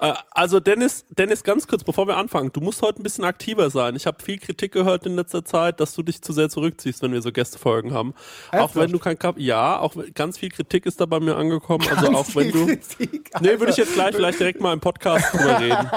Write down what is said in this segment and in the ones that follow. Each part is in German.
Äh, Also Dennis, Dennis, ganz kurz, bevor wir anfangen, du musst heute ein bisschen aktiver sein. Ich habe viel Kritik gehört in letzter Zeit, dass du dich zu sehr zurückziehst, wenn wir so Gästefolgen haben. Auch wenn du kein Kap ja, auch ganz viel Kritik ist da bei mir angekommen. Also auch wenn du, nee, würde ich jetzt gleich vielleicht direkt mal im Podcast drüber reden.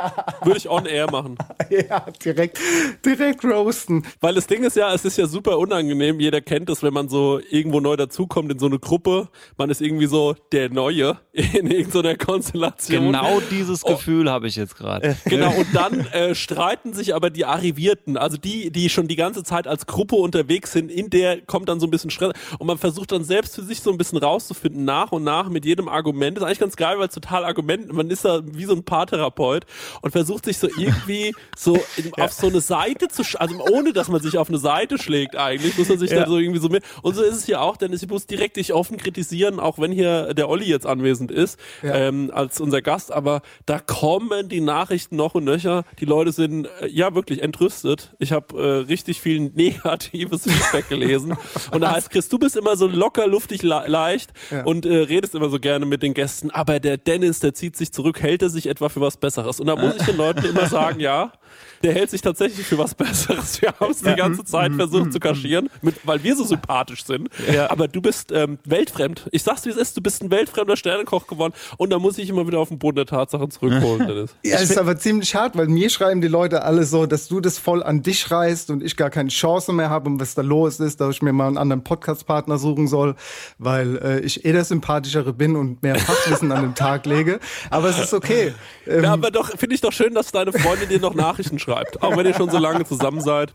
Würde ich on air machen. Ja, direkt, direkt roasten. Weil das Ding ist ja, es ist ja super unangenehm. Jeder kennt es, wenn man so irgendwo neu dazukommt in so eine Gruppe. Man ist irgendwie so der Neue in irgendeiner Konstellation. Genau dieses Gefühl habe ich jetzt gerade. Genau, und dann äh, streiten sich aber die Arrivierten, also die, die schon die ganze Zeit als Gruppe unterwegs sind, in der kommt dann so ein bisschen Stress und man versucht dann selbst für sich so ein bisschen rauszufinden, nach und nach mit jedem Argument. Das ist eigentlich ganz geil, weil es total Argument, man ist da wie so ein Paartherapeut und versucht sich so irgendwie so in, auf so eine Seite zu, sch- also ohne dass man sich auf eine Seite schlägt eigentlich, muss man sich Ja. dann so irgendwie so mit, und so ist es hier auch, denn ich muss direkt dich offen kritisieren, auch wenn hier der Olli jetzt anwesend ist, Ja. ähm, als unser Gast, aber da kommen die Nachrichten noch und nöcher. Die Leute sind äh, ja wirklich entrüstet. Ich habe äh, richtig viel negatives Feedback gelesen. Und da heißt, Chris, du bist immer so locker, luftig, le leicht Ja. und äh, redest immer so gerne mit den Gästen. Aber der Dennis, der zieht sich zurück, hält er sich etwa für was Besseres? Und da muss ich den Leuten immer sagen, ja, der hält sich tatsächlich für was Besseres. Wir haben es die ganze Zeit versucht zu kaschieren, mit, weil wir so sympathisch sind. Aber du bist ähm, weltfremd. Ich sag's wie es ist, du bist ein weltfremder Sternekoch geworden. Und da muss ich immer wieder auf den Boden der Tatsachen zurückholen, Dennis. Ja, es ist aber ziemlich hart, weil mir schreiben die Leute alle so, dass du das voll an dich reißt und ich gar keine Chance mehr habe und was da los ist, dass ich mir mal einen anderen Podcast-Partner suchen soll, weil äh, ich eh der Sympathischere bin und mehr Fachwissen an den Tag lege. Aber es ist okay. Ähm, Ja, aber doch, finde ich doch schön, dass deine Freundin dir noch Nachrichten schreibt. Auch wenn ihr schon so lange zusammen seid.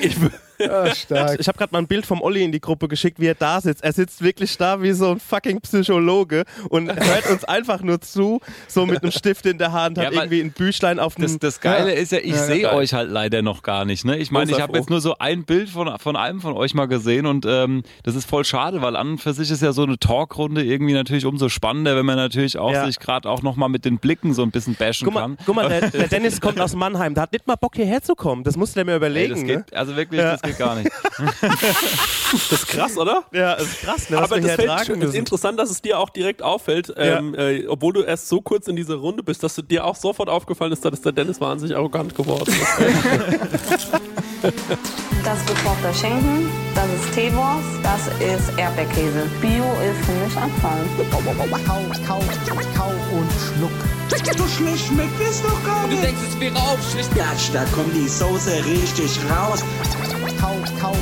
Ich, ah, stark. Ich habe gerade mal ein Bild vom Olli in die Gruppe geschickt, wie er da sitzt. Er sitzt wirklich da wie so ein fucking Psychologe und hört uns einfach nur zu, so mit einem Stift in der Hand, hat Ja, irgendwie ein Büchlein auf dem. Das, das Geile Ja. ist ja, ich Ja, sehe euch halt leider noch gar nicht. Ne? Ich meine, ich habe jetzt nur so ein Bild von, von einem von euch mal gesehen und ähm, das ist voll schade, weil an und für sich ist ja so eine Talkrunde irgendwie natürlich umso spannender, wenn man natürlich auch Ja. sich gerade auch nochmal mit den Blicken so ein bisschen bashen guck mal, kann. guck mal der, der Dennis kommt aus Mannheim, der hat nicht mal Bock hierher zu kommen. Das musst du dir mir Ey, überlegen. das ne? geht, also wirklich, das geht gar nicht. das ist krass, oder? Ja, das ist krass, ne, Aber das fällt, ist interessant, dass es dir auch direkt auffällt, ähm, äh, obwohl du erst so kurz in dieser Runde bist, dass du dir auch sofort aufgefallen ist, dass der Dennis wahnsinnig arrogant geworden ist. Das ist gekochter Schinken, das ist Teewurst, das ist Erdbeerkäse. Bio ist für mich Abfall. Kau, kau, kau und schluck. So schlecht schmeckt es doch gar nicht. denkst, es wäre aufschlicht. Gatsch, da kommt die Soße richtig raus. Kau, kau,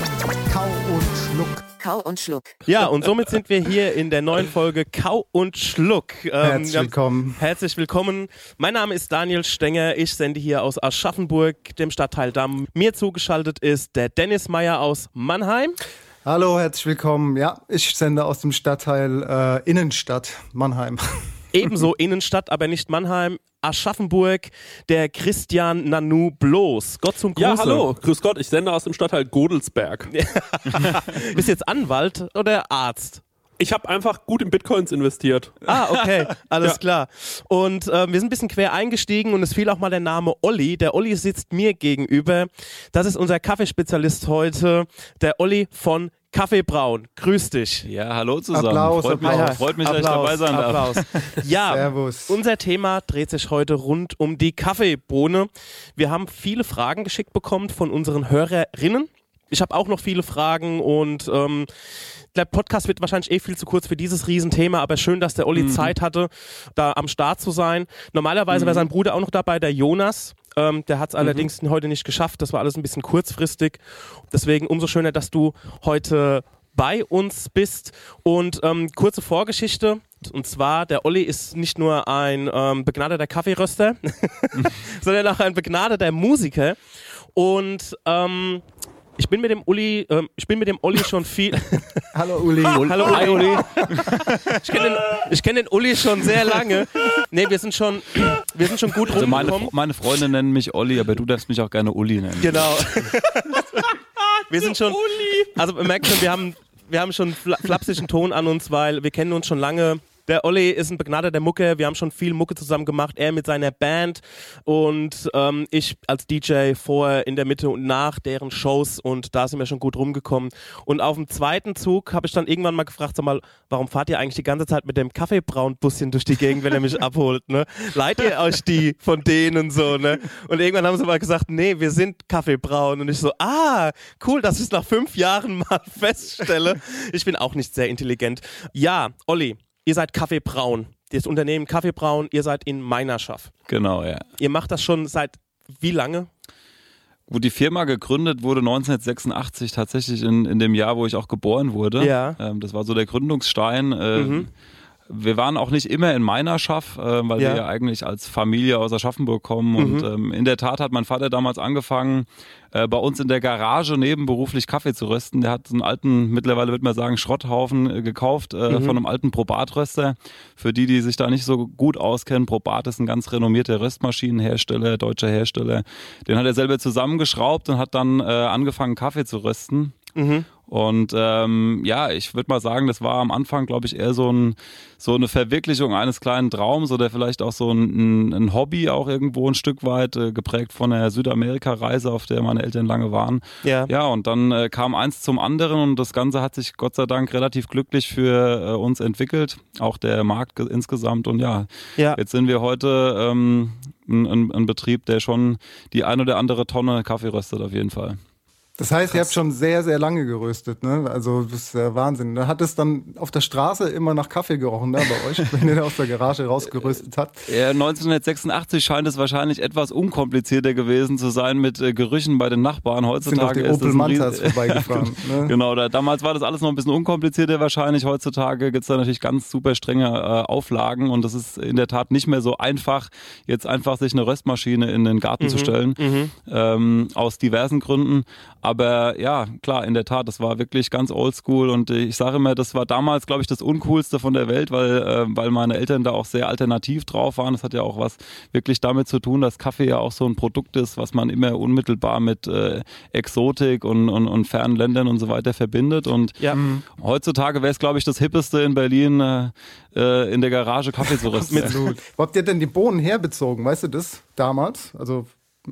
kau und schluck. Kau und Schluck. Ja, und somit sind wir hier in der neuen Folge Kau und Schluck. Ähm, Herzlich willkommen. Herzlich willkommen. Mein Name ist Daniel Stenger. Ich sende hier aus Aschaffenburg, dem Stadtteil Damm. Mir zugeschaltet ist der Dennis Meyer aus Mannheim. Hallo, herzlich willkommen. Ja, ich sende aus dem Stadtteil äh, Innenstadt Mannheim. Ebenso Innenstadt, aber nicht Mannheim. Aschaffenburg, der Christian Nanu Bloß. Gott zum Gruße. ja, hallo, grüß Gott, ich sende aus dem Stadtteil Godelsberg. Bist jetzt Anwalt oder Arzt? Ich habe einfach gut in Bitcoins investiert. Ah, okay, alles Ja. klar. Und äh, wir sind ein bisschen quer eingestiegen und es fiel auch mal der Name Olli. Der Olli sitzt mir gegenüber. Das ist unser Kaffeespezialist heute, der Olli von Kaffee Braun. Grüß dich. Ja, hallo zusammen. Applaus, freut, mich, Applaus. freut mich, dass ich dabei sein darf. Applaus. Ja, Servus. unser Thema dreht sich heute rund um die Kaffeebohne. Wir haben viele Fragen geschickt bekommen von unseren Hörerinnen. Ich habe auch noch viele Fragen und ähm, der Podcast wird wahrscheinlich eh viel zu kurz für dieses Riesenthema, aber schön, dass der Olli Zeit hatte, da am Start zu sein. Normalerweise wäre sein Bruder auch noch dabei, der Jonas. Ähm, der hat es allerdings heute nicht geschafft. Das war alles ein bisschen kurzfristig. Deswegen umso schöner, dass du heute bei uns bist. Und ähm, kurze Vorgeschichte. Und zwar, der Olli ist nicht nur ein ähm, begnadeter Kaffeeröster, sondern auch ein begnadeter Musiker. Und ähm, Ich bin mit dem Uli, ähm, ich bin mit dem Olli schon viel. Hallo Uli. Hallo Uli. Uli. Ich kenne den, ich kenn den Uli schon sehr lange. Nee, wir sind schon, wir sind schon gut Also meine, rumgekommen. meine Freunde nennen mich Olli, aber du darfst mich auch gerne Uli nennen. Genau. wir sind schon. Also man merkt schon, wir haben, wir haben schon fla flapsigen Ton an uns, weil wir kennen uns schon lange. Der Olli ist ein begnadeter Mucke. Wir haben schon viel Mucke zusammen gemacht. Er mit seiner Band und ähm, ich als DJ vorher in der Mitte und nach deren Shows und da sind wir schon gut rumgekommen. Und auf dem zweiten Zug habe ich dann irgendwann mal gefragt, sag mal, warum fahrt ihr eigentlich die ganze Zeit mit dem Kaffeebraun-Busschen durch die Gegend, wenn er mich abholt, ne? Leiht ihr euch die von denen so, ne? Und irgendwann haben sie mal gesagt, nee, wir sind Kaffeebraun. Und ich so, ah, cool, dass ich es nach fünf Jahren mal feststelle. Ich bin auch nicht sehr intelligent. Ja, Olli, ihr seid Kaffeebraun. Das Unternehmen Kaffeebraun, ihr seid in Meinerschaft. Genau, ja. Ihr macht das schon seit wie lange? Gut, die Firma gegründet wurde 1986 tatsächlich in, in dem Jahr, wo ich auch geboren wurde. Ja. Ähm, das war so der Gründungsstein. Äh, Mhm. Wir waren auch nicht immer in Meinerschaft, äh, weil Ja. wir ja eigentlich als Familie aus Aschaffenburg kommen. Und Mhm. ähm, in der Tat hat mein Vater damals angefangen, äh, bei uns in der Garage nebenberuflich Kaffee zu rösten. Der hat so einen alten, mittlerweile würde man sagen, Schrotthaufen äh, gekauft äh, Mhm. von einem alten Probatröster. Für die, die sich da nicht so gut auskennen, Probat ist ein ganz renommierter Röstmaschinenhersteller, deutscher Hersteller. Den hat er selber zusammengeschraubt und hat dann äh, angefangen, Kaffee zu rösten. Mhm. Und ähm, ja, ich würde mal sagen, das war am Anfang, glaube ich, eher so, ein, so eine Verwirklichung eines kleinen Traums oder vielleicht auch so ein, ein Hobby auch irgendwo ein Stück weit, äh, geprägt von der Südamerika-Reise, auf der meine Eltern lange waren. Ja. Ja, und dann äh, kam eins zum anderen und das Ganze hat sich Gott sei Dank relativ glücklich für äh, uns entwickelt, auch der Markt ge- insgesamt. Und ja, Ja. jetzt sind wir heute ähm, ein, ein, ein Betrieb, der schon die ein oder andere Tonne Kaffee röstet, auf jeden Fall. Das heißt, ihr habt schon sehr, sehr lange geröstet, ne? Also das ist ja Wahnsinn. Da hat es dann auf der Straße immer nach Kaffee gerochen, ne, bei euch, wenn ihr da aus der Garage rausgeröstet habt. Ja, 1986 scheint es wahrscheinlich etwas unkomplizierter gewesen zu sein mit äh, Gerüchen bei den Nachbarn. Sind auch Heutzutage die ist Opel Mantas vorbeigefahren. Ne? Genau, da, damals war das alles noch ein bisschen unkomplizierter wahrscheinlich. Heutzutage gibt's da natürlich ganz super strenge äh, Auflagen und das ist in der Tat nicht mehr so einfach, jetzt einfach sich eine Röstmaschine in den Garten zu stellen, ähm, aus diversen Gründen. Aber ja, klar, in der Tat, das war wirklich ganz oldschool und ich sage immer, das war damals, glaube ich, das Uncoolste von der Welt, weil, äh, weil meine Eltern da auch sehr alternativ drauf waren. Das hat ja auch was wirklich damit zu tun, dass Kaffee ja auch so ein Produkt ist, was man immer unmittelbar mit äh, Exotik und, und, und fernen Ländern und so weiter verbindet. Und Ja. heutzutage wäre es, glaube ich, das Hippeste in Berlin, äh, äh, in der Garage Kaffee zu rösten. Absolut. Wo habt ihr denn die Bohnen herbezogen? Weißt du das damals? Also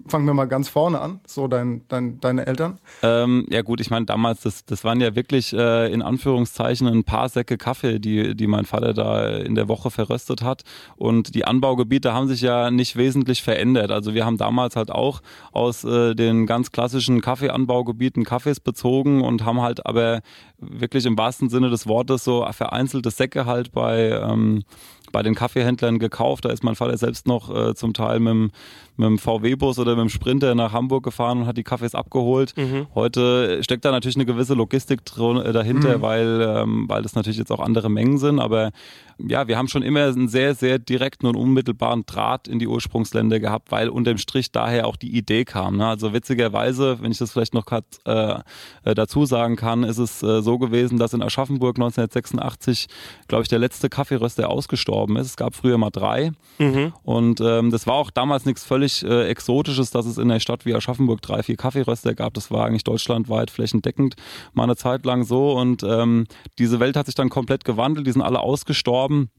fangen wir mal ganz vorne an. So dein, dein, deine Eltern. Ähm, ja gut, ich meine damals, das, das waren ja wirklich äh, in Anführungszeichen ein paar Säcke Kaffee, die, die mein Vater da in der Woche verröstet hat. Und die Anbaugebiete haben sich ja nicht wesentlich verändert. Also wir haben damals halt auch aus äh, den ganz klassischen Kaffeeanbaugebieten Kaffees bezogen und haben halt aber wirklich im wahrsten Sinne des Wortes so vereinzelte Säcke halt bei, ähm, bei den Kaffeehändlern gekauft. Da ist mein Vater selbst noch äh, zum Teil mit dem, mit dem VW-Bus oder mit dem Sprinter nach Hamburg gefahren und hat die Kaffees abgeholt. Heute steckt da natürlich eine gewisse Logistik äh, dahinter, weil, ähm, weil das natürlich jetzt auch andere Mengen sind. Aber ja, wir haben schon immer einen sehr, sehr direkten und unmittelbaren Draht in die Ursprungsländer gehabt, weil unterm Strich daher auch die Idee kam. Ne? Also witzigerweise, wenn ich das vielleicht noch grad, äh, äh, dazu sagen kann, ist es äh, so gewesen, dass in Aschaffenburg 1986, glaube ich, der letzte Kaffeeröster ausgestorben ist. Es gab früher mal drei. Und ähm, das war auch damals nichts völlig äh, Exotisches, dass es in der Stadt wie Aschaffenburg drei, vier Kaffeeröster gab. Das war eigentlich deutschlandweit flächendeckend mal eine Zeit lang so. Und ähm, diese Welt hat sich dann komplett gewandelt. Die sind alle ausgestorben.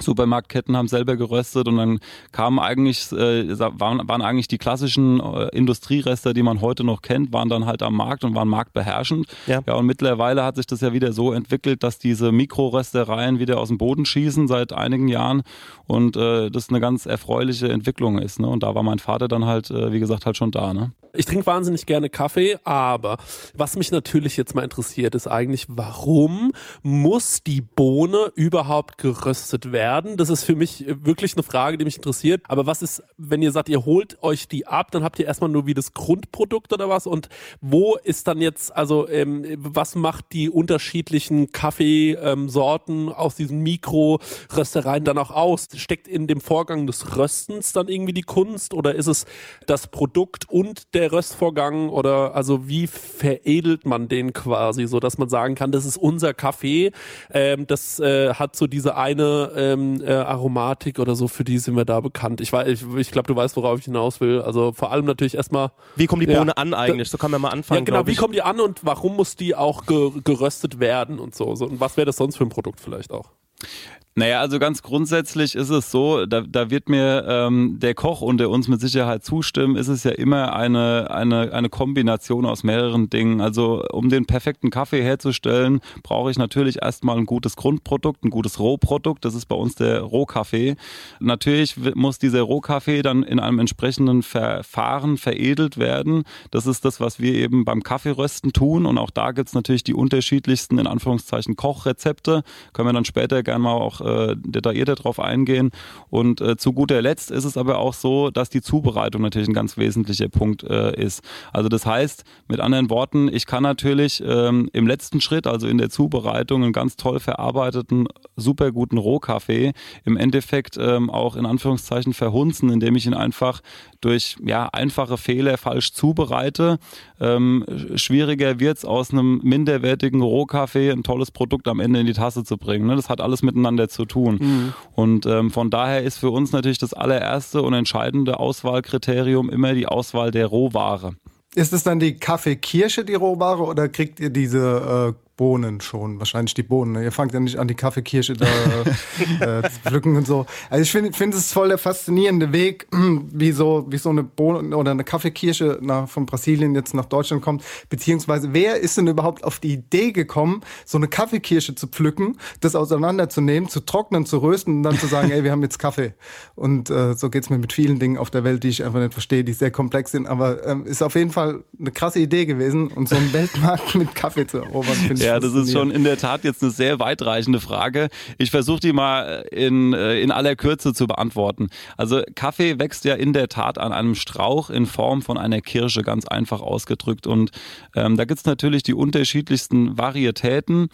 Supermarktketten haben selber geröstet und dann kamen eigentlich, äh, waren, waren eigentlich die klassischen äh, Industrierester, die man heute noch kennt, waren dann halt am Markt und waren marktbeherrschend. Ja. ja, und mittlerweile hat sich das ja wieder so entwickelt, dass diese Mikroröstereien wieder aus dem Boden schießen seit einigen Jahren und äh, das eine ganz erfreuliche Entwicklung ist. Ne? Und da war mein Vater dann halt, äh, wie gesagt, halt schon da. Ne? Ich trinke wahnsinnig gerne Kaffee, aber was mich natürlich jetzt mal interessiert, ist eigentlich, warum muss die Bohne überhaupt geröstet werden? Das ist für mich wirklich eine Frage, die mich interessiert. Aber was ist, wenn ihr sagt, ihr holt euch die ab, dann habt ihr erstmal nur wie das Grundprodukt oder was? Und wo ist dann jetzt, also ähm, was macht die unterschiedlichen Kaffeesorten aus diesen Mikroröstereien dann auch aus? Steckt in dem Vorgang des Röstens dann irgendwie die Kunst oder ist es das Produkt und der Röstvorgang oder also wie veredelt man den quasi, so dass man sagen kann, das ist unser Kaffee, ähm, das äh, hat so diese eine ähm, äh, Aromatik oder so, für die sind wir da bekannt. Ich, weiß, ich, ich glaube, du weißt, worauf ich hinaus will. Also vor allem natürlich erstmal. Wie kommt die Bohne ja, an eigentlich? So kann man mal anfangen. Ja, genau, wie kommt die an und warum muss die auch ge geröstet werden und so? so und was wäre das sonst für ein Produkt vielleicht auch? Naja, also ganz grundsätzlich ist es so, da, da wird mir ähm, der Koch und der uns mit Sicherheit zustimmen, ist es ja immer eine, eine, eine Kombination aus mehreren Dingen. Also um den perfekten Kaffee herzustellen, brauche ich natürlich erstmal ein gutes Grundprodukt, ein gutes Rohprodukt. Das ist bei uns der Rohkaffee. Natürlich muss dieser Rohkaffee dann in einem entsprechenden Verfahren veredelt werden. Das ist das, was wir eben beim Kaffeerösten tun. Und auch da gibt es natürlich die unterschiedlichsten, in Anführungszeichen, Kochrezepte. Können wir dann später gerne mal auch äh, detaillierter drauf eingehen. Und äh, zu guter Letzt ist es aber auch so, dass die Zubereitung natürlich ein ganz wesentlicher Punkt äh, ist. Also das heißt, mit anderen Worten, ich kann natürlich ähm, im letzten Schritt, also in der Zubereitung, einen ganz toll verarbeiteten, super guten Rohkaffee im Endeffekt ähm, auch in Anführungszeichen verhunzen, indem ich ihn einfach durch ja, einfache Fehler falsch zubereite. Ähm, schwieriger wird es aus einem minderwertigen Rohkaffee ein tolles Produkt am Ende in die Tasse zu bringen. Ne? Das hat alles miteinander zu tun. Mhm. Und ähm, von daher ist für uns natürlich das allererste und entscheidende Auswahlkriterium immer die Auswahl der Rohware. Ist es dann die Kaffeekirsche, die Rohware, oder kriegt ihr diese äh, Bohnen schon, wahrscheinlich die Bohnen. Ne? Ihr fangt ja nicht an, die Kaffeekirsche da äh, zu pflücken und so. Also ich finde find es voll der faszinierende Weg, wie so, wie so eine Bohnen oder eine Kaffeekirsche nach, von Brasilien jetzt nach Deutschland kommt. Beziehungsweise, wer ist denn überhaupt auf die Idee gekommen, so eine Kaffeekirsche zu pflücken, das auseinanderzunehmen, zu trocknen, zu rösten und dann zu sagen, ey, wir haben jetzt Kaffee. Und äh, so geht's mir mit vielen Dingen auf der Welt, die ich einfach nicht verstehe, die sehr komplex sind. Aber ähm, ist auf jeden Fall eine krasse Idee gewesen und so einen Weltmarkt mit Kaffee zu erobern, finde ich ja, das ist schon in der Tat jetzt eine sehr weitreichende Frage. Ich versuche die mal in, äh, in aller Kürze zu beantworten. Also Kaffee wächst ja in der Tat an einem Strauch in Form von einer Kirsche, ganz einfach ausgedrückt. Und ähm, da gibt's natürlich die unterschiedlichsten Varietäten.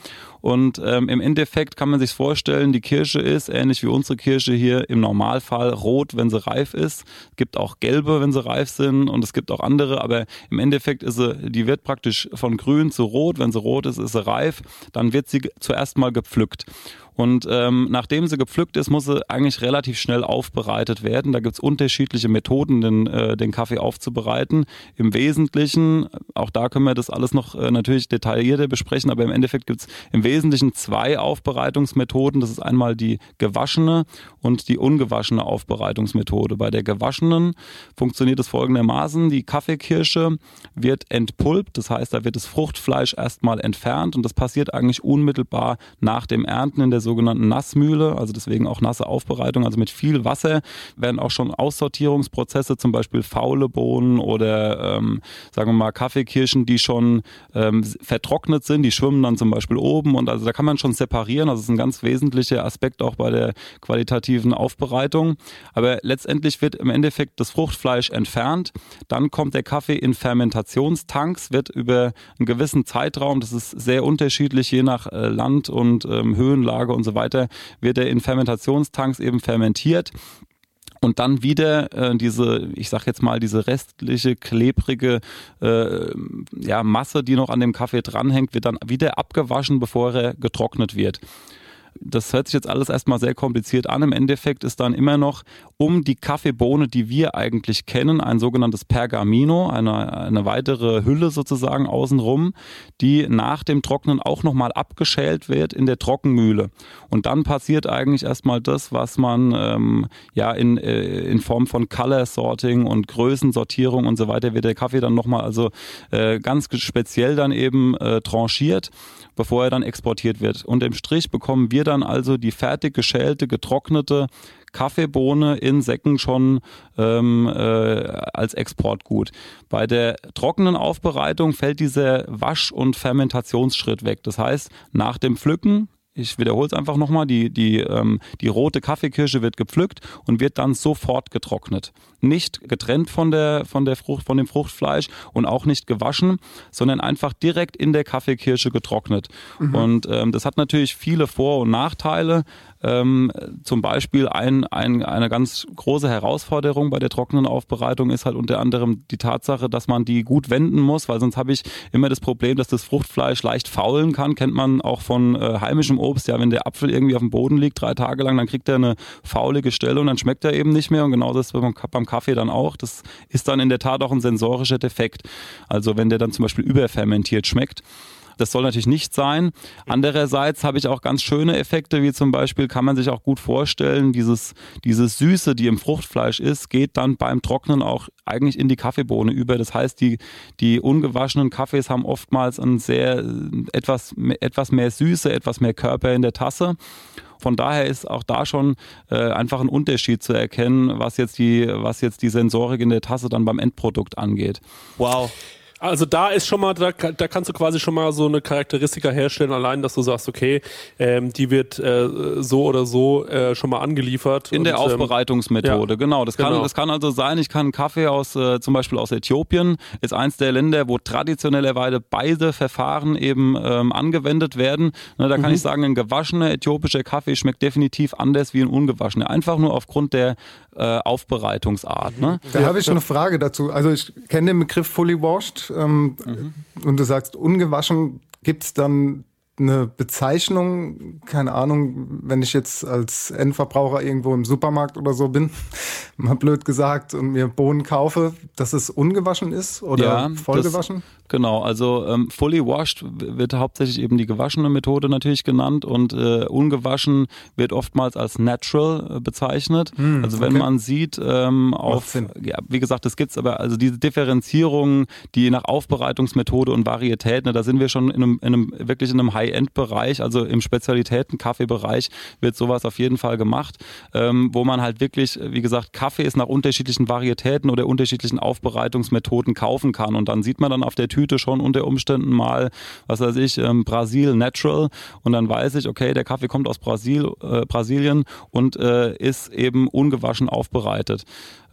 Und ähm, im Endeffekt kann man sich vorstellen, die Kirsche ist ähnlich wie unsere Kirsche hier im Normalfall rot, wenn sie reif ist. Es gibt auch gelbe, wenn sie reif sind und es gibt auch andere, aber im Endeffekt ist sie, die wird praktisch von grün zu rot. Wenn sie rot ist, ist sie reif. Dann wird sie zuerst mal gepflückt. Und ähm, nachdem sie gepflückt ist, muss sie eigentlich relativ schnell aufbereitet werden. Da gibt's unterschiedliche Methoden, den, äh, den Kaffee aufzubereiten. Im Wesentlichen, auch da können wir das alles noch äh, natürlich detaillierter besprechen, aber im Endeffekt gibt's im Wesentlichen zwei Aufbereitungsmethoden. Das ist einmal die gewaschene und die ungewaschene Aufbereitungsmethode. Bei der gewaschenen funktioniert es folgendermaßen. Die Kaffeekirsche wird entpulpt, das heißt, da wird das Fruchtfleisch erstmal entfernt und das passiert eigentlich unmittelbar nach dem Ernten in der sogenannten Nassmühle, also deswegen auch nasse Aufbereitung, also mit viel Wasser werden auch schon Aussortierungsprozesse, zum Beispiel faule Bohnen oder ähm, sagen wir mal Kaffeekirschen, die schon ähm, vertrocknet sind, die schwimmen dann zum Beispiel oben und also da kann man schon separieren, also das ist ein ganz wesentlicher Aspekt auch bei der qualitativen Aufbereitung. Aber letztendlich wird im Endeffekt das Fruchtfleisch entfernt, dann kommt der Kaffee in Fermentationstanks, wird über einen gewissen Zeitraum, das ist sehr unterschiedlich je nach äh, Land und ähm, Höhenlage und so weiter, wird er in Fermentationstanks eben fermentiert und dann wieder äh, diese, ich sag jetzt mal, diese restliche klebrige äh, ja, Masse, die noch an dem Kaffee dranhängt, wird dann wieder abgewaschen, bevor er getrocknet wird das hört sich jetzt alles erstmal sehr kompliziert an. Im Endeffekt ist dann immer noch um die Kaffeebohne, die wir eigentlich kennen, ein sogenanntes Pergamino, eine, eine weitere Hülle sozusagen außenrum, die nach dem Trocknen auch nochmal abgeschält wird in der Trockenmühle. Und dann passiert eigentlich erstmal das, was man ähm, ja in, äh, in Form von Color Sorting und Größensortierung und so weiter wird der Kaffee dann nochmal also äh, ganz speziell dann eben äh, tranchiert bevor er dann exportiert wird. Unterm Strich bekommen wir dann also die fertig geschälte, getrocknete Kaffeebohne in Säcken schon ähm, äh, als Exportgut. Bei der trockenen Aufbereitung fällt dieser Wasch- und Fermentationsschritt weg. Das heißt, nach dem Pflücken ich wiederhole es einfach nochmal, die, die, ähm, die rote Kaffeekirsche wird gepflückt und wird dann sofort getrocknet. Nicht getrennt von der, von der Frucht, von dem Fruchtfleisch und auch nicht gewaschen, sondern einfach direkt in der Kaffeekirsche getrocknet. Mhm. Und ähm, das hat natürlich viele Vor- und Nachteile. Ähm, zum Beispiel ein, ein, eine ganz große Herausforderung bei der trockenen Aufbereitung ist halt unter anderem die Tatsache, dass man die gut wenden muss, weil sonst habe ich immer das Problem, dass das Fruchtfleisch leicht faulen kann. Kennt man auch von äh, heimischem Obst. Ja, wenn der Apfel irgendwie auf dem Boden liegt, drei Tage lang, dann kriegt er eine faulige Stelle und dann schmeckt er eben nicht mehr. Und genau das beim, beim Kaffee dann auch. Das ist dann in der Tat auch ein sensorischer Defekt. Also wenn der dann zum Beispiel überfermentiert schmeckt. Das soll natürlich nicht sein. Andererseits habe ich auch ganz schöne Effekte, wie zum Beispiel kann man sich auch gut vorstellen, dieses, dieses Süße, die im Fruchtfleisch ist, geht dann beim Trocknen auch eigentlich in die Kaffeebohne über. Das heißt, die, die ungewaschenen Kaffees haben oftmals ein sehr, etwas, etwas mehr Süße, etwas mehr Körper in der Tasse. Von daher ist auch da schon äh, einfach ein Unterschied zu erkennen, was jetzt die, was jetzt die Sensorik in der Tasse dann beim Endprodukt angeht. Wow. Also da ist schon mal, da, da kannst du quasi schon mal so eine Charakteristika herstellen, allein, dass du sagst, okay, ähm, die wird äh, so oder so äh, schon mal angeliefert. In und, der Aufbereitungsmethode, ja, genau. Das kann, genau. das kann also sein, ich kann Kaffee aus, äh, zum Beispiel aus Äthiopien, ist eins der Länder, wo traditionellerweise beide Verfahren eben ähm, angewendet werden. Ne, da kann Mhm. ich sagen, ein gewaschener äthiopischer Kaffee schmeckt definitiv anders wie ein ungewaschener. Einfach nur aufgrund der äh, Aufbereitungsart. Ne? Da habe ich eine Frage dazu. Also ich kenne den Begriff fully washed ähm, und du sagst ungewaschen. Gibt es dann eine Bezeichnung, keine Ahnung, wenn ich jetzt als Endverbraucher irgendwo im Supermarkt oder so bin, mal blöd gesagt, und mir Bohnen kaufe, dass es ungewaschen ist oder vollgewaschen? Das, genau, also ähm, fully washed wird hauptsächlich eben die gewaschene Methode natürlich genannt und äh, ungewaschen wird oftmals als natural äh, bezeichnet. Hm, also wenn okay. man sieht ähm, auf, ja, wie gesagt, das gibt's aber, also diese Differenzierung, die nach Aufbereitungsmethode und Varietät, ne, da sind wir schon in einem, in einem wirklich in einem High-End-Bereich, also im Spezialitäten-Kaffee-Bereich wird sowas auf jeden Fall gemacht, ähm, wo man halt wirklich, wie gesagt, Kaffees nach unterschiedlichen Varietäten oder unterschiedlichen Aufbereitungsmethoden kaufen kann. Und dann sieht man dann auf der Tüte schon unter Umständen mal, was weiß ich, ähm, Brasil Natural. Und dann weiß ich, okay, der Kaffee kommt aus Brasil, äh, Brasilien und äh, ist eben ungewaschen aufbereitet.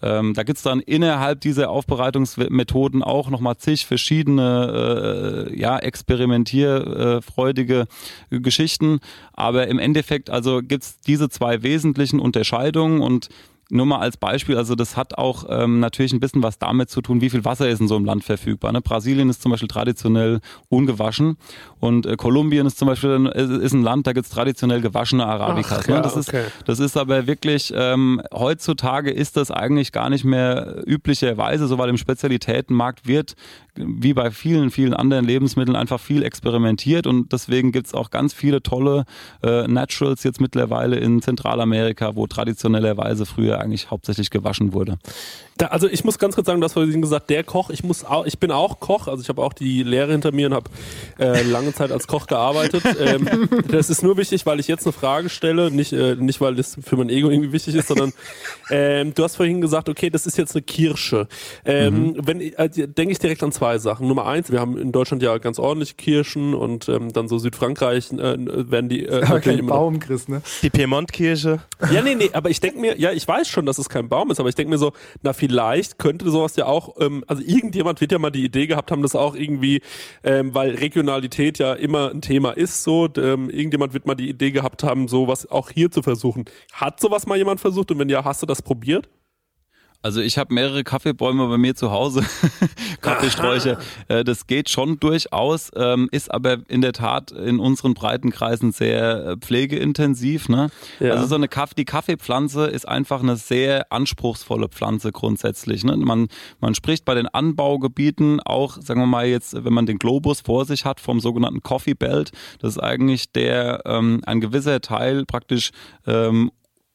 Ähm, da gibt's dann innerhalb dieser Aufbereitungsmethoden auch nochmal zig verschiedene äh, ja, experimentierfreudige äh, Geschichten. Aber im Endeffekt also gibt's diese zwei wesentlichen Unterscheidungen und nur mal als Beispiel, also das hat auch ähm, natürlich ein bisschen was damit zu tun, wie viel Wasser ist in so einem Land verfügbar. Ne? Brasilien ist zum Beispiel traditionell ungewaschen und äh, Kolumbien ist zum Beispiel ein, ist, ist ein Land, da gibt's traditionell gewaschene Arabikas. Ach, ne? ja, das, okay. ist, das ist aber wirklich, ähm, heutzutage ist das eigentlich gar nicht mehr üblicherweise so, weil im Spezialitätenmarkt wird wie bei vielen, vielen anderen Lebensmitteln einfach viel experimentiert und deswegen gibt's auch ganz viele tolle äh, Naturals jetzt mittlerweile in Zentralamerika, wo traditionellerweise früher eigentlich hauptsächlich gewaschen wurde. Da, also ich muss ganz kurz sagen, du hast vorhin gesagt, der Koch, ich muss auch, ich bin auch Koch, also ich habe auch die Lehre hinter mir und habe äh, lange Zeit als Koch gearbeitet. Ähm, das ist nur wichtig, weil ich jetzt eine Frage stelle, nicht, äh, nicht weil das für mein Ego irgendwie wichtig ist, sondern ähm, du hast vorhin gesagt, okay, das ist jetzt eine Kirsche. Ähm, Wenn äh, denke ich direkt an zwei Sachen. Nummer eins, wir haben in Deutschland ja ganz ordentliche Kirschen und ähm, dann so Südfrankreich äh, werden die äh, natürlich kein Baum, Chris, ne? Die Piemontkirche. ja, nee, nee, aber ich denke mir, ja, ich weiß schon, dass es kein Baum ist, aber ich denke mir so, na, vielleicht könnte sowas ja auch, ähm, also irgendjemand wird ja mal die Idee gehabt haben, das auch irgendwie, ähm, weil Regionalität ja immer ein Thema ist, so, ähm, irgendjemand wird mal die Idee gehabt haben, sowas auch hier zu versuchen. Hat sowas mal jemand versucht und wenn ja, hast du das probiert? Also ich habe mehrere Kaffeebäume bei mir zu Hause, Kaffeesträucher. Äh, Das geht schon durchaus, ähm, ist aber in der Tat in unseren Breitenkreisen sehr äh, pflegeintensiv. Ne? Ja. Also so eine Kaff die Kaffeepflanze ist einfach eine sehr anspruchsvolle Pflanze grundsätzlich. Ne? Man, man spricht bei den Anbaugebieten auch, sagen wir mal jetzt, wenn man den Globus vor sich hat vom sogenannten Coffee Belt, das ist eigentlich der ähm, ein gewisser Teil praktisch ähm,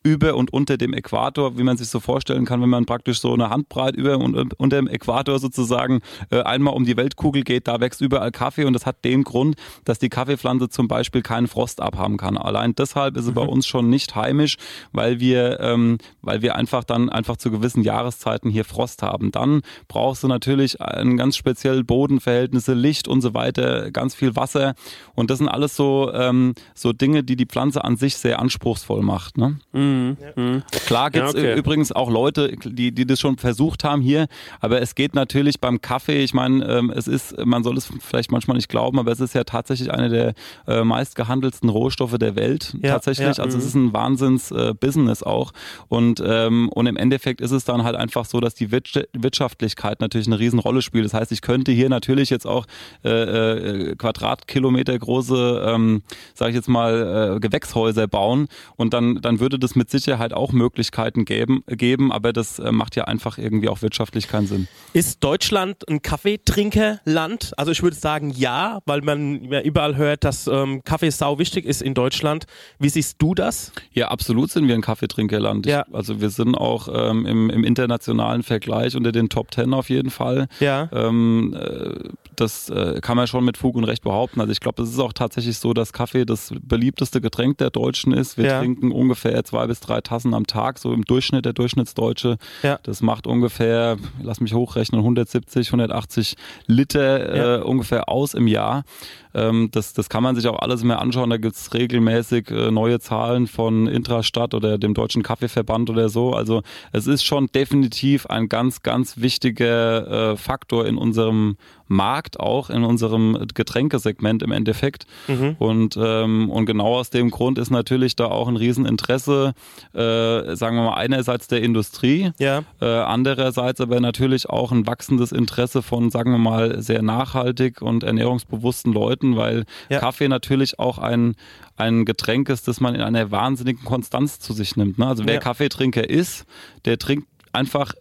über und unter dem Äquator, wie man sich so vorstellen kann, wenn man praktisch so eine Handbreit über und unter dem Äquator sozusagen äh, einmal um die Weltkugel geht, da wächst überall Kaffee und das hat den Grund, dass die Kaffeepflanze zum Beispiel keinen Frost abhaben kann. Allein deshalb ist sie bei uns schon nicht heimisch, weil wir, ähm, weil wir einfach dann einfach zu gewissen Jahreszeiten hier Frost haben. Dann brauchst du natürlich ein ganz speziell Bodenverhältnisse, Licht und so weiter, ganz viel Wasser und das sind alles so ähm, so Dinge, die die Pflanze an sich sehr anspruchsvoll macht. Ne? Mhm. Mhm. Klar gibt es Ja, okay. übrigens auch Leute, die, die das schon versucht haben hier, aber es geht natürlich beim Kaffee, ich meine, ähm, es ist, man soll es vielleicht manchmal nicht glauben, aber es ist ja tatsächlich einer der äh, meistgehandelsten Rohstoffe der Welt, Ja, tatsächlich. ja. Also es ist ein Wahnsinns-Business auch. Und, ähm, und im Endeffekt ist es dann halt einfach so, dass die Wirtschaft- Wirtschaftlichkeit natürlich eine Riesenrolle spielt. Das heißt, ich könnte hier natürlich jetzt auch äh, äh, Quadratkilometer große, ähm, sage ich jetzt mal, äh, Gewächshäuser bauen und dann, dann würde das mit Sicherheit auch Möglichkeiten geben, geben aber das äh, macht ja einfach irgendwie auch wirtschaftlich keinen Sinn. Ist Deutschland ein Kaffeetrinkerland? Also ich würde sagen ja, weil man ja überall hört, dass ähm, Kaffee sau wichtig ist in Deutschland. Wie siehst du das? Ja, absolut sind wir ein Kaffeetrinkerland. Ja. Ich, also wir sind auch ähm, im, im internationalen Vergleich unter den Top Ten auf jeden Fall. Ja. Ähm, äh, das äh, kann man schon mit Fug und Recht behaupten. Also ich glaube, es ist auch tatsächlich so, dass Kaffee das beliebteste Getränk der Deutschen ist. Wir Ja. trinken ungefähr zwei bis drei Tassen am Tag, so im Durchschnitt der Durchschnittsdeutsche. Ja. Das macht ungefähr, lass mich hochrechnen, 170, 180 Liter Ja. äh, ungefähr aus im Jahr. Ähm, das, das kann man sich auch alles mehr anschauen. Da gibt's regelmäßig äh, neue Zahlen von Intrastadt oder dem Deutschen Kaffeeverband oder so. Also es ist schon definitiv ein ganz, ganz wichtiger äh, Faktor in unserem Markt, auch in unserem Getränkesegment im Endeffekt. Mhm. Und, ähm, und genau aus dem Grund ist natürlich da auch ein Rieseninteresse, äh, sagen wir mal, einerseits der Industrie, Ja. äh, andererseits aber natürlich auch ein wachsendes Interesse von, sagen wir mal, sehr nachhaltig und ernährungsbewussten Leuten, weil Ja. Kaffee natürlich auch ein, ein Getränk ist, das man in einer wahnsinnigen Konstanz zu sich nimmt. Ne? Also wer Ja. Kaffeetrinker ist, der trinkt einfach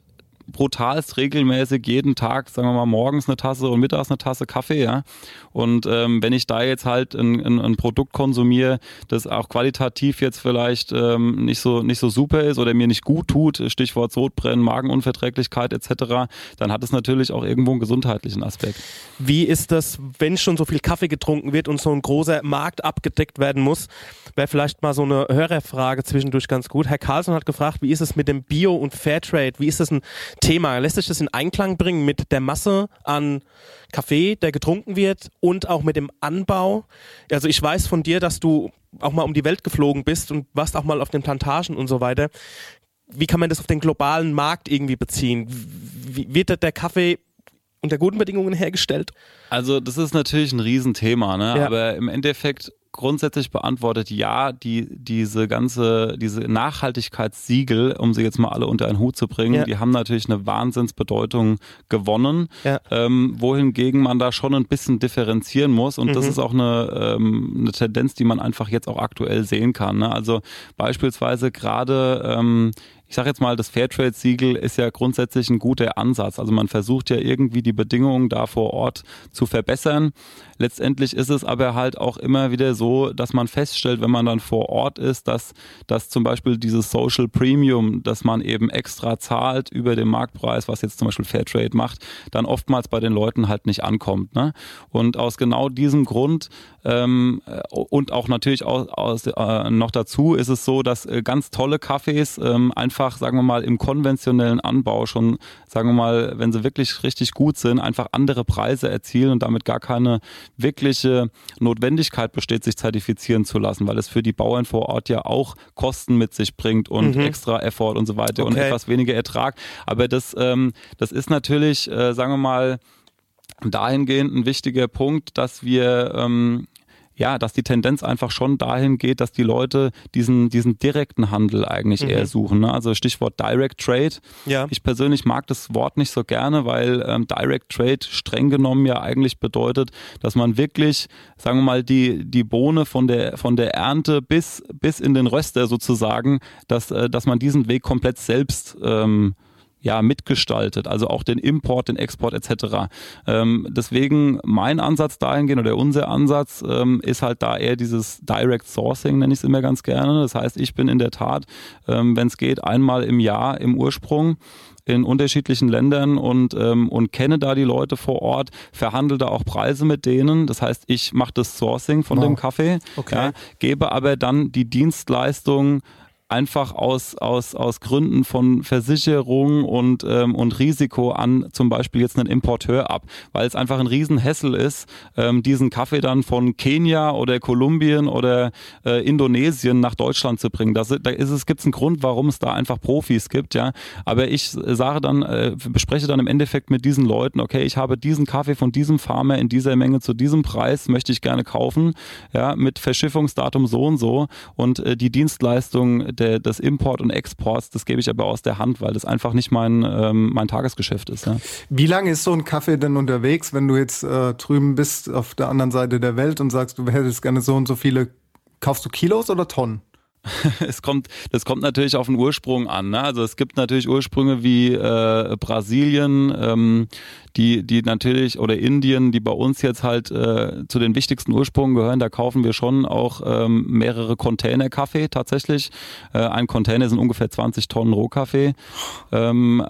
brutalst regelmäßig jeden Tag, sagen wir mal, morgens eine Tasse und mittags eine Tasse Kaffee, ja. Und ähm, wenn ich da jetzt halt ein, ein, ein Produkt konsumiere, das auch qualitativ jetzt vielleicht ähm, nicht so nicht so super ist oder mir nicht gut tut, Stichwort Sodbrennen, Magenunverträglichkeit etc., dann hat es natürlich auch irgendwo einen gesundheitlichen Aspekt. Wie ist das, wenn schon so viel Kaffee getrunken wird und so ein großer Markt abgedeckt werden muss? Wäre vielleicht mal so eine Hörerfrage zwischendurch ganz gut. Herr Carlson hat gefragt, wie ist es mit dem Bio- und Fairtrade? Wie ist das ein Thema? Lässt sich das in Einklang bringen mit der Masse an Kaffee, der getrunken wird und auch mit dem Anbau? Also ich weiß von dir, dass du auch mal um die Welt geflogen bist und warst auch mal auf den Plantagen und so weiter. Wie kann man das auf den globalen Markt irgendwie beziehen? Wie, wird der- Kaffee unter guten Bedingungen hergestellt? Also das ist natürlich ein Riesenthema, ne? Ja. aber im Endeffekt grundsätzlich beantwortet, ja, die, diese ganze, diese Nachhaltigkeitssiegel, um sie jetzt mal alle unter einen Hut zu bringen, Ja. die haben natürlich eine Wahnsinnsbedeutung gewonnen, Ja. ähm, wohingegen man da schon ein bisschen differenzieren muss und das Mhm. ist auch eine, ähm, eine Tendenz, die man einfach jetzt auch aktuell sehen kann. Ne? Also beispielsweise gerade ähm, ich sage jetzt mal, das Fairtrade-Siegel ist ja grundsätzlich ein guter Ansatz. Also man versucht ja irgendwie die Bedingungen da vor Ort zu verbessern. Letztendlich ist es aber halt auch immer wieder so, dass man feststellt, wenn man dann vor Ort ist, dass, dass zum Beispiel dieses Social Premium, das man eben extra zahlt über den Marktpreis, was jetzt zum Beispiel Fairtrade macht, dann oftmals bei den Leuten halt nicht ankommt. Ne? Und aus genau diesem Grund ähm, äh, und auch natürlich aus, aus, äh, noch dazu ist es so, dass äh, ganz tolle Kaffees ähm, einfach, sagen wir mal, im konventionellen Anbau schon, sagen wir mal, wenn sie wirklich richtig gut sind, einfach andere Preise erzielen und damit gar keine wirkliche Notwendigkeit besteht, sich zertifizieren zu lassen, weil es für die Bauern vor Ort ja auch Kosten mit sich bringt und Mhm. extra Effort und so weiter und Okay. etwas weniger Ertrag. Aber das, ähm, das ist natürlich, äh, sagen wir mal, dahingehend ein wichtiger Punkt, dass wir ähm, ja, dass die Tendenz einfach schon dahin geht, dass die Leute diesen, diesen direkten Handel eigentlich Mhm. eher suchen. Ne? Also Stichwort Direct Trade. Ja. Ich persönlich mag das Wort nicht so gerne, weil ähm, Direct Trade streng genommen ja eigentlich bedeutet, dass man wirklich, sagen wir mal, die, die Bohne von der, von der Ernte bis, bis in den Röster sozusagen, dass, äh, dass man diesen Weg komplett selbst ähm, ja, mitgestaltet, also auch den Import, den Export etc. Ähm, deswegen mein Ansatz dahingehend oder unser Ansatz ähm, ist halt da eher dieses Direct Sourcing, nenne ich es immer ganz gerne. Das heißt, ich bin in der Tat, ähm, wenn es geht, einmal im Jahr im Ursprung in unterschiedlichen Ländern und, ähm, und kenne da die Leute vor Ort, verhandle da auch Preise mit denen. Das heißt, ich mache das Sourcing von Wow. dem Kaffee, Okay. ja, gebe aber dann die Dienstleistung einfach aus, aus, aus Gründen von Versicherung und, ähm, und Risiko an zum Beispiel jetzt einen Importeur ab, weil es einfach ein Riesenhessel ist, ähm, diesen Kaffee dann von Kenia oder Kolumbien oder äh, Indonesien nach Deutschland zu bringen. Das, da ist es, gibt es einen Grund, warum es da einfach Profis gibt, ja. Aber ich sage dann, äh, bespreche dann im Endeffekt mit diesen Leuten, okay, ich habe diesen Kaffee von diesem Farmer in dieser Menge zu diesem Preis, möchte ich gerne kaufen, ja, mit Verschiffungsdatum so und so und äh, die Dienstleistung der, des Import und Exports, das gebe ich aber aus der Hand, weil das einfach nicht mein, ähm, mein Tagesgeschäft ist. Ja. Wie lange ist so ein Kaffee denn unterwegs, wenn du jetzt äh, drüben bist auf der anderen Seite der Welt und sagst, du hättest gerne so und so viele, kaufst du Kilos oder Tonnen? es kommt, das kommt natürlich auf den Ursprung an. Ne? Also es gibt natürlich Ursprünge wie äh, Brasilien, ähm, die, die natürlich, oder Indien, die bei uns jetzt halt äh, zu den wichtigsten Ursprüngen gehören. Da kaufen wir schon auch ähm, mehrere Container Kaffee tatsächlich. Äh, ein Container sind ungefähr 20 Tonnen Rohkaffee. Ähm,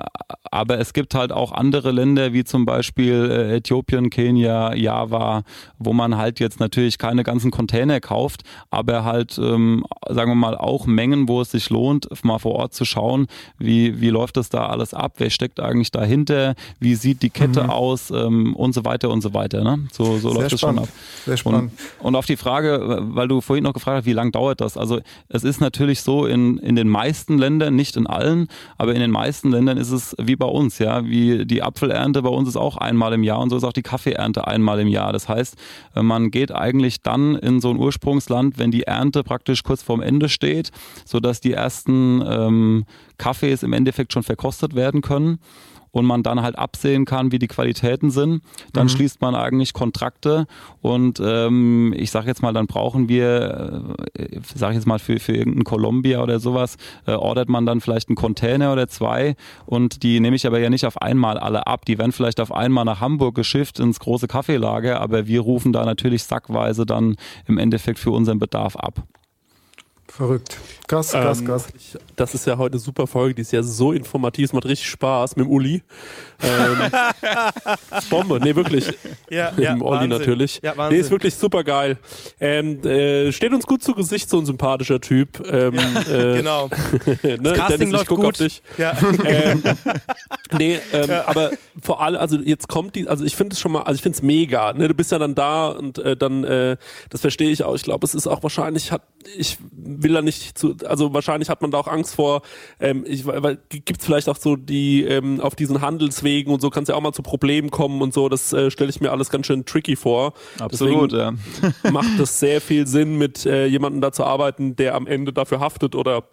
aber es gibt halt auch andere Länder, wie zum Beispiel äh, Äthiopien, Kenia, Java, wo man halt jetzt natürlich keine ganzen Container kauft, aber halt, ähm, sagen wir mal, auch Mengen, wo es sich lohnt, mal vor Ort zu schauen, wie, wie läuft das da alles ab, wer steckt eigentlich dahinter, wie sieht die Kette mhm. aus ähm, und so weiter und so weiter. Ne? So, so läuft es schon ab. Sehr spannend. Und, und auf die Frage, weil du vorhin noch gefragt hast, wie lange dauert das? Also es ist natürlich so in, in den meisten Ländern, nicht in allen, aber in den meisten Ländern ist es wie bei uns, ja, wie die Apfelernte bei uns ist auch einmal im Jahr und so ist auch die Kaffeeernte einmal im Jahr. Das heißt, man geht eigentlich dann in so ein Ursprungsland, wenn die Ernte praktisch kurz vorm Ende steht, sodass die ersten ähm, Kaffees im Endeffekt schon verkostet werden können und man dann halt absehen kann, wie die Qualitäten sind, dann mhm. schließt man eigentlich Kontrakte und ähm, ich sage jetzt mal, dann brauchen wir, äh, sage ich jetzt mal für, für irgendein Columbia oder sowas, äh, ordert man dann vielleicht einen Container oder zwei und die nehme ich aber ja nicht auf einmal alle ab. Die werden vielleicht auf einmal nach Hamburg geschifft ins große Kaffeelager, aber wir rufen da natürlich sackweise dann im Endeffekt für unseren Bedarf ab. Verrückt. Krass, krass, ähm, krass. Ich, das ist ja heute eine super Folge, die ist ja so informativ, es macht richtig Spaß mit dem Uli. Ähm, Bombe, nee, wirklich. Ja, mit dem Olli natürlich. Ja, Wahnsinn. nee, ist wirklich super geil. Ähm, äh, steht uns gut zu Gesicht, so ein sympathischer Typ. Ähm, ja, äh, genau. ne, das Casting Dennis, läuft gut. Auf dich. Ja. Ähm, nee, ähm, ja. aber vor allem, also jetzt kommt die, also ich finde es schon mal, also ich finde es mega. Ne? Du bist ja dann da und äh, dann, äh, das verstehe ich auch. Ich glaube, es ist auch wahrscheinlich, hat, ich will da nicht zu, also wahrscheinlich hat man da auch Angst vor, ähm, ich, weil gibt es vielleicht auch so die ähm, auf diesen Handelswegen und so kann es ja auch mal zu Problemen kommen und so. Das äh, stelle ich mir alles ganz schön tricky vor. Absolut, Deswegen ja. macht es sehr viel Sinn, mit äh, jemandem da zu arbeiten, der am Ende dafür haftet oder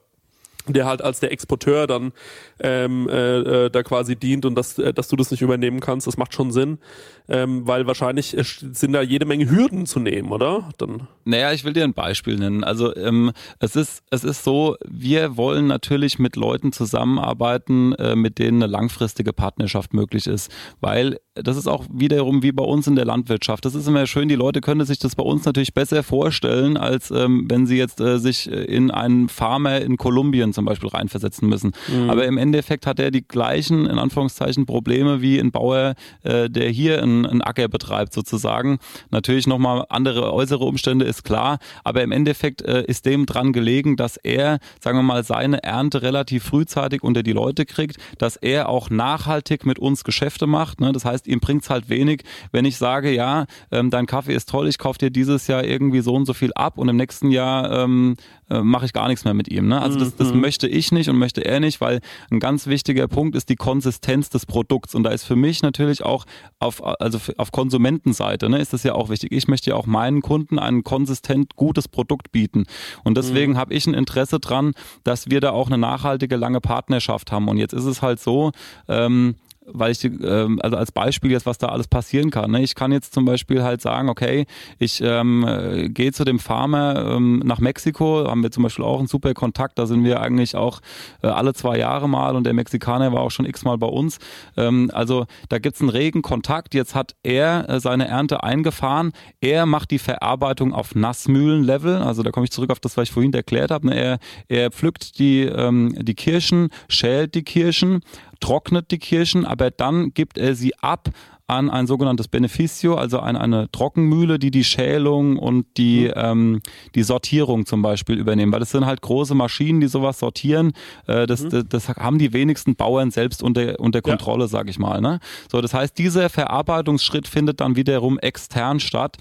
der halt als der Exporteur dann ähm, äh, äh, da quasi dient und dass, äh, dass du das nicht übernehmen kannst, das macht schon Sinn, ähm, weil wahrscheinlich äh, sind da jede Menge Hürden zu nehmen, oder? Dann. Naja, ich will dir ein Beispiel nennen. Also ähm, es ist es ist so, wir wollen natürlich mit Leuten zusammenarbeiten, äh, mit denen eine langfristige Partnerschaft möglich ist, weil das ist auch wiederum wie bei uns in der Landwirtschaft. Das ist immer schön, die Leute können sich das bei uns natürlich besser vorstellen, als ähm, wenn sie jetzt äh, sich in einen Farmer in Kolumbien zum Beispiel reinversetzen müssen. Mhm. Aber im Endeffekt hat er die gleichen, in Anführungszeichen, Probleme wie ein Bauer, äh, der hier einen, einen Acker betreibt sozusagen. Natürlich nochmal andere äußere Umstände ist klar, aber im Endeffekt äh, ist dem dran gelegen, dass er, sagen wir mal, seine Ernte relativ frühzeitig unter die Leute kriegt, dass er auch nachhaltig mit uns Geschäfte macht. Ne? Das heißt, heißt, ihm bringt es halt wenig, wenn ich sage, ja, ähm, dein Kaffee ist toll, ich kaufe dir dieses Jahr irgendwie so und so viel ab und im nächsten Jahr ähm, äh, mache ich gar nichts mehr mit ihm. Ne? Also das, das mhm. möchte ich nicht und möchte er nicht, weil ein ganz wichtiger Punkt ist die Konsistenz des Produkts. Und da ist für mich natürlich auch auf, also auf Konsumentenseite, ne, ist das ja auch wichtig. Ich möchte ja auch meinen Kunden ein konsistent gutes Produkt bieten. Und deswegen mhm. habe ich ein Interesse dran, dass wir da auch eine nachhaltige, lange Partnerschaft haben. Und jetzt ist es halt so, ähm, weil ich, ähm, also als Beispiel jetzt, was da alles passieren kann. Ne? Ich kann jetzt zum Beispiel halt sagen, okay, ich ähm, äh, gehe zu dem Farmer ähm, nach Mexiko, haben wir zum Beispiel auch einen super Kontakt, da sind wir eigentlich auch äh, alle zwei Jahre mal und der Mexikaner war auch schon x-mal bei uns. Ähm, also da gibt's einen regen Kontakt, jetzt hat er äh, seine Ernte eingefahren, er macht die Verarbeitung auf Nassmühlenlevel, also da komme ich zurück auf das, was ich vorhin erklärt habe, ne? er, er pflückt die, ähm, die Kirschen, schält die Kirschen, trocknet die Kirschen, aber dann gibt er sie ab an ein sogenanntes Beneficio, also an eine Trockenmühle, die die Schälung und die, Mhm. ähm, die Sortierung zum Beispiel übernehmen. Weil das sind halt große Maschinen, die sowas sortieren. Äh, das, Mhm. das, das haben die wenigsten Bauern selbst unter, unter Kontrolle, sag ich mal. Ne? So, das heißt, dieser Verarbeitungsschritt findet dann wiederum extern statt.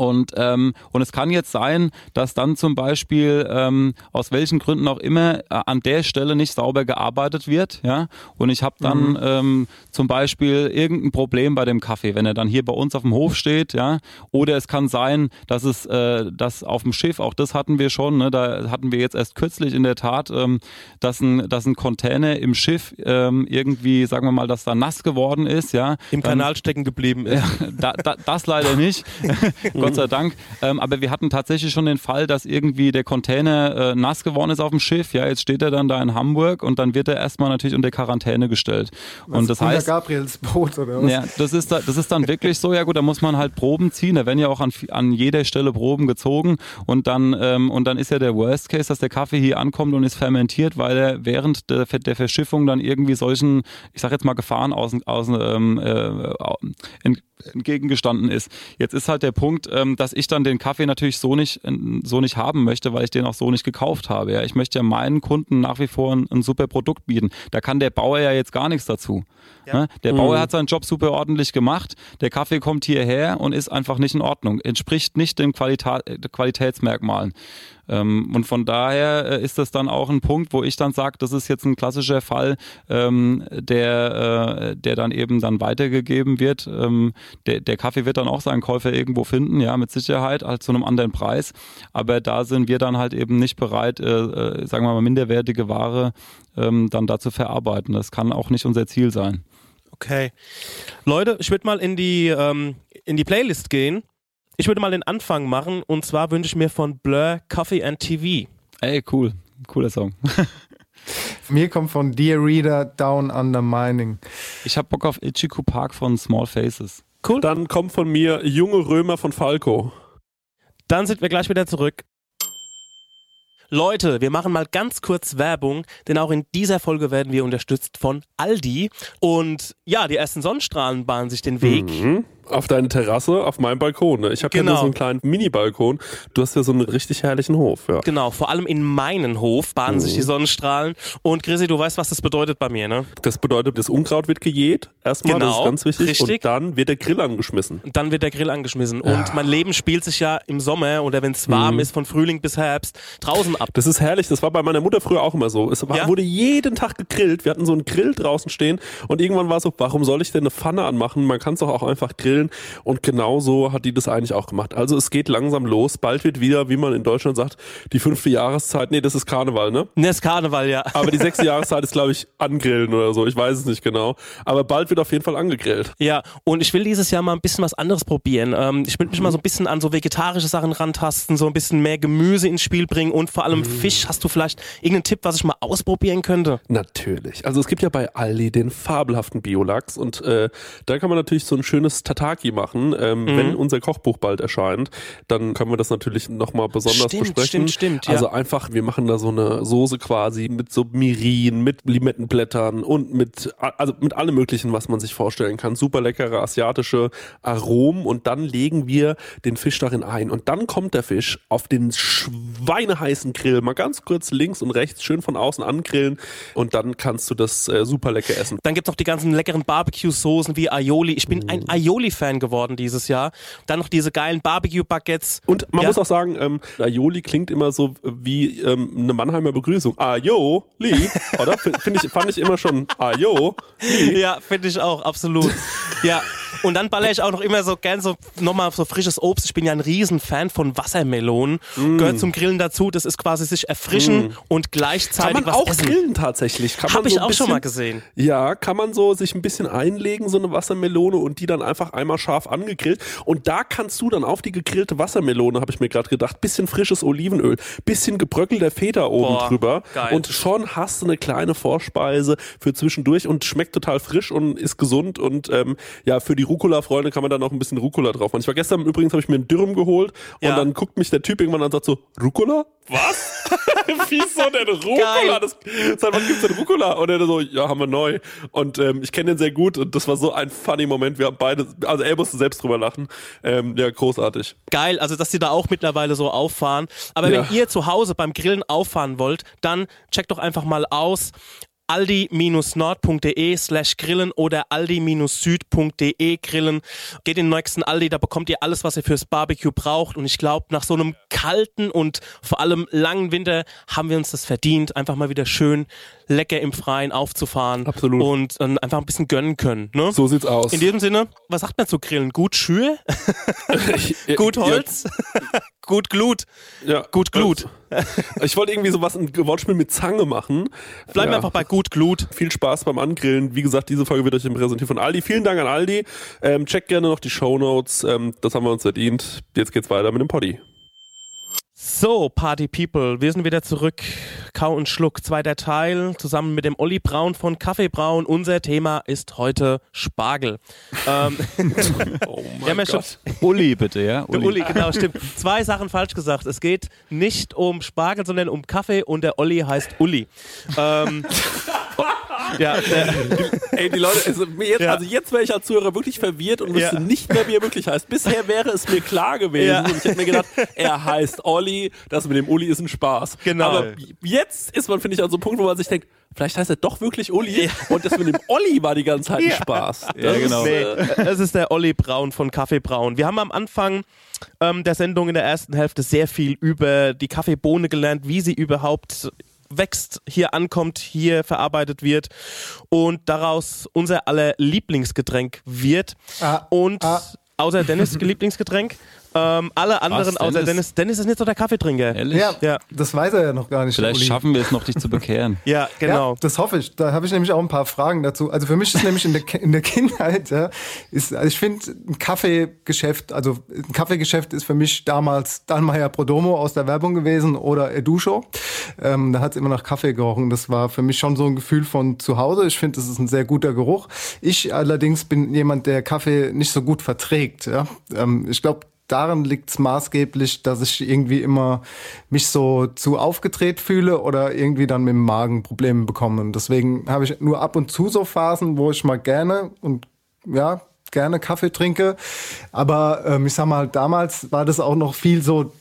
Und, ähm, und es kann jetzt sein, dass dann zum Beispiel ähm, aus welchen Gründen auch immer äh, an der Stelle nicht sauber gearbeitet wird, ja. Und ich habe dann Mhm. ähm, zum Beispiel irgendein Problem bei dem Kaffee, wenn er dann hier bei uns auf dem Hof steht, ja. Oder es kann sein, dass es, äh, dass auf dem Schiff, auch das hatten wir schon, ne, da hatten wir jetzt erst kürzlich in der Tat, ähm, dass ein, dass ein Container im Schiff ähm, irgendwie, sagen wir mal, dass da nass geworden ist, ja. Im Dann- Kanal stecken geblieben ist. da, da, das leider nicht, Gott sei Dank. Ähm, aber wir hatten tatsächlich schon den Fall, dass irgendwie der Container äh, nass geworden ist auf dem Schiff. Ja, jetzt steht er dann da in Hamburg und dann wird er erstmal natürlich unter Quarantäne gestellt. Und das heißt, Gabriels Boot oder was? ja, das ist, da, das ist dann wirklich so, ja gut, da muss man halt Proben ziehen, da werden ja auch an, an jeder Stelle Proben gezogen und dann, ähm, und dann ist ja der Worst Case, dass der Kaffee hier ankommt und ist fermentiert, weil er während der, der Verschiffung dann irgendwie solchen, ich sag jetzt mal Gefahren außen, außen, ähm, äh, ent, entgegengestanden ist. Jetzt ist halt der Punkt, ähm, dass ich dann den Kaffee natürlich so nicht, so nicht haben möchte, weil ich den auch so nicht gekauft habe. Ja. Ich möchte ja meinen Kunden nach wie vor ein, ein super Produkt bieten. Da kann der Bauer ja jetzt gar nichts dazu. Ne? Der Bauer Mhm. hat seinen Job super ordentlich gemacht. Der Kaffee kommt hierher und ist einfach nicht in Ordnung. Entspricht nicht den Qualita äh, Qualitätsmerkmalen. Ähm, und von daher äh, ist das dann auch ein Punkt, wo ich dann sage, das ist jetzt ein klassischer Fall, ähm, der, äh, der dann eben dann weitergegeben wird. Ähm, der, der Kaffee wird dann auch seinen Käufer irgendwo finden, ja, mit Sicherheit, halt zu einem anderen Preis. Aber da sind wir dann halt eben nicht bereit, äh, äh, sagen wir mal, minderwertige Ware ähm, dann da zu verarbeiten. Das kann auch nicht unser Ziel sein. Okay. Leute, ich würde mal in die, ähm, in die Playlist gehen. Ich würde mal den Anfang machen und zwar wünsche ich mir von Blur Coffee and TV. Ey, cool. Cooler Song. Mir kommt von Dear Reader Down Under Mining. Ich habe Bock auf Ichiku Park von Small Faces. Cool. Dann kommt von mir Junge Römer von Falco. Dann sind wir gleich wieder zurück. Leute, wir machen mal ganz kurz Werbung, denn auch in dieser Folge werden wir unterstützt von Aldi. Und ja, die ersten Sonnenstrahlen bahnen sich den Weg. Mhm. Auf deine Terrasse, auf meinem Balkon. Ne? Ich habe ja Genau. nur so einen kleinen Mini-Balkon. Du hast ja so einen richtig herrlichen Hof. Ja. Genau, vor allem in meinen Hof bahnen sich Mhm. die Sonnenstrahlen. Und Chrissy, du weißt, was das bedeutet bei mir, ne? Das bedeutet, das Unkraut wird gejäht. Erstmal, das Genau, ist ganz wichtig. richtig. Und dann wird der Grill angeschmissen. Und dann wird der Grill angeschmissen. Und mein Leben spielt sich ja im Sommer oder wenn es warm Mhm. ist, von Frühling bis Herbst, draußen ab. Das ist herrlich. Das war bei meiner Mutter früher auch immer so. Es war, Ja? wurde jeden Tag gegrillt. Wir hatten so einen Grill draußen stehen und irgendwann war so, warum soll ich denn eine Pfanne anmachen? Man kann es doch auch einfach grillen. Und genau so hat die das eigentlich auch gemacht. Also es geht langsam los. Bald wird wieder, wie man in Deutschland sagt, die fünfte Jahreszeit. Nee, das ist Karneval, ne? Ne, ist Karneval, ja. Aber die sechste Jahreszeit ist, glaube ich, angrillen oder so. Ich weiß es nicht genau. Aber bald wird auf jeden Fall angegrillt. Ja, und ich will dieses Jahr mal ein bisschen was anderes probieren. Ähm, ich will mich mal so ein bisschen an so vegetarische Sachen rantasten, so ein bisschen mehr Gemüse ins Spiel bringen und vor allem Fisch. Hast du vielleicht irgendeinen Tipp, was ich mal ausprobieren könnte? Natürlich. Also es gibt ja bei Aldi den fabelhaften Biolachs und äh, da kann man natürlich so ein schönes Tataki machen. Ähm, Mhm. Wenn unser Kochbuch bald erscheint, dann können wir das natürlich nochmal besonders Stimmt, besprechen. stimmt, stimmt, ja. Also einfach, wir machen da so eine Soße quasi mit so Mirin, mit Limettenblättern und mit, also mit allem möglichen, was man sich vorstellen kann. Super leckere asiatische Aromen und dann legen wir den Fisch darin ein und dann kommt der Fisch auf den schweineheißen Grill, mal ganz kurz links und rechts schön von außen angrillen und dann kannst du das äh, super lecker essen. Dann gibt's noch die ganzen leckeren Barbecue-Soßen wie Aioli. Ich bin ein Aioli-Fan geworden dieses Jahr. Dann noch diese geilen Barbecue-Baguettes. Und man Ja. muss auch sagen, ähm, Aioli klingt immer so wie ähm, eine Mannheimer Begrüßung. Aioli, oder? F- Find ich, fand ich immer schon Aioli. Ja, finde ich auch, absolut. ja. Und dann baller ich auch noch immer so gern so nochmal so frisches Obst. Ich bin ja ein Riesenfan von Wassermelonen. Gehört zum Grillen dazu. Das ist quasi sich erfrischen Mm. und Kann gleichzeitig man was auch essen. grillen tatsächlich. Kann Hab man ich so auch schon bisschen- mal gesehen. Ja, kann man so sich ein bisschen einlegen, so eine Wassermelone und die dann einfach einmal scharf angegrillt. Und da kannst du dann auf die gegrillte Wassermelone, habe ich mir gerade gedacht, bisschen frisches Olivenöl, bisschen gebröckelter Feta oben Boah, drüber. geil. Und schon hast du eine kleine Vorspeise für zwischendurch und schmeckt total frisch und ist gesund. Und ähm, ja, für die Rucola-Freunde kann man da noch ein bisschen Rucola drauf machen. Ich war gestern übrigens, habe ich mir einen Dürüm geholt und Ja. dann guckt mich der Typ irgendwann an und sagt so, Rucola? Was? Wie so denn Rucola? Das, seit wann gibt's denn Rucola? Und er so, ja, haben wir neu. Und ähm, ich kenne den sehr gut und das war so ein funny Moment. Wir haben beide, also er musste selbst drüber lachen. Ähm, ja, großartig. Geil, also dass die da auch mittlerweile so auffahren. Aber Ja. wenn ihr zu Hause beim Grillen auffahren wollt, dann checkt doch einfach mal aus aldi-nord.de slash grillen oder aldi-süd.de grillen. Geht in den nächsten Aldi, da bekommt ihr alles, was ihr fürs Barbecue braucht. Und ich glaube, nach so einem kalten und vor allem langen Winter haben wir uns das verdient, einfach mal wieder schön lecker im Freien aufzufahren. Absolut. Und ähm, einfach ein bisschen gönnen können. Ne? So sieht's aus. In diesem Sinne, was sagt man zu grillen? Gut Schür? Gut Holz? Gut Glut? Ja. Gut Glut. Ich wollte irgendwie sowas, ein Wortspiel mit Zange machen. Bleiben wir Ja. einfach bei Gut Glut. Viel Spaß beim Angrillen. Wie gesagt, diese Folge wird euch präsentiert von Aldi. Vielen Dank an Aldi. Ähm, checkt gerne noch die Shownotes. Ähm, das haben wir uns verdient. Jetzt geht's weiter mit dem Poddy. So, Party People, wir sind wieder zurück. Kau und Schluck, zweiter Teil, zusammen mit dem Olli Braun von Kaffee Braun. Unser Thema ist heute Spargel. ähm, Oh haben ja schon, Uli bitte, ja? der Uli, genau, stimmt. Zwei Sachen falsch gesagt. Es geht nicht um Spargel, sondern um Kaffee und der Olli heißt Uli. Ähm, ja, der, Ey, die Leute, also jetzt, Ja. also jetzt wäre ich als Zuhörer wirklich verwirrt und wüsste Ja. nicht mehr, wie er wirklich heißt. Bisher wäre es mir klar gewesen Ja. und ich hätte mir gedacht, er heißt Olli, das mit dem Uli ist ein Spaß. Genau. Aber jetzt ist man, finde ich, an so einem Punkt, wo man sich denkt, vielleicht heißt er doch wirklich Uli und das mit dem Olli war die ganze Zeit ein Spaß. Ja, Das genau. Ist, Nee, äh, es ist der Olli Braun von Kaffee Braun. Wir haben am Anfang ähm, der Sendung in der ersten Hälfte sehr viel über die Kaffeebohne gelernt, wie sie überhaupt wächst, hier ankommt, hier verarbeitet wird und daraus unser aller Lieblingsgetränk wird. Ah, und ah. außer Dennis Lieblingsgetränk, ähm, alle anderen außer Dennis? Dennis. Dennis ist nicht so der Kaffeetrinker. Ehrlich? Ja, Ja. das weiß er ja noch gar nicht. Vielleicht Uli. schaffen wir es noch, dich zu bekehren. Ja, genau. Ja, das hoffe ich. Da habe ich nämlich auch ein paar Fragen dazu. Also für mich ist nämlich in der, in der Kindheit, ja, ist, also ich finde ein Kaffeegeschäft, also ein Kaffeegeschäft ist für mich damals Dallmayr Prodomo aus der Werbung gewesen oder Educho. Ähm, da hat es immer nach Kaffee gerochen. Das war für mich schon so ein Gefühl von zu Hause. Ich finde, das ist ein sehr guter Geruch. Ich allerdings bin jemand, der Kaffee nicht so gut verträgt. Ja. Ähm, ich glaube, daran liegt es maßgeblich, dass ich irgendwie immer mich so zu aufgedreht fühle oder irgendwie dann mit dem Magen Probleme bekomme. Und deswegen habe ich nur ab und zu so Phasen, wo ich mal gerne und ja, gerne Kaffee trinke. Aber ähm, ich sag mal, damals war das auch noch viel so,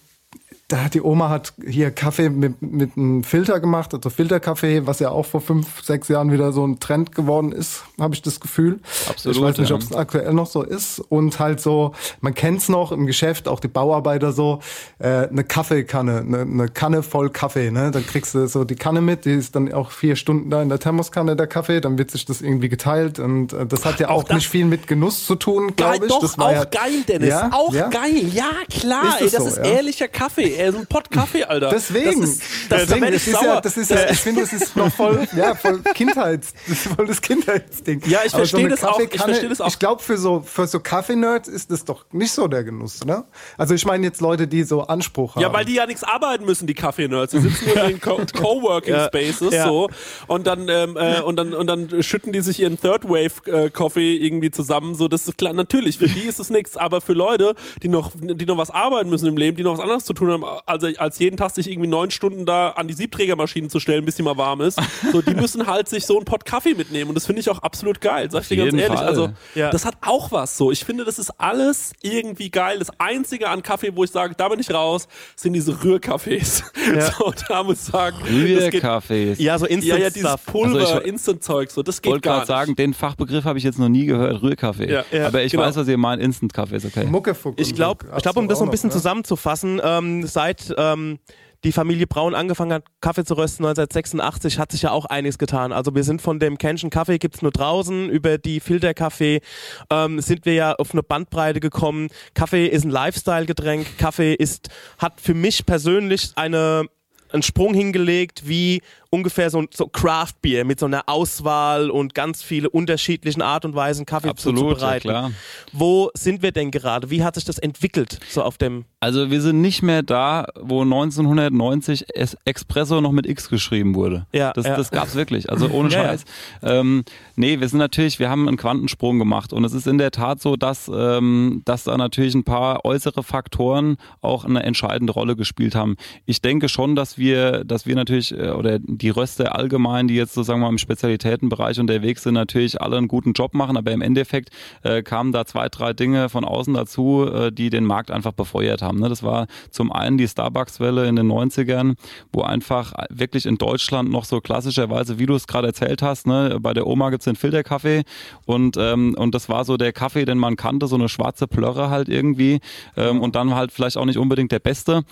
da hat die Oma hat hier Kaffee mit, mit einem Filter gemacht, also Filterkaffee, was ja auch vor fünf, sechs Jahren wieder so ein Trend geworden ist, habe ich das Gefühl. Absolut, Ich weiß nicht, ja. ob es aktuell noch so ist. Und halt so, man kennt's noch im Geschäft, auch die Bauarbeiter so, äh, eine Kaffeekanne, eine, eine Kanne voll Kaffee. Ne? Dann kriegst du so die Kanne mit, die ist dann auch vier Stunden da in der Thermoskanne, der Kaffee, dann wird sich das irgendwie geteilt. Und äh, das hat ja auch, das- nicht viel mit Genuss zu tun, glaube ich. doch, das war auch ja, geil, Dennis. Ja? Auch geil. Ja, klar. Ist ey, das so, ist ehrlicher Kaffee. Ey, so ein Pott Kaffee, Alter. Deswegen, Das ist, das, deswegen da das ist sauer. ja, das ist ja, ich finde, das ist noch voll, ja, voll Kindheits, das ist voll das Kindheitsding. Ja, ich verstehe eine das auch, ich verstehe das auch. Ich glaube, für so, für so Kaffee-Nerds ist das doch nicht so der Genuss, ne? Also ich meine jetzt Leute, die so Anspruch haben. Ja, weil die ja nichts arbeiten müssen, die Kaffee-Nerds. Die sitzen nur in den Co Coworking Spaces Ja. so und dann ähm, äh, und dann und dann schütten die sich ihren Third Wave äh, Coffee irgendwie zusammen. So, das ist klar. Natürlich, für die ist es nichts, aber für Leute, die noch die noch was arbeiten müssen im Leben, die noch was anderes zu tun haben, also als jeden Tag sich irgendwie neun Stunden da an die Siebträgermaschinen zu stellen, bis die mal warm ist. So, die müssen halt sich so einen Pott Kaffee mitnehmen und das finde ich auch absolut geil. Sag ich dir ganz ehrlich. Fall. Also Ja. das hat auch was so. Ich finde, das ist alles irgendwie geil. Das Einzige an Kaffee, wo ich sage, da bin ich raus, sind diese Rührkaffees. So, da muss ich sagen, das geht- Rührkaffees. Ja, so ja, Instant ja, dieses Stuff. Pulver, Also ich- Instant-Zeug, so, das Ich geht wollte gar gerade nicht. sagen, den Fachbegriff habe ich jetzt noch nie gehört, Rührkaffee. Ja, ja, Aber ich genau. weiß, was ihr meint, Instant-Kaffee ist okay. Muckefuck. Ich glaube, ich glaub, um das so ein bisschen noch, ne? zusammenzufassen, ähm, seit ähm, die Familie Braun angefangen hat, Kaffee zu rösten 1986, hat sich ja auch einiges getan. Also wir sind von dem Kännchen Kaffee gibt's nur draußen, über die Filterkaffee ähm, sind wir ja auf eine Bandbreite gekommen. Kaffee ist ein Lifestyle-Getränk. Kaffee ist, hat für mich persönlich eine einen Sprung hingelegt, wie ungefähr so, so Craft Beer mit so einer Auswahl und ganz viele unterschiedlichen Art und Weisen Kaffee Absolut, zuzubereiten. ja klar. Wo sind wir denn gerade? Wie hat sich das entwickelt so auf dem Also wir sind nicht mehr da, wo 1990 es Espresso noch mit X geschrieben wurde. Ja, das, ja. das gab's wirklich. Also ohne Ja, ja. Scheiß. Ähm, nee, wir sind natürlich, wir haben einen Quantensprung gemacht und es ist in der Tat so, dass, ähm, dass da natürlich ein paar äußere Faktoren auch eine entscheidende Rolle gespielt haben. Ich denke schon, dass wir, dass wir natürlich äh, oder die Röster allgemein, die jetzt so sagen wir mal im Spezialitätenbereich unterwegs sind, natürlich alle einen guten Job machen, aber im Endeffekt äh, kamen da zwei, drei Dinge von außen dazu, äh, die den Markt einfach befeuert haben. Ne? Das war zum einen die Starbucks-Welle in den 90ern, wo einfach wirklich in Deutschland noch so klassischerweise, wie du es gerade erzählt hast, ne, bei der Oma gibt's den Filterkaffee und, ähm, und das war so der Kaffee, den man kannte, so eine schwarze Plörre halt irgendwie ähm, und dann halt vielleicht auch nicht unbedingt der beste.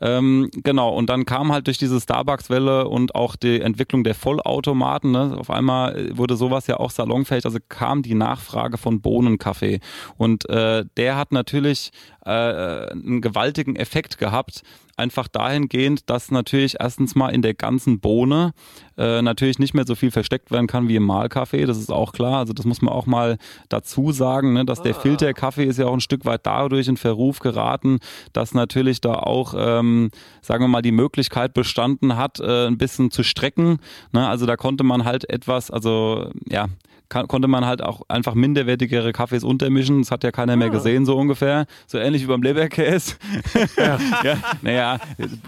Ähm, genau, und dann kam halt durch diese Starbucks-Welle und auch die Entwicklung der Vollautomaten, ne, auf einmal wurde sowas ja auch salonfähig, also kam die Nachfrage von Bohnenkaffee. Und äh, der hat natürlich äh, einen gewaltigen Effekt gehabt, einfach dahingehend, dass natürlich erstens mal in der ganzen Bohne äh, natürlich nicht mehr so viel versteckt werden kann wie im Mahlkaffee, das ist auch klar. Also das muss man auch mal dazu sagen, ne, dass der Filterkaffee ist ja auch ein Stück weit dadurch in Verruf geraten, dass natürlich da auch, ähm, sagen wir mal, die Möglichkeit bestanden hat, äh, ein bisschen zu strecken. Ne? Also da konnte man halt etwas, also ja, kann, konnte man halt auch einfach minderwertigere Kaffees untermischen. Das hat ja keiner mehr gesehen, so ungefähr. So ähnlich wie beim Leberkäse. Ja. ja, naja,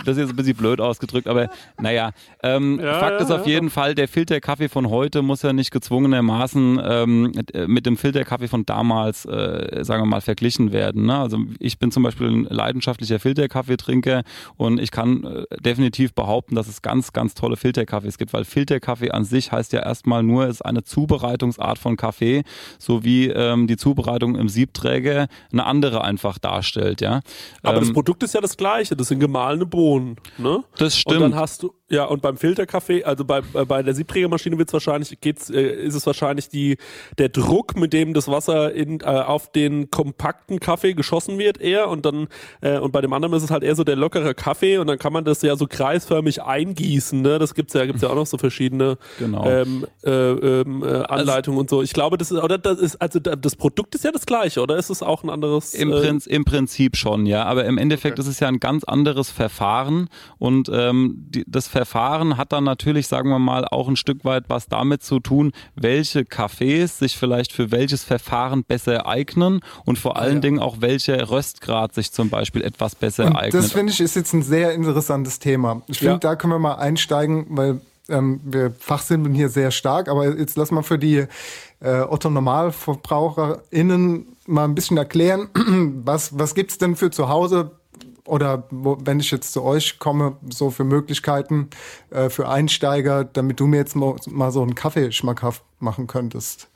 das ist jetzt ein bisschen blöd ausgedrückt, aber naja. Ähm, Ja, Fakt ja, ist auf jeden Fall, der Filterkaffee von heute muss ja nicht gezwungenermaßen ähm, mit dem Filterkaffee von damals, äh, sagen wir mal, verglichen werden. Ne? Also ich bin zum Beispiel ein leidenschaftlicher Filterkaffeetrinker und ich kann äh, definitiv behaupten, dass es ganz, ganz tolle Filterkaffees gibt, weil Filterkaffee an sich heißt ja erstmal nur, es ist eine Zubereitungsart von Kaffee, so wie ähm, die Zubereitung im Siebträger eine andere einfach darstellt. Ja? Aber das Ähm, Produkt ist ja das gleiche, das sind gemahlene Bohnen. Ne? Das Und stimmt. dann hast du, ja, und beim Filterkaffee, also bei, äh, bei der Siebträgermaschine wird's wahrscheinlich, geht's, äh, ist es wahrscheinlich die, der Druck, mit dem das Wasser in, äh, auf den kompakten Kaffee geschossen wird eher und dann, äh, und bei dem anderen ist es halt eher so der lockere Kaffee und dann kann man das ja so kreisförmig eingießen, ne? Das gibt's ja, gibt's ja auch noch so verschiedene Genau. ähm, äh, ähm, äh, Anleitungen und so. Ich glaube, das ist, oder das ist, also da- das Produkt ist ja das gleiche, oder ist es auch ein anderes? Im, äh, Prinz, Im Prinzip schon, ja. Aber im Endeffekt ist es ja ein ganz anderes Verfahren. Und ähm, die, das Verfahren hat dann natürlich, sagen wir mal, auch ein Stück weit was damit zu tun, welche Cafés sich vielleicht für welches Verfahren besser eignen und vor allen Dingen auch welcher Röstgrad sich zum Beispiel etwas besser Und eignet. das finde ich ist jetzt ein sehr interessantes Thema. Ich finde, Ja. da können wir mal einsteigen, weil ähm, wir fachsimpeln hier sehr stark. Aber jetzt lass mal für die äh, Otto-NormalverbraucherInnen mal ein bisschen erklären, was, was gibt's denn für zu Hause oder wo, wenn ich jetzt zu euch komme, so für Möglichkeiten äh, für Einsteiger, damit du mir jetzt mal, mal so einen Kaffee schmackhaft machen könntest.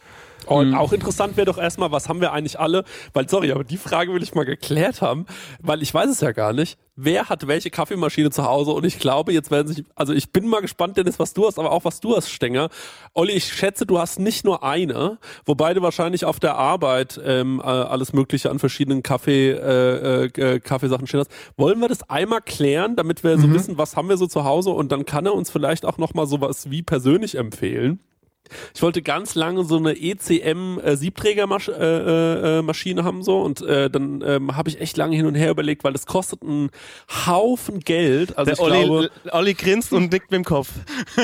Und auch interessant wäre doch erstmal, was haben wir eigentlich alle? Weil, sorry, aber die Frage will ich mal geklärt haben, weil ich weiß es ja gar nicht. Wer hat welche Kaffeemaschine zu Hause? Und ich glaube, jetzt werden sich, also ich bin mal gespannt, Dennis, was du hast, aber auch was du hast, Stenger. Olli, ich schätze, du hast nicht nur eine, wobei du wahrscheinlich auf der Arbeit ähm, äh, alles Mögliche an verschiedenen Kaffee, äh, äh, Kaffeesachen stehen hast. Wollen wir das einmal klären, damit wir so wissen, was haben wir so zu Hause? Und dann kann er uns vielleicht auch nochmal sowas wie persönlich empfehlen. Ich wollte ganz lange so eine ECM äh, Siebträgermaschine äh, äh, Maschine haben so und äh, dann ähm, habe ich echt lange hin und her überlegt, weil das kostet einen Haufen Geld. Also Der ich Olli, glaube, Olli grinst und nickt mit dem Kopf.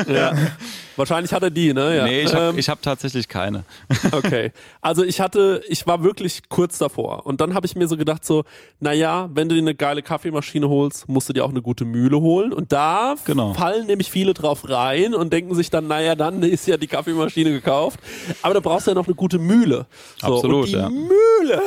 ja, wahrscheinlich hat er die, ne? Ja. nee, ich habe Ähm, hab tatsächlich keine. Okay. Also ich hatte, ich war wirklich kurz davor. Und dann habe ich mir so gedacht, so, naja, wenn du dir eine geile Kaffeemaschine holst, musst du dir auch eine gute Mühle holen. Und da Genau. fallen nämlich viele drauf rein und denken sich dann, naja, dann ist ja die Kaffeemaschine gekauft. Aber da brauchst du ja noch eine gute Mühle. So, Absolut, und die ja. Mühle,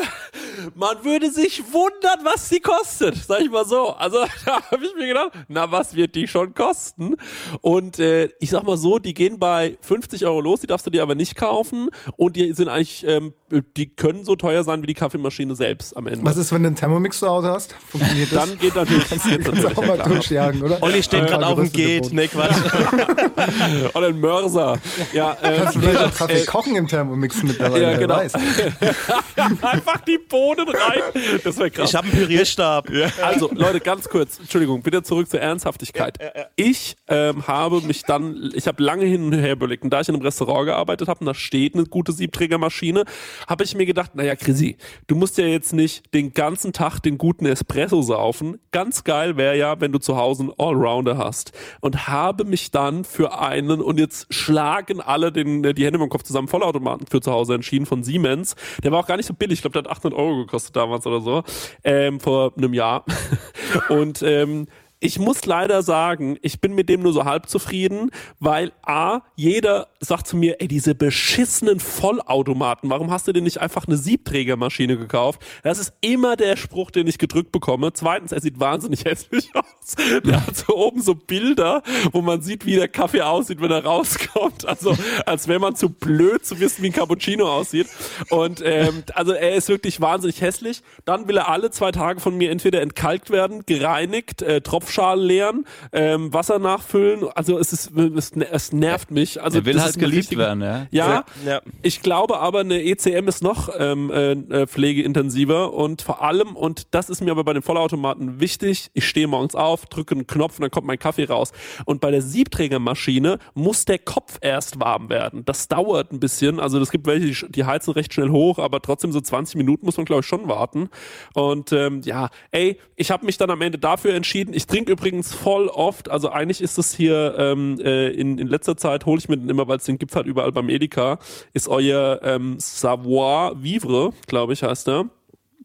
man würde sich wundern, was sie kostet, sag ich mal so. Also da habe ich mir gedacht, na, was wird die schon kosten? Und äh, ich sag mal so, die gehen bei 50 Euro los, die darfst du dir aber nicht kaufen. Und die sind eigentlich, ähm, die können so teuer sein wie die Kaffeemaschine selbst am Ende. Was ist, wenn du einen Thermomix zu Hause hast? Funktioniert das? Dann geht natürlich, Kannst du auch mal durchjagen, oder? Olli steht gerade auf dem Geht. Ne, Quatsch. oder ein Mörser. Ja, äh, Kannst du vielleicht auch Kaffee kochen im Thermomix mittlerweile, ja, genau. weiß. Einfach die Bohnen rein. Das wäre krass. Ich habe einen Pürierstab. Also, Leute, ganz kurz, Entschuldigung, wieder zurück zur Ernsthaftigkeit. Ich ähm, habe mich dann, ich habe lange hin und her überlegt, und da ich in einem Restaurant gearbeitet habe und da steht eine gute Siebträgermaschine, habe ich mir gedacht, naja, Chrissy, du musst ja jetzt nicht den ganzen Tag den guten Espresso saufen. Ganz geil wäre ja, wenn du zu Hause einen Allrounder hast. Und habe mich dann für einen, und jetzt schlagen alle den, die Hände im Kopf zusammen, Vollautomaten für zu Hause entschieden von Siemens. Der war auch gar nicht so billig, ich glaube, der hat 800 Euro gekostet damals oder so, ähm, vor einem Jahr. Und ähm, ich muss leider sagen, ich bin mit dem nur so halb zufrieden, weil A, jeder sagt zu mir, ey, diese beschissenen Vollautomaten, warum hast du denn nicht einfach eine Siebträgermaschine gekauft? Das ist immer der Spruch, den ich gedrückt bekomme. Zweitens, er sieht wahnsinnig hässlich aus. Der hat so oben so Bilder, wo man sieht, wie der Kaffee aussieht, wenn er rauskommt. Also, als wäre man zu blöd zu wissen, wie ein Cappuccino aussieht. Und ähm, also er ist wirklich wahnsinnig hässlich. Dann will er alle zwei Tage von mir entweder entkalkt werden, gereinigt, äh, Tropfschalen leeren, ähm, Wasser nachfüllen. Also es ist, es, es nervt mich. Also Er will halt geliebt richtige- werden, ja. Ja, Ja. ich glaube aber, eine ECM ist noch ähm, äh, äh, pflegeintensiver und vor allem, und das ist mir aber bei den Vollautomaten wichtig, ich stehe morgens auf, drücke einen Knopf und dann kommt mein Kaffee raus. Und bei der Siebträgermaschine muss der Kopf erst warm werden. Das dauert ein bisschen. Also es gibt welche, die heizen recht schnell hoch, aber trotzdem so 20 Minuten muss man, glaube ich, schon warten. Und ähm, ja, ey, ich habe mich dann am Ende dafür entschieden. Ich trinke übrigens voll oft, also eigentlich ist es hier ähm, äh, in, in letzter Zeit, hole ich mir den immer, weil es den gibt's halt überall beim Edeka, ist euer ähm, Savoir Vivre, glaube ich, heißt der.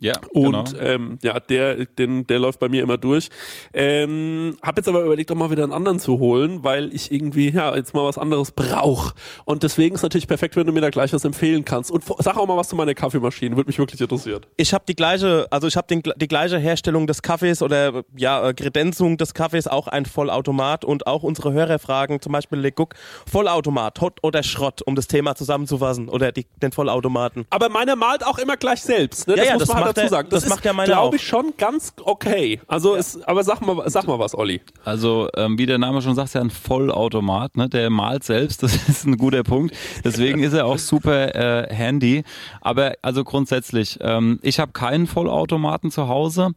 Ja, Und genau. ähm, ja, der, den, der läuft bei mir immer durch. Ähm, hab jetzt aber überlegt, auch mal wieder einen anderen zu holen, weil ich irgendwie ja jetzt mal was anderes brauche. Und deswegen ist natürlich perfekt, wenn du mir da gleich was empfehlen kannst. Und sag auch mal was zu meiner Kaffeemaschine, würde mich wirklich interessieren. Ich habe die gleiche, also ich habe die gleiche Herstellung des Kaffees oder ja, äh, Kredenzung des Kaffees, auch ein Vollautomat und auch unsere Hörer fragen, zum Beispiel Le Cook, Vollautomat, Hot oder Schrott, um das Thema zusammenzufassen oder die, den Vollautomaten. Aber meiner malt auch immer gleich selbst. Ne? Ja, ja, muss das man halt macht dazu sagen. das ist, macht ja meine glaube ich, schon ganz okay. Also, ist, aber sag mal, sag mal was, Olli. Also, ähm, wie der Name schon sagt, ist ja ein Vollautomat. Ne? Der malt selbst, das ist ein guter Punkt. Deswegen ist er auch super äh, handy. Aber also grundsätzlich, ähm, ich habe keinen Vollautomaten zu Hause.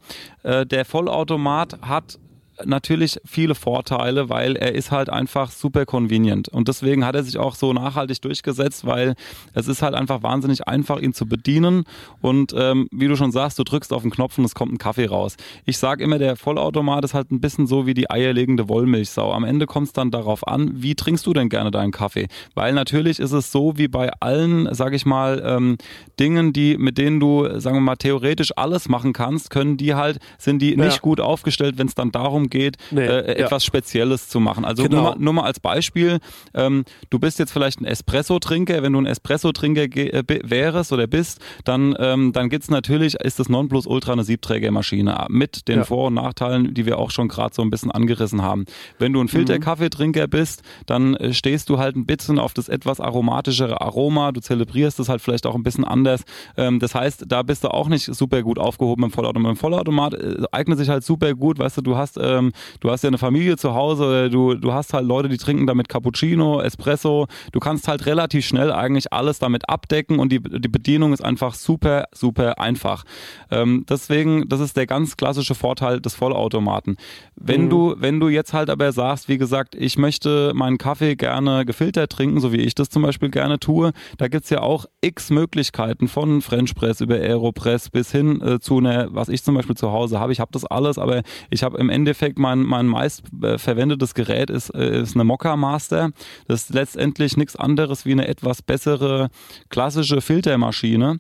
Äh, der Vollautomat hat natürlich viele Vorteile, weil er ist halt einfach super convenient. Und deswegen hat er sich auch so nachhaltig durchgesetzt, weil es ist halt einfach wahnsinnig einfach, ihn zu bedienen. Und ähm, wie du schon sagst, du drückst auf den Knopf und es kommt ein Kaffee raus. Ich sage immer, der Vollautomat ist halt ein bisschen so wie die eierlegende Wollmilchsau. Am Ende kommt es dann darauf an, wie trinkst du denn gerne deinen Kaffee? Weil natürlich ist es so wie bei allen, sage ich mal, ähm, Dingen, die mit denen du, sagen wir mal, theoretisch alles machen kannst, können die halt, sind die Ja. nicht gut aufgestellt, wenn es dann darum geht, Nee, äh, ja. etwas Spezielles zu machen. Also Genau. nur, mal, nur mal als Beispiel, ähm, du bist jetzt vielleicht ein Espresso-Trinker, wenn du ein Espresso-Trinker äh, wärst oder bist, dann, ähm, dann gibt's natürlich, ist das Nonplusultra eine Siebträgermaschine mit den Ja. Vor- und Nachteilen, die wir auch schon gerade so ein bisschen angerissen haben. Wenn du ein Filterkaffeetrinker bist, dann äh, stehst du halt ein bisschen auf das etwas aromatischere Aroma, du zelebrierst es halt vielleicht auch ein bisschen anders. Ähm, das heißt, da bist du auch nicht super gut aufgehoben im Vollautomat. Im Vollautomat äh, eignet sich halt super gut, weißt du, du hast, ähm, du hast ja eine Familie zu Hause, oder du, du hast halt Leute, die trinken damit Cappuccino, Espresso. Du kannst halt relativ schnell eigentlich alles damit abdecken und die, die Bedienung ist einfach super, super einfach. Ähm, deswegen, das ist der ganz klassische Vorteil des Vollautomaten. Wenn du, wenn du jetzt halt aber sagst, wie gesagt, ich möchte meinen Kaffee gerne gefiltert trinken, so wie ich das zum Beispiel gerne tue, da gibt's ja auch x Möglichkeiten von French Press über Aeropress bis hin äh, zu einer, was ich zum Beispiel zu Hause habe. Ich habe das alles, aber ich habe im Endeffekt mein, mein meist äh, verwendetes Gerät ist, äh, ist eine Mokka Master. Das ist letztendlich nichts anderes wie eine etwas bessere klassische Filtermaschine.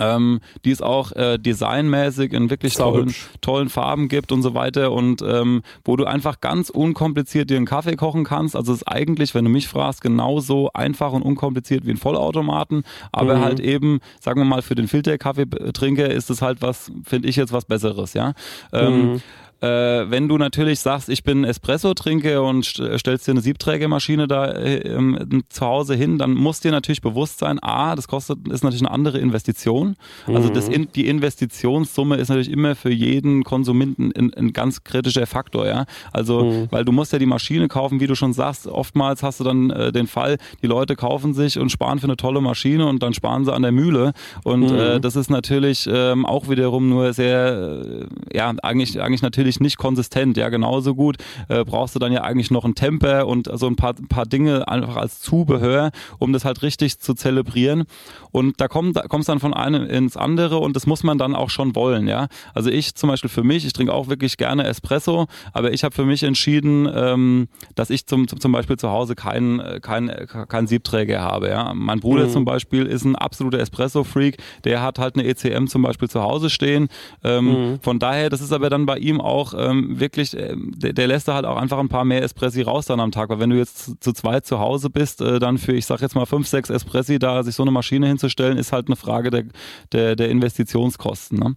Ähm, die es auch äh, designmäßig in wirklich tollen, tollen Farben gibt und so weiter und ähm, wo du einfach ganz unkompliziert dir einen Kaffee kochen kannst. Also es ist eigentlich, wenn du mich fragst, genauso einfach und unkompliziert wie ein Vollautomaten, aber Mhm. halt eben, sagen wir mal, für den Filterkaffeetrinker ist es halt was, finde ich jetzt was Besseres, ja. Ähm, Äh, wenn du natürlich sagst, ich bin Espresso-Trinker und st stellst dir eine Siebträgermaschine da äh, ähm, zu Hause hin, dann muss dir natürlich bewusst sein, A, das kostet, ist natürlich eine andere Investition. Also das Mhm. in, die Investitionssumme ist natürlich immer für jeden Konsumenten ein, ein ganz kritischer Faktor, ja. Also, Mhm. weil du musst ja die Maschine kaufen, wie du schon sagst, oftmals hast du dann äh, den Fall, die Leute kaufen sich und sparen für eine tolle Maschine und dann sparen sie an der Mühle. Und Mhm. äh, das ist natürlich ähm, auch wiederum nur sehr, äh, ja, eigentlich, eigentlich natürlich nicht konsistent. Ja, genauso gut äh, brauchst du dann ja eigentlich noch einen Temper und so ein paar, ein paar Dinge einfach als Zubehör, um das halt richtig zu zelebrieren. Und da kommt da kommst dann von einem ins andere und das muss man dann auch schon wollen. Ja, also ich zum Beispiel für mich, ich trinke auch wirklich gerne Espresso, aber ich habe für mich entschieden, ähm, dass ich zum, zum Beispiel zu Hause keinen keinen keinen Siebträger habe. Ja, mein Bruder Mhm. zum Beispiel ist ein absoluter Espresso-Freak, der hat halt eine ECM zum Beispiel zu Hause stehen. Ähm, Mhm. Von daher, das ist aber dann bei ihm auch ähm, wirklich, ähm, der, der lässt da halt auch einfach ein paar mehr Espressi raus dann am Tag, weil wenn du jetzt zu, zu zweit zu Hause bist, äh, dann für, ich sag jetzt mal fünf, sechs Espressi da sich so eine Maschine hinzustellen, ist halt eine Frage der, der, der Investitionskosten. Ne?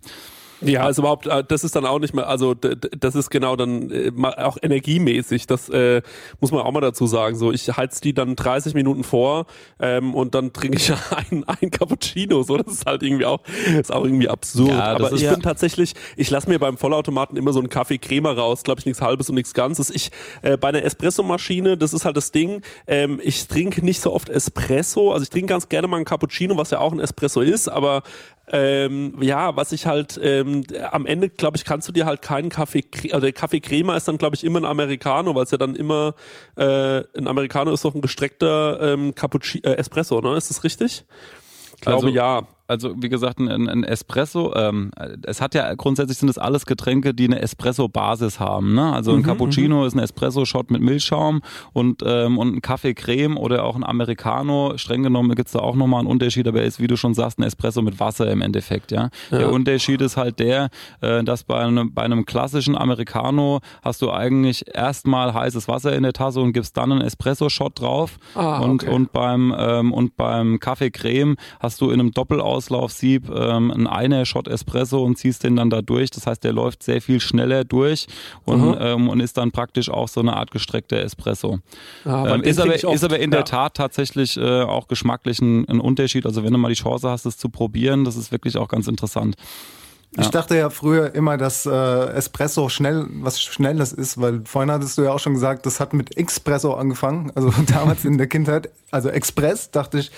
Ja, also überhaupt, äh, das ist dann auch nicht mehr, also das ist genau dann äh, auch energiemäßig, das äh, muss man auch mal dazu sagen. So, ich heiz die dann 30 Minuten vor ähm, und dann trinke ich ein, ein Cappuccino. So, das ist halt irgendwie auch, ist auch irgendwie absurd. Ja, Aber ich ja. bin tatsächlich, ich lasse mir beim Vollautomaten immer so einen Kaffee Crema raus, glaube ich, nichts halbes und nichts Ganzes. Ich äh, bei einer Espressomaschine, das ist halt das Ding. Ähm, ich trinke nicht so oft Espresso, also ich trinke ganz gerne mal einen Cappuccino, was ja auch ein Espresso ist, aber ähm, ja, was ich halt ähm, am Ende, glaube ich, kannst du dir halt keinen Kaffee, also der Kaffee Crema ist dann, glaube ich, immer ein Americano, weil es ja dann immer äh, ein Americano ist doch ein gestreckter ähm, Cappuccino, äh, Espresso, ne? Ist das richtig? Ich glaube Also- ja. Also wie gesagt, ein, ein Espresso, ähm, es hat ja grundsätzlich sind es alles Getränke, die eine Espresso-Basis haben. Ne? Also ein Mhm, Cappuccino ist ein Espresso-Shot mit Milchschaum und, ähm, und ein Kaffee Creme oder auch ein Americano. Streng genommen gibt es da auch nochmal einen Unterschied, aber er ist, wie du schon sagst, ein Espresso mit Wasser im Endeffekt. Ja? Der Ja. Unterschied ist halt der, äh, dass bei einem, bei einem klassischen Americano hast du eigentlich erstmal heißes Wasser in der Tasse und gibst dann einen Espresso-Shot drauf. Ah, und, okay. und beim ähm, und beim Kaffee Creme hast du in einem Doppelauslaufsieb ähm, einen einer Shot Espresso und ziehst den dann da durch. Das heißt, der läuft sehr viel schneller durch und, Mhm. ähm, und ist dann praktisch auch so eine Art gestreckter Espresso. Ja, aber ähm, ist, aber, oft. ist aber in der Ja. Tat tatsächlich äh, auch geschmacklich ein, ein Unterschied. Also wenn du mal die Chance hast, es zu probieren, das ist wirklich auch ganz interessant. Ich Ja. dachte ja früher immer, dass äh, Espresso schnell was Schnelles ist, weil vorhin hattest du ja auch schon gesagt, das hat mit Expresso angefangen, also damals in der Kindheit. Also Express dachte ich,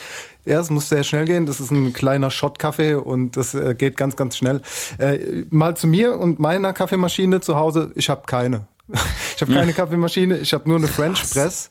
ja, es muss sehr schnell gehen. Das ist ein kleiner Shot-Kaffee und das äh, geht ganz, ganz schnell. Äh, mal zu mir und meiner Kaffeemaschine zu Hause. Ich habe keine. Ich habe keine Kaffeemaschine. Ich habe nur eine French Press.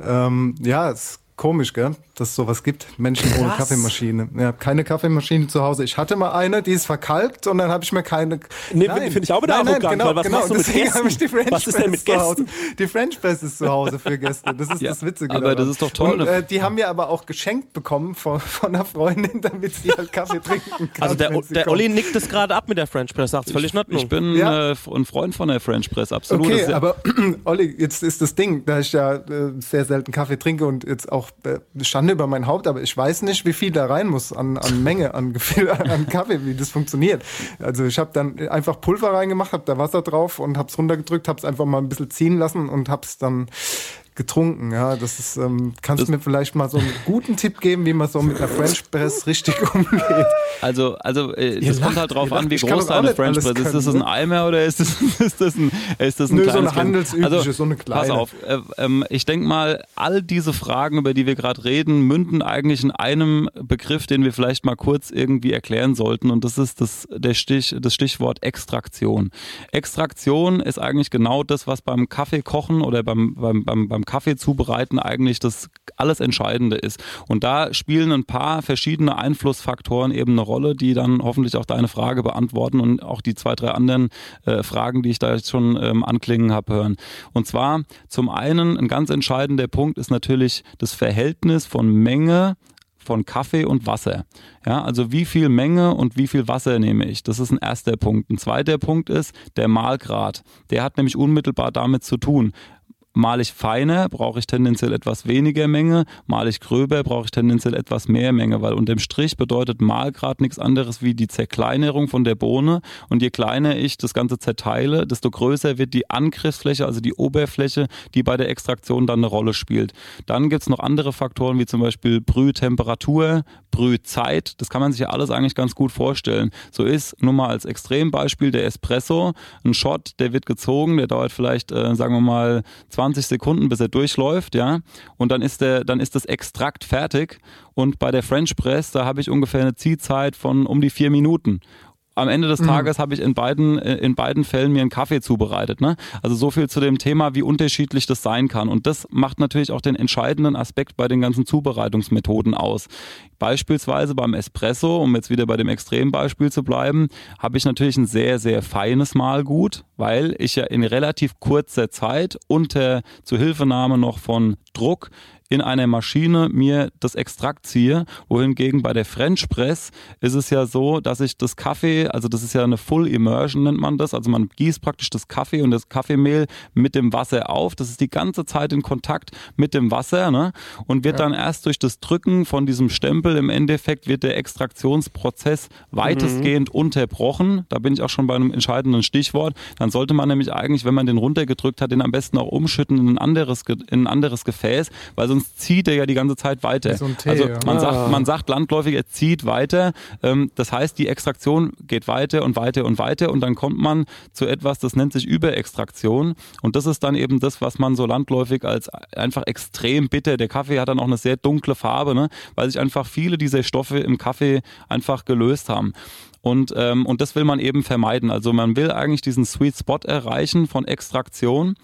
Ähm, ja, ist komisch, gell, dass es sowas gibt. Menschen ohne Krass. Kaffeemaschine. Ja, keine Kaffeemaschine zu Hause. Ich hatte mal eine, die ist verkalkt und dann habe ich mir keine. Nee, Nein. finde ich auch wieder nein, nein, arrogant, genau, weil was genau. machst du mit Deswegen Gästen? habe ich die French Was ist denn mit Press zu Hause. Gästen? Die French Press ist zu Hause für Gäste. Das ist Ja, das Witzige. aber das daran. ist doch toll. Und, äh, die haben mir aber auch geschenkt bekommen von, von einer Freundin, damit sie halt Kaffee trinken kann. Also der, der. Olli nickt es gerade ab mit der French Press, sagt völlig in Ordnung. Ich bin Ja. äh, ein Freund von der French Press, absolut. Das Okay, aber Olli, jetzt ist das Ding, da ich ja äh, sehr selten Kaffee trinke und jetzt auch äh, Schande über mein Haupt, aber ich weiß nicht, wie viel da rein muss an, an Menge, an Gefühl, an Kaffee, wie das funktioniert. Also ich habe dann einfach Pulver reingemacht, habe da Wasser drauf und habe es runtergedrückt, habe es einfach mal ein bisschen ziehen lassen und habe es dann getrunken. Ja, das ist, ähm, kannst du mir vielleicht mal so einen guten Tipp geben, wie man so mit einer French Press richtig umgeht? Also, also äh, das kommt lacht, halt drauf an, wie groß deine French Press ist. Ist das ein Eimer oder ist das, ist das ein, ist das ein Nö, so kleines eine handelsübliche, Also, so eine kleine. Pass auf, äh, ähm, ich denke mal, all diese Fragen, über die wir gerade reden, münden eigentlich in einem Begriff, den wir vielleicht mal kurz irgendwie erklären sollten. Und das ist das, der Stich, das Stichwort Extraktion. Extraktion ist eigentlich genau das, was beim Kaffee kochen oder beim, beim, beim, beim Kaffee zubereiten eigentlich das alles Entscheidende ist. Und da spielen ein paar verschiedene Einflussfaktoren eben eine Rolle, die dann hoffentlich auch deine Frage beantworten und auch die zwei, drei anderen äh, Fragen, die ich da jetzt schon ähm, anklingen habe, hören. Und zwar zum einen ein ganz entscheidender Punkt ist natürlich das Verhältnis von Menge von Kaffee und Wasser. Ja, also wie viel Menge und wie viel Wasser nehme ich? Das ist ein erster Punkt. Ein zweiter Punkt ist der Mahlgrad. Der hat nämlich unmittelbar damit zu tun Mal ich feiner, brauche ich tendenziell etwas weniger Menge. Mal ich gröber, brauche ich tendenziell etwas mehr Menge, weil unterm Strich bedeutet Mahlgrad nichts anderes wie die Zerkleinerung von der Bohne. Und je kleiner ich das Ganze zerteile, desto größer wird die Angriffsfläche, also die Oberfläche, die bei der Extraktion dann eine Rolle spielt. Dann gibt es noch andere Faktoren, wie zum Beispiel Brühtemperatur, Brühzeit. Das kann man sich ja alles eigentlich ganz gut vorstellen. So ist nur mal als Extrembeispiel der Espresso. Ein Shot, der wird gezogen, der dauert vielleicht, äh, sagen wir mal, 20 Sekunden, bis er durchläuft, ja. Und dann ist der, dann ist das Extrakt fertig. Und bei der French Press, da habe ich ungefähr eine Ziehzeit von um die vier Minuten am Ende des mhm. Tages habe ich in beiden, äh, in beiden Fällen mir einen Kaffee zubereitet. Ne? Also so viel zu dem Thema, wie unterschiedlich das sein kann. Und das macht natürlich auch den entscheidenden Aspekt bei den ganzen Zubereitungsmethoden aus. Beispielsweise beim Espresso, um jetzt wieder bei dem Extrembeispiel zu bleiben, habe ich natürlich ein sehr, sehr feines Mahlgut, weil ich ja in relativ kurzer Zeit unter Zuhilfenahme noch von Druck in einer Maschine mir das Extrakt ziehe, wohingegen bei der French Press ist es ja so, dass ich das Kaffee, also das ist ja eine Full Immersion nennt man das, also man gießt praktisch das Kaffee und das Kaffeemehl mit dem Wasser auf, das ist die ganze Zeit in Kontakt mit dem Wasser ne? und wird ja. dann erst durch das Drücken von diesem Stempel im Endeffekt wird der Extraktionsprozess weitestgehend mhm. unterbrochen, da bin ich auch schon bei einem entscheidenden Stichwort, dann sollte man nämlich eigentlich, wenn man den runtergedrückt hat, den am besten auch umschütten in ein anderes, in ein anderes Gefäß, weil sonst sonst zieht er ja die ganze Zeit weiter. So Tee, also man, ja. sagt, ah. man sagt landläufig, er zieht weiter. Ähm, das heißt, die Extraktion geht weiter und weiter und weiter und dann kommt man zu etwas, das nennt sich Überextraktion. Und das ist dann eben das, was man so landläufig als einfach extrem bitter. Der Kaffee hat dann auch eine sehr dunkle Farbe, ne? weil sich einfach viele dieser Stoffe im Kaffee einfach gelöst haben. Und, ähm, und das will man eben vermeiden. Also man will eigentlich diesen Sweet Spot erreichen von Extraktion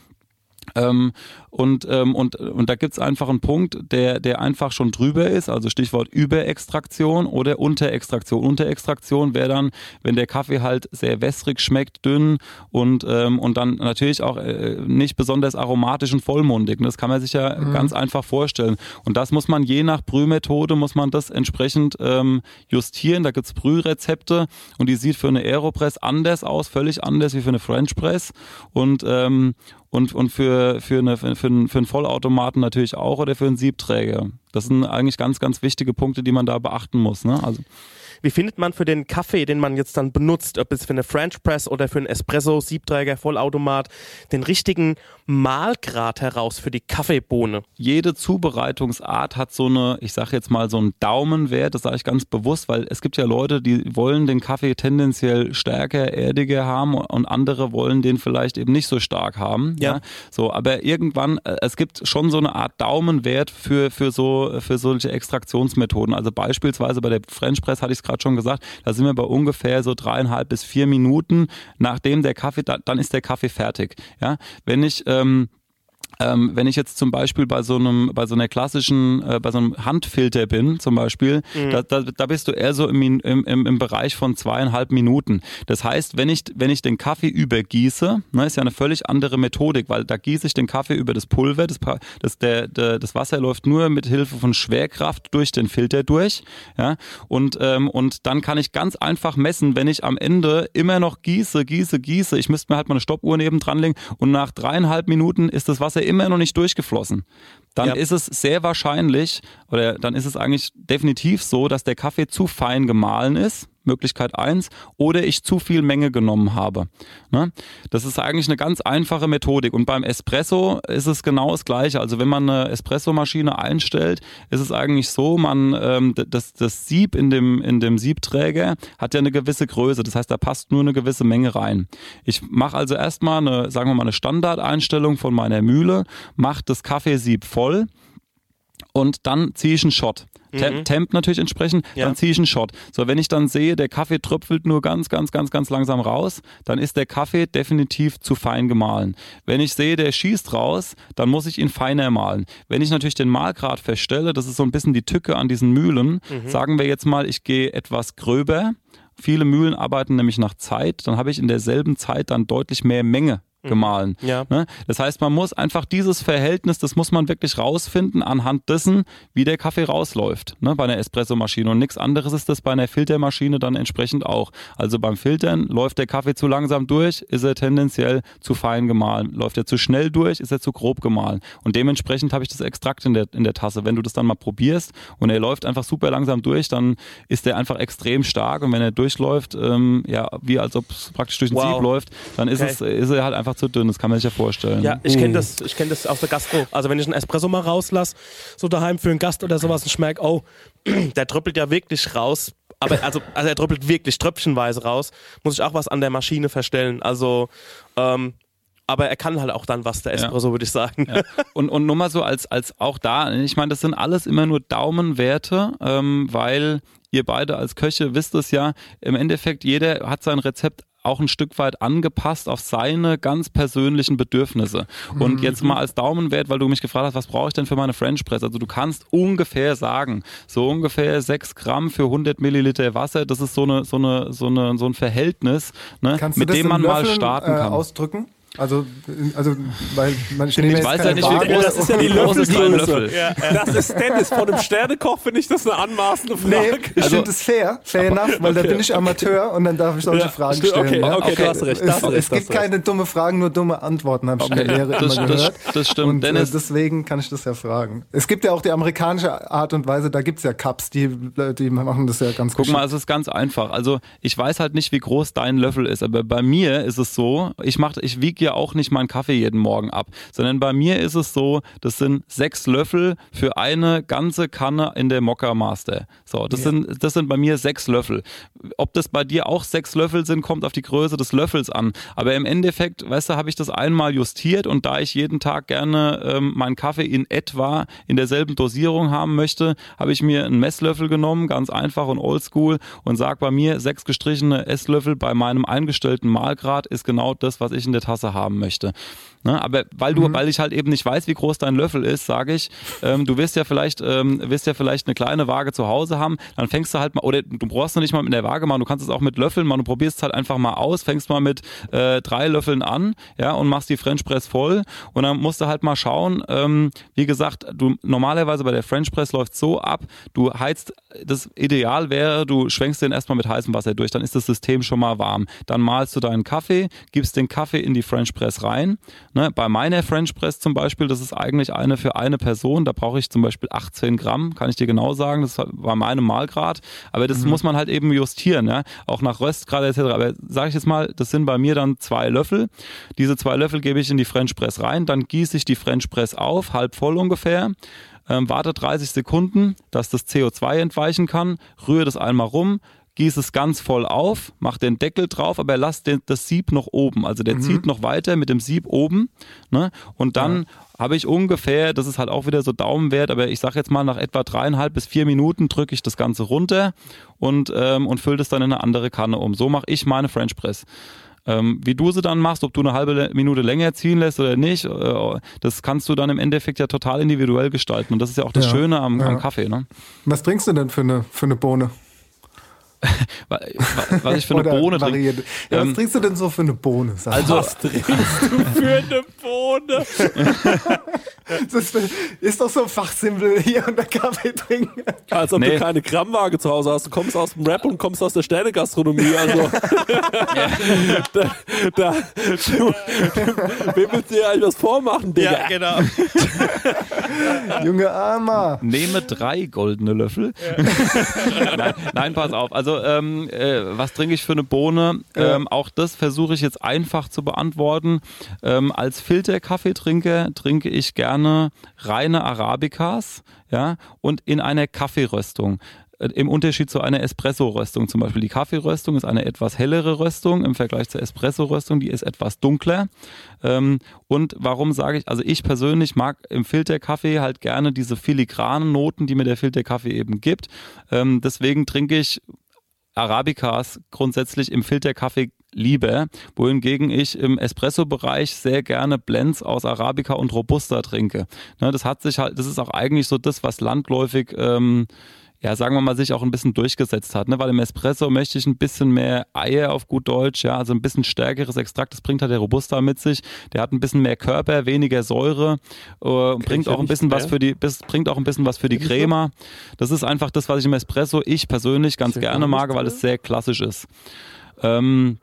ähm, und, ähm, und, und da gibt's einfach einen Punkt, der, der einfach schon drüber ist, also Stichwort Überextraktion oder Unterextraktion. Unterextraktion wäre dann, wenn der Kaffee halt sehr wässrig schmeckt, dünn und, ähm, und dann natürlich auch äh, nicht besonders aromatisch und vollmundig. Das kann man sich ja mhm. ganz einfach vorstellen. Und das muss man je nach Brühmethode, muss man das entsprechend ähm, justieren. Da gibt's Brührezepte und die sieht für eine Aeropress anders aus, völlig anders wie für eine French Press. Und, ähm, und, und für, für, eine, für, einen, für einen Vollautomaten natürlich auch oder für einen Siebträger. Das sind eigentlich ganz, ganz wichtige Punkte, die man da beachten muss. Ne? Also wie findet man für den Kaffee, den man jetzt dann benutzt, ob es für eine French Press oder für einen Espresso, Siebträger, Vollautomat, den richtigen Mahlgrad heraus für die Kaffeebohne? Jede Zubereitungsart hat so eine, ich sage jetzt mal so einen Daumenwert, das sage ich ganz bewusst, weil es gibt ja Leute, die wollen den Kaffee tendenziell stärker, erdiger haben und andere wollen den vielleicht eben nicht so stark haben. Ja. ja. So, aber irgendwann, äh, es gibt schon so eine Art Daumenwert für, für so, für solche Extraktionsmethoden. Also beispielsweise bei der French Press hatte ich es gerade schon gesagt, da sind wir bei ungefähr so dreieinhalb bis vier Minuten, nachdem der Kaffee, dann ist der Kaffee fertig. Ja, wenn ich ähm, ähm, wenn ich jetzt zum Beispiel bei so einem, bei so einer klassischen, äh, bei so einem Handfilter bin, zum Beispiel, mhm. da, da, da bist du eher so im, im, im Bereich von zweieinhalb Minuten. Das heißt, wenn ich, wenn ich den Kaffee übergieße, ne, ist ja eine völlig andere Methodik, weil da gieße ich den Kaffee über das Pulver, das, das, der, der, das Wasser läuft nur mit Hilfe von Schwerkraft durch den Filter durch, ja, und, ähm, und dann kann ich ganz einfach messen, wenn ich am Ende immer noch gieße, gieße, gieße, ich müsste mir halt mal eine Stoppuhr neben dran legen und nach dreieinhalb Minuten ist das Wasser immer noch nicht durchgeflossen, dann ja. ist es sehr wahrscheinlich oder dann ist es eigentlich definitiv so, dass der Kaffee zu fein gemahlen ist. Möglichkeit eins oder ich zu viel Menge genommen habe. Ne? Das ist eigentlich eine ganz einfache Methodik. Und beim Espresso ist es genau das Gleiche. Also wenn man eine Espressomaschine einstellt, ist es eigentlich so, man ähm, das, das Sieb in dem, in dem Siebträger hat ja eine gewisse Größe. Das heißt, da passt nur eine gewisse Menge rein. Ich mache also erstmal eine, sagen wir mal, eine Standardeinstellung von meiner Mühle, mache das Kaffeesieb voll und dann ziehe ich einen Shot. Mhm. Temp natürlich entsprechend, ja. dann ziehe ich einen Shot. So, wenn ich dann sehe, der Kaffee tröpfelt nur ganz, ganz, ganz, ganz langsam raus, dann ist der Kaffee definitiv zu fein gemahlen. Wenn ich sehe, der schießt raus, dann muss ich ihn feiner mahlen. Wenn ich natürlich den Mahlgrad feststelle, das ist so ein bisschen die Tücke an diesen Mühlen, mhm. sagen wir jetzt mal, ich gehe etwas gröber. Viele Mühlen arbeiten nämlich nach Zeit, dann habe ich in derselben Zeit dann deutlich mehr Menge gemahlen. Ja. Ne? Das heißt, man muss einfach dieses Verhältnis, das muss man wirklich rausfinden anhand dessen, wie der Kaffee rausläuft ne? bei einer Espressomaschine. Und nichts anderes ist das bei einer Filtermaschine dann entsprechend auch. Also beim Filtern läuft der Kaffee zu langsam durch, ist er tendenziell zu fein gemahlen. Läuft er zu schnell durch, ist er zu grob gemahlen. Und dementsprechend habe ich das Extrakt in der, in der Tasse. Wenn du das dann mal probierst und er läuft einfach super langsam durch, dann ist der einfach extrem stark. Und wenn er durchläuft, ähm, ja, wie als ob es praktisch durch ein Wow. Sieb läuft, dann ist, Okay. es, ist er halt einfach zu dünn. Das kann man sich ja vorstellen. Ja, ich kenne das, ich kenn das aus der Gastro. Also wenn ich einen Espresso mal rauslasse, so daheim für einen Gast oder sowas und schmerk, oh, der tröppelt ja wirklich raus. Aber also, also er tröppelt wirklich tröpfchenweise raus, muss ich auch was an der Maschine verstellen. Also, ähm, aber er kann halt auch dann was, der Espresso, würde ich sagen. Ja. Und, und nur mal so als, als auch da, ich meine, das sind alles immer nur Daumenwerte, ähm, weil ihr beide als Köche wisst es ja, im Endeffekt jeder hat sein Rezept auch ein Stück weit angepasst auf seine ganz persönlichen Bedürfnisse. Und jetzt mal als Daumenwert, weil du mich gefragt hast, was brauche ich denn für meine French Press? Also du kannst ungefähr sagen, so ungefähr 6 Gramm für 100 Milliliter Wasser, das ist so eine, so eine, so eine, so ein Verhältnis, ne, mit dem man mal Löffeln, starten äh, kann. ausdrücken? Also, also weil man ich weiß ja nicht, wie groß- Das ist ja die Löffelgröße. Löffel? Das ist Dennis. Von einem Sternekoch finde ich das eine anmaßende Frage. Nee, ich Also- finde es fair, fair enough, weil da bin ich Amateur und dann darf ich solche Ja, Fragen stimmt, stellen. okay, ja? okay, du hast recht, du Es, recht, es gibt keine dumme Fragen, nur dumme Antworten, habe ich in der Lehre das- immer das- gehört. das stimmt. Und Dennis- äh, deswegen kann ich das ja fragen. Es gibt ja auch die amerikanische Art und Weise, da gibt es ja Cups, die, die machen das ja ganz Guck mal, geschickt. es ist ganz einfach. Also ich weiß halt nicht, wie groß dein Löffel ist, aber bei mir ist es so, ich mach, ich wiege ja auch nicht meinen Kaffee jeden Morgen ab, sondern bei mir ist es so, das sind sechs Löffel für eine ganze Kanne in der Mokka Master. So, das sind, das sind bei mir sechs Löffel. Ob das bei dir auch sechs Löffel sind, kommt auf die Größe des Löffels an. Aber im Endeffekt, weißt du, habe ich das einmal justiert und da ich jeden Tag gerne ähm, meinen Kaffee in etwa in derselben Dosierung haben möchte, habe ich mir einen Messlöffel genommen, ganz einfach und oldschool und sag bei mir, sechs gestrichene Esslöffel bei meinem eingestellten Mahlgrad ist genau das, was ich in der Tasse haben möchte. Ne? Aber weil du, weil ich halt eben nicht weiß, wie groß dein Löffel ist, sage ich, ähm, du wirst ja vielleicht, ähm, wirst ja vielleicht eine kleine Waage zu Hause haben, dann fängst du halt mal, oder du brauchst noch nicht mal mit der Waage machen, du kannst es auch mit Löffeln machen, du probierst es halt einfach mal aus, fängst mal mit äh, drei Löffeln an, ja, und machst die French Press voll. Und dann musst du halt mal schauen, ähm, wie gesagt, du normalerweise bei der French Press läuft so ab, du heizt, das Ideal wäre, du schwenkst den erstmal mit heißem Wasser durch, dann ist das System schon mal warm. Dann malst du deinen Kaffee, gibst den Kaffee in die French Press rein. Ne, bei meiner French Press zum Beispiel, das ist eigentlich eine für eine Person, da brauche ich zum Beispiel 18 Gramm, kann ich dir genau sagen, das war meinem Malgrad, aber das muss man halt eben justieren, ja, auch nach Röstgrad etc. Aber sage ich jetzt mal, das sind bei mir dann zwei Löffel. Diese zwei Löffel gebe ich in die French Press rein, dann gieße ich die French Press auf, halb voll ungefähr. Ähm, warte 30 Sekunden, dass das CO2 entweichen kann, rühre das einmal rum, gieße es ganz voll auf, mach den Deckel drauf, aber lass den, das Sieb noch oben. Also der zieht noch weiter mit dem Sieb oben. Ne? Und dann habe ich ungefähr, das ist halt auch wieder so Daumenwert, aber ich sage jetzt mal, nach etwa dreieinhalb bis vier Minuten drücke ich das Ganze runter und, ähm, und fülle das dann in eine andere Kanne um. So mache ich meine French Press. Ähm, wie du sie dann machst, ob du eine halbe Minute länger ziehen lässt oder nicht, äh, das kannst du dann im Endeffekt ja total individuell gestalten. Und das ist ja auch das Ja, Schöne am, ja. am Kaffee. Ne? Was trinkst du denn für eine, für eine Bohne? Wa- wa- Was ich für eine Bohne trinke. Ja, was Ähm, trinkst du denn so für eine Bohne? Also, Was trinkst du für eine Bohne? das ist doch so ein Fachsimpel hier und der Kaffee trinken. Als ob Nee. du keine Grammwaage zu Hause hast. Du kommst aus dem Rap und kommst aus der Sternegastronomie. Also, da, da, du, wem willst du dir eigentlich was vormachen, Digga? Ja, genau. Junge Armer. Nehme drei goldene Löffel. nein, nein, pass auf. Also, ähm, äh, was trinke ich für eine Bohne? Ähm, auch das versuche ich jetzt einfach zu beantworten. Ähm, als Filterkaffeetrinker trinke ich gerne reine Arabicas, ja, und in einer Kaffeeröstung. Äh, Im Unterschied zu einer Espresso-Röstung zum Beispiel. Die Kaffeeröstung ist eine etwas hellere Röstung im Vergleich zur Espresso-Röstung, die ist etwas dunkler. Ähm, und warum sage ich, also ich persönlich mag im Filterkaffee halt gerne diese filigranen Noten, die mir der Filterkaffee eben gibt. Ähm, deswegen trinke ich Arabicas grundsätzlich im Filterkaffee lieber, wohingegen ich im Espresso-Bereich sehr gerne Blends aus Arabica und Robusta trinke. Ne, das hat sich halt, das ist auch eigentlich so das, was landläufig ähm, ja, sagen wir mal, sich auch ein bisschen durchgesetzt hat. Ne? Weil im Espresso möchte ich ein bisschen mehr Eier auf gut Deutsch, ja, also ein bisschen stärkeres Extrakt. Das bringt halt der Robusta mit sich. Der hat ein bisschen mehr Körper, weniger Säure, äh, bringt auch ein bisschen was für die, bis, bringt auch ein bisschen was für die Crema. Das ist einfach das, was ich im Espresso ich persönlich ganz gerne mag, weil es sehr klassisch ist. Ähm,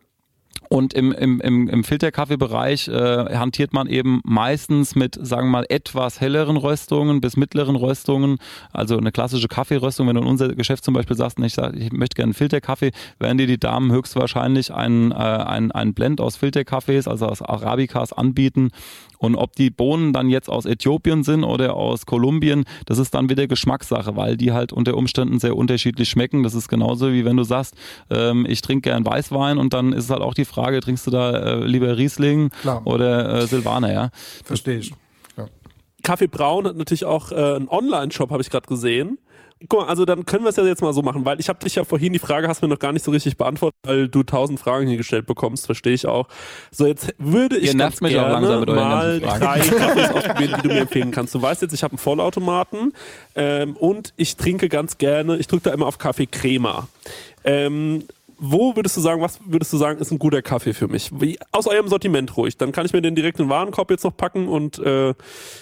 und im, im, im, im Filterkaffeebereich äh, hantiert man eben meistens mit, sagen wir mal, etwas helleren Röstungen bis mittleren Röstungen. Also eine klassische Kaffeeröstung, wenn du in unser Geschäft zum Beispiel sagst, ich, sag, ich möchte gerne einen Filterkaffee, werden dir die Damen höchstwahrscheinlich einen, äh, einen, einen Blend aus Filterkaffees, also aus Arabicas anbieten. Und ob die Bohnen dann jetzt aus Äthiopien sind oder aus Kolumbien, das ist dann wieder Geschmackssache, weil die halt unter Umständen sehr unterschiedlich schmecken. Das ist genauso wie wenn du sagst, ähm, ich trinke gern Weißwein und dann ist es halt auch die Frage, trinkst du da äh, lieber Riesling Klar. oder äh, Silvaner, ja? Verstehe ich. Ja. Kaffee Braun hat natürlich auch äh, einen Online-Shop, habe ich gerade gesehen guck mal, also dann können wir es ja jetzt mal so machen, weil ich habe dich ja vorhin die Frage hast mir noch gar nicht so richtig beantwortet, weil du tausend Fragen hier gestellt bekommst, verstehe ich auch. So jetzt würde ich ganz gerne mal drei Kaffees ausprobieren, die du mir empfehlen kannst. Du weißt jetzt, ich habe einen Vollautomaten ähm, und ich trinke ganz gerne, ich drücke da immer auf Kaffee Crema. Ähm, wo würdest du sagen, was würdest du sagen, ist ein guter Kaffee für mich? Wie, aus eurem Sortiment ruhig. Dann kann ich mir den direkt in den Warenkorb jetzt noch packen und äh,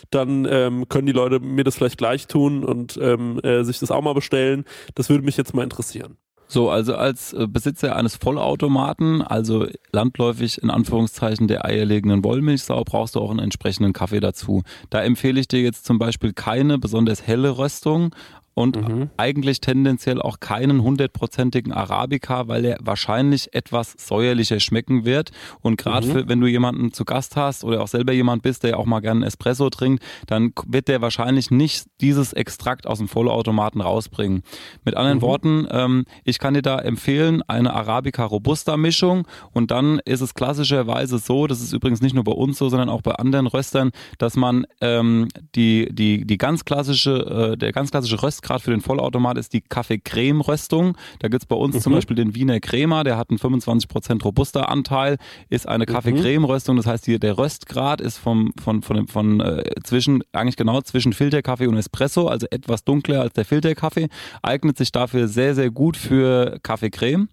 dann ähm, können die Leute mir das vielleicht gleich tun und ähm, äh, sich das auch mal bestellen. Das würde mich jetzt mal interessieren. So, also als äh, Besitzer eines Vollautomaten, also landläufig in Anführungszeichen der eierlegenden Wollmilchsau, brauchst du auch einen entsprechenden Kaffee dazu. Da empfehle ich dir jetzt zum Beispiel keine besonders helle Röstung, und mhm. eigentlich tendenziell auch keinen hundertprozentigen Arabica, weil er wahrscheinlich etwas säuerlicher schmecken wird. Und gerade mhm. wenn du jemanden zu Gast hast oder auch selber jemand bist, der auch mal gerne Espresso trinkt, dann wird der wahrscheinlich nicht dieses Extrakt aus dem Vollautomaten rausbringen. Mit anderen mhm. Worten, ähm, ich kann dir da empfehlen, eine Arabica Robusta Mischung und dann ist es klassischerweise so, das ist übrigens nicht nur bei uns so, sondern auch bei anderen Röstern, dass man ähm, die, die, die ganz klassische, äh, der ganz klassische Röst gerade für den Vollautomat ist die Kaffee-Creme-Röstung. Da gibt's bei uns mhm. zum Beispiel den Wiener Crema, der hat einen 25% robuster Anteil, ist eine mhm. Kaffee-Creme-Röstung. Das heißt, die, der Röstgrad ist vom, von, von, von äh, zwischen, eigentlich genau zwischen Filterkaffee und Espresso, also etwas dunkler als der Filterkaffee, eignet sich dafür sehr, sehr gut für Kaffee-Creme.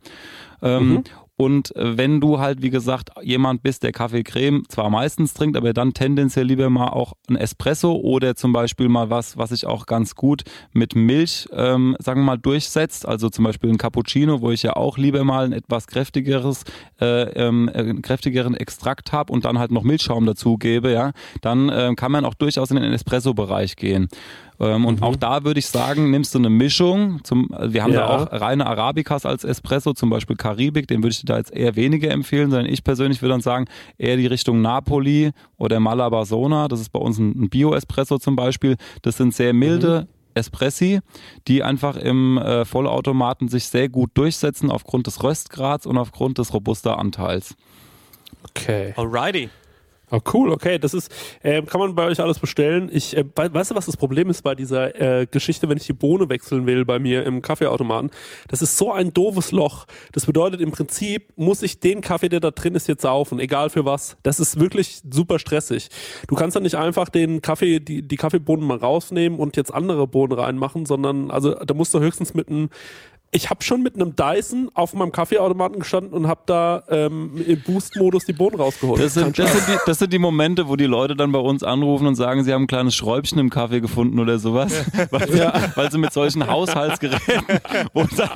Ähm, mhm. Und äh, wenn du halt, wie gesagt, jemand bist, der Kaffee Creme zwar meistens trinkt, aber dann tendenziell lieber mal auch ein Espresso oder zum Beispiel mal was, was sich auch ganz gut mit Milch, ähm, sagen wir mal, durchsetzt. Also zum Beispiel ein Cappuccino, wo ich ja auch lieber mal ein etwas kräftigeres, äh, ähm, äh, kräftigeren Extrakt habe und dann halt noch Milchschaum dazugebe, ja, dann äh, kann man auch durchaus in den Espresso-Bereich gehen. Ähm, und mhm. auch da würde ich sagen, nimmst du eine Mischung. Zum, wir haben ja. da auch reine Arabicas als Espresso, zum Beispiel Karibik, den würde ich dir da jetzt eher weniger empfehlen, sondern ich persönlich würde dann sagen, eher die Richtung Napoli oder Malabasona. Das ist bei uns ein, ein Bio-Espresso zum Beispiel. Das sind sehr milde, mhm. Espressi, die einfach im äh, Vollautomaten sich sehr gut durchsetzen aufgrund des Röstgrads und aufgrund des robuster Anteils. Okay. Alrighty. Oh, cool, okay. Das ist, äh, kann man bei euch alles bestellen. Ich, äh, weißt du, was das Problem ist bei dieser äh, Geschichte, wenn ich die Bohne wechseln will bei mir im Kaffeeautomaten? Das ist so ein doofes Loch. Das bedeutet im Prinzip, muss ich den Kaffee, der da drin ist, jetzt saufen, egal für was. Das ist wirklich super stressig. Du kannst dann nicht einfach den Kaffee, die, die Kaffeebohnen mal rausnehmen und jetzt andere Bohnen reinmachen, sondern, also da musst du höchstens mit einem ich habe schon mit einem Dyson auf meinem Kaffeeautomaten gestanden und habe da ähm, im Boost-Modus die Bohnen rausgeholt. Das sind, das, sind die, das sind die Momente, wo die Leute dann bei uns anrufen und sagen, sie haben ein kleines Schräubchen im Kaffee gefunden oder sowas, ja. weil, sie, ja. weil, sie, mit solchen Haushaltsgeräten, wo dann,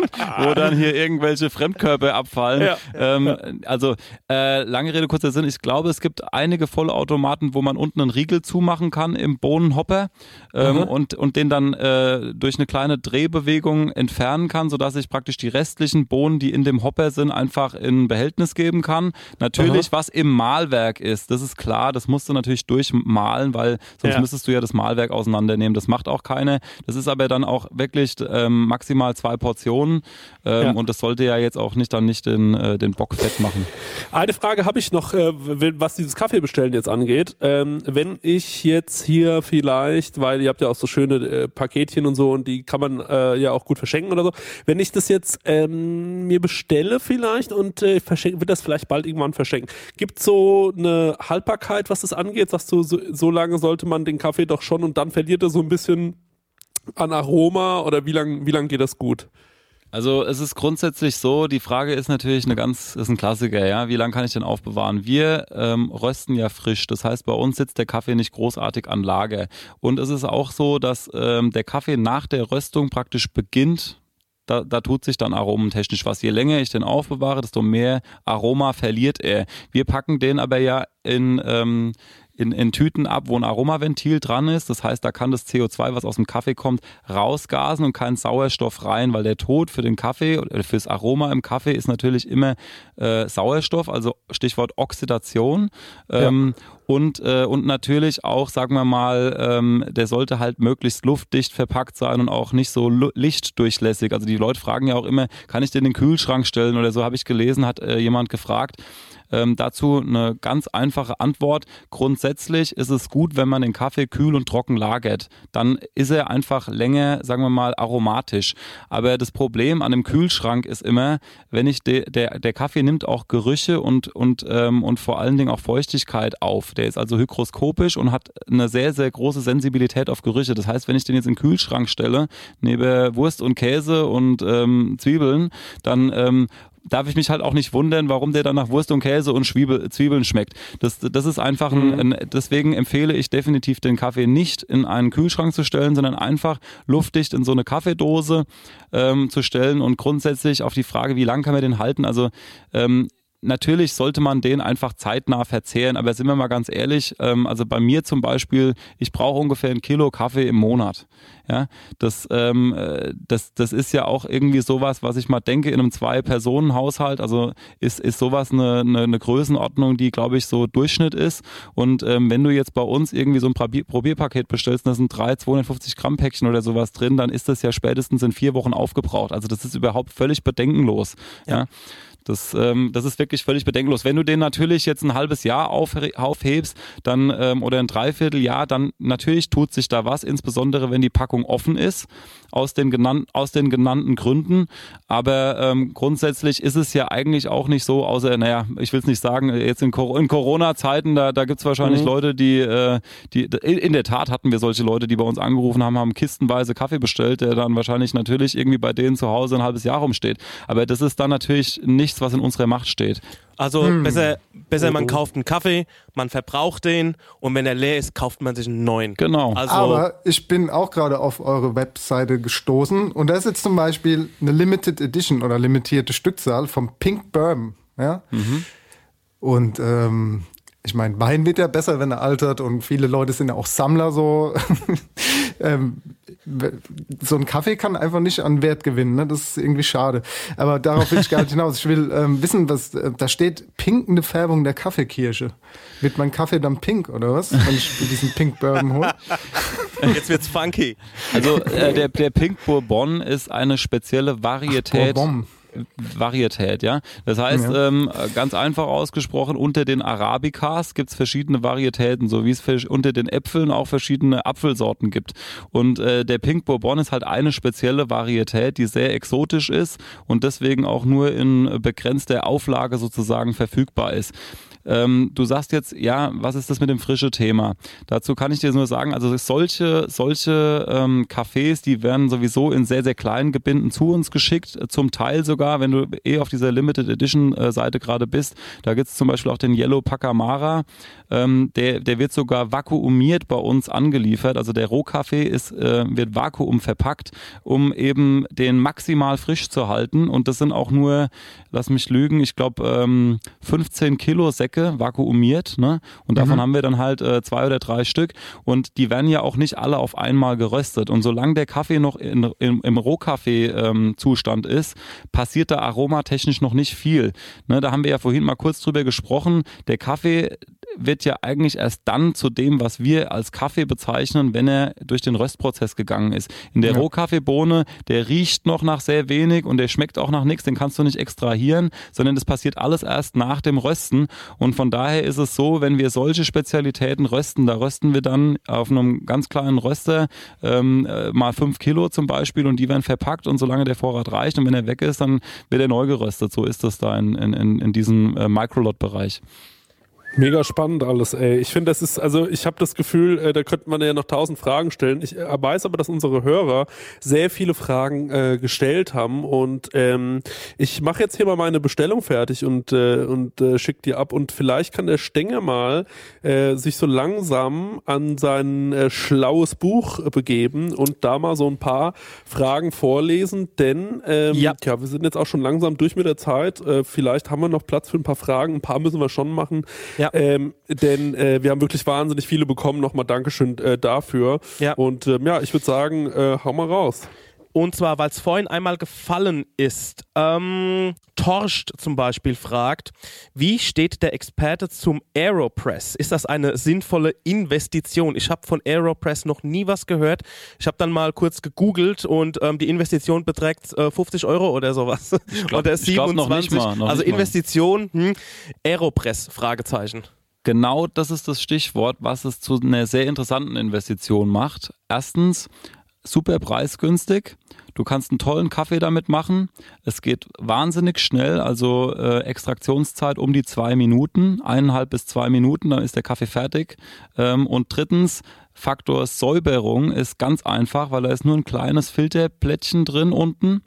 wo dann hier irgendwelche Fremdkörper abfallen. Ja. Ähm, also äh, lange Rede, kurzer Sinn. Ich glaube, es gibt einige Vollautomaten, wo man unten einen Riegel zumachen kann im Bohnenhopper ähm, mhm. und, und den dann äh, durch eine kleine Drehbewegung entfernen kann, sodass ich praktisch die restlichen Bohnen, die in dem Hopper sind, einfach in Behältnis geben kann. Natürlich, Aha. was im Mahlwerk ist, das ist klar, das musst du natürlich durchmahlen, weil sonst ja. müsstest du ja das Mahlwerk auseinandernehmen. Das macht auch keine. Das ist aber dann auch wirklich ähm, maximal zwei Portionen ähm, ja. und das sollte ja jetzt auch nicht dann nicht den, äh, den Bock fett machen. Eine Frage habe ich noch, äh, was dieses Kaffeebestellen jetzt angeht. Ähm, wenn ich jetzt hier vielleicht, weil ihr habt ja auch so schöne äh, Paketchen und so und die kann man äh, ja auch gut verschenken oder so. Wenn wenn ich das jetzt ähm, mir bestelle vielleicht und äh, verschenke, wird das vielleicht bald irgendwann verschenken. Gibt so eine Haltbarkeit, was das angeht? Sagst du, so, so lange sollte man den Kaffee doch schon und dann verliert er so ein bisschen an Aroma oder wie lang, wie lang geht das gut? Also es ist grundsätzlich so, die Frage ist natürlich eine ganz, ist ein Klassiker, ja. Wie lange kann ich den aufbewahren? Wir ähm, rösten ja frisch. Das heißt, bei uns sitzt der Kaffee nicht großartig an Lager. Und es ist auch so, dass ähm, der Kaffee nach der Röstung praktisch beginnt, da, da tut sich dann aromentechnisch was. Je länger ich den aufbewahre, desto mehr Aroma verliert er. Wir packen den aber ja in, ähm, in, in Tüten ab, wo ein Aromaventil dran ist. Das heißt, da kann das CO2, was aus dem Kaffee kommt, rausgasen und kein Sauerstoff rein, weil der Tod für den Kaffee oder fürs Aroma im Kaffee ist natürlich immer äh, Sauerstoff, also Stichwort Oxidation. Ähm, ja. Und, äh, und natürlich auch, sagen wir mal, ähm, der sollte halt möglichst luftdicht verpackt sein und auch nicht so lichtdurchlässig. Also die Leute fragen ja auch immer, kann ich den in den Kühlschrank stellen oder so, habe ich gelesen, hat äh, jemand gefragt. Ähm, dazu eine ganz einfache Antwort. Grundsätzlich ist es gut, wenn man den Kaffee kühl und trocken lagert. Dann ist er einfach länger, sagen wir mal, aromatisch. Aber das Problem an dem Kühlschrank ist immer, wenn ich de, der, der Kaffee nimmt auch Gerüche und, und, ähm, und vor allen Dingen auch Feuchtigkeit auf. Der ist also hygroskopisch und hat eine sehr, sehr große Sensibilität auf Gerüche. Das heißt, wenn ich den jetzt in den Kühlschrank stelle, neben Wurst und Käse und ähm, Zwiebeln, dann ähm, darf ich mich halt auch nicht wundern, warum der dann nach Wurst und Käse und Zwiebel, Zwiebeln schmeckt. Das, das ist einfach ein, mhm. ein, deswegen empfehle ich definitiv den Kaffee nicht in einen Kühlschrank zu stellen, sondern einfach luftdicht in so eine Kaffeedose ähm, zu stellen und grundsätzlich auf die Frage, wie lange kann man den halten, also ähm, natürlich sollte man den einfach zeitnah verzehren, aber sind wir mal ganz ehrlich, ähm, also bei mir zum Beispiel, ich brauche ungefähr ein Kilo Kaffee im Monat. Ja, das, ähm, äh, das, das ist ja auch irgendwie sowas, was ich mal denke, in einem Zwei-Personen-Haushalt, also ist, ist sowas eine, eine, eine Größenordnung, die, glaube ich, so Durchschnitt ist. Und ähm, wenn du jetzt bei uns irgendwie so ein Probierpaket bestellst, da sind drei 250 Gramm Päckchen oder sowas drin, dann ist das ja spätestens in vier Wochen aufgebraucht. Also das ist überhaupt völlig bedenkenlos. ja. ja. Das, ähm, das ist wirklich völlig bedenkenlos. Wenn du den natürlich jetzt ein halbes Jahr auf, aufhebst, dann ähm, oder ein Dreivierteljahr, dann natürlich tut sich da was, insbesondere wenn die Packung offen ist, aus den genannten, aus den genannten Gründen. Aber ähm, grundsätzlich ist es ja eigentlich auch nicht so, außer, naja, ich will es nicht sagen, jetzt in, in Corona-Zeiten, da, da gibt es wahrscheinlich mhm. Leute, die, äh, die, in der Tat hatten wir solche Leute, die bei uns angerufen haben, haben kistenweise Kaffee bestellt, der dann wahrscheinlich natürlich irgendwie bei denen zu Hause ein halbes Jahr rumsteht. Aber das ist dann natürlich nichts, was in unserer Macht steht. Also hm. besser, besser man kauft einen Kaffee, man verbraucht den und wenn er leer ist, kauft man sich einen neuen. Genau. Also Aber ich bin auch gerade auf eure Webseite gestoßen und da ist jetzt zum Beispiel eine Limited Edition oder limitierte Stückzahl vom Pink Bourbon. Ja? Mhm. Und ähm, ich meine, Wein wird ja besser, wenn er altert und viele Leute sind ja auch Sammler so. ähm, so ein Kaffee kann einfach nicht an Wert gewinnen, ne? das ist irgendwie schade. Aber darauf will ich gar nicht hinaus. Ich will ähm, wissen, was äh, da steht, pinkende Färbung der Kaffeekirsche. Wird mein Kaffee dann pink oder was, wenn ich diesen Pink Bourbon hole? Jetzt wird's funky. Also äh, der, der Pink Bourbon ist eine spezielle Varietät. Ach, Bourbon. Varietät, ja. Das heißt, ja. Ähm, ganz einfach ausgesprochen, unter den Arabicas gibt es verschiedene Varietäten, so wie es unter den Äpfeln auch verschiedene Apfelsorten gibt. Und äh, der Pink Bourbon ist halt eine spezielle Varietät, die sehr exotisch ist und deswegen auch nur in begrenzter Auflage sozusagen verfügbar ist. Ähm, du sagst jetzt, ja, was ist das mit dem frische Thema? Dazu kann ich dir nur sagen, also solche, solche ähm, Cafés, die werden sowieso in sehr, sehr kleinen Gebinden zu uns geschickt, zum Teil sogar, wenn du eh auf dieser Limited Edition äh, Seite gerade bist, da gibt es zum Beispiel auch den Yellow Pacamara, ähm, der, der wird sogar vakuumiert bei uns angeliefert, also der Rohkaffee ist, äh, wird vakuum verpackt, um eben den maximal frisch zu halten. Und das sind auch nur, lass mich lügen, ich glaube ähm, 15 Kilo Sekt Säcke vakuumiert, ne? Und davon mhm. haben wir dann halt äh, zwei oder drei Stück. Und die werden ja auch nicht alle auf einmal geröstet. Und solange der Kaffee noch in, in, im Rohkaffee-Zustand ähm, ist, passiert da aromatechnisch noch nicht viel. Ne? Da haben wir ja vorhin mal kurz drüber gesprochen. Der Kaffee, wird ja eigentlich erst dann zu dem, was wir als Kaffee bezeichnen, wenn er durch den Röstprozess gegangen ist. In der ja. Rohkaffeebohne, der riecht noch nach sehr wenig und der schmeckt auch nach nichts, den kannst du nicht extrahieren, sondern das passiert alles erst nach dem Rösten. Und von daher ist es so, wenn wir solche Spezialitäten rösten, da rösten wir dann auf einem ganz kleinen Röster ähm, äh, mal fünf Kilo zum Beispiel und die werden verpackt und solange der Vorrat reicht und wenn er weg ist, dann wird er neu geröstet. So ist das da in, in, in diesem äh, Microlot-Bereich. Mega spannend alles, ey. Ich finde, das ist, also ich habe das Gefühl, äh, da könnte man ja noch tausend Fragen stellen. Ich äh, weiß aber, dass unsere Hörer sehr viele Fragen äh, gestellt haben und ähm, ich mache jetzt hier mal meine Bestellung fertig und äh, und äh, schick die ab und vielleicht kann der Stenger mal äh, sich so langsam an sein äh, schlaues Buch äh, begeben und da mal so ein paar Fragen vorlesen, denn ähm, Ja. ja, wir sind jetzt auch schon langsam durch mit der Zeit. Äh, vielleicht haben wir noch Platz für ein paar Fragen. Ein paar müssen wir schon machen. Ja. Ähm, denn äh, wir haben wirklich wahnsinnig viele bekommen. Nochmal Dankeschön äh, dafür. Ja. Und ähm, ja, ich würde sagen, äh, hau mal raus. Und zwar, weil es vorhin einmal gefallen ist. Ähm, Torscht zum Beispiel fragt, wie steht der Experte zum Aeropress? Ist das eine sinnvolle Investition? Ich habe von Aeropress noch nie was gehört. Ich habe dann mal kurz gegoogelt und ähm, die Investition beträgt äh, 50 Euro oder sowas. glaub- oder ich glaub noch nicht mal, also. Investition, hm, Aeropress, Fragezeichen. Genau das ist das Stichwort, was es zu einer sehr interessanten Investition macht. Erstens, super preisgünstig. Du kannst einen tollen Kaffee damit machen. Es geht wahnsinnig schnell, also äh, Extraktionszeit um die zwei Minuten, eineinhalb bis zwei Minuten, dann ist der Kaffee fertig. Ähm, und drittens, Faktor Säuberung ist ganz einfach, weil da ist nur ein kleines Filterplättchen drin unten.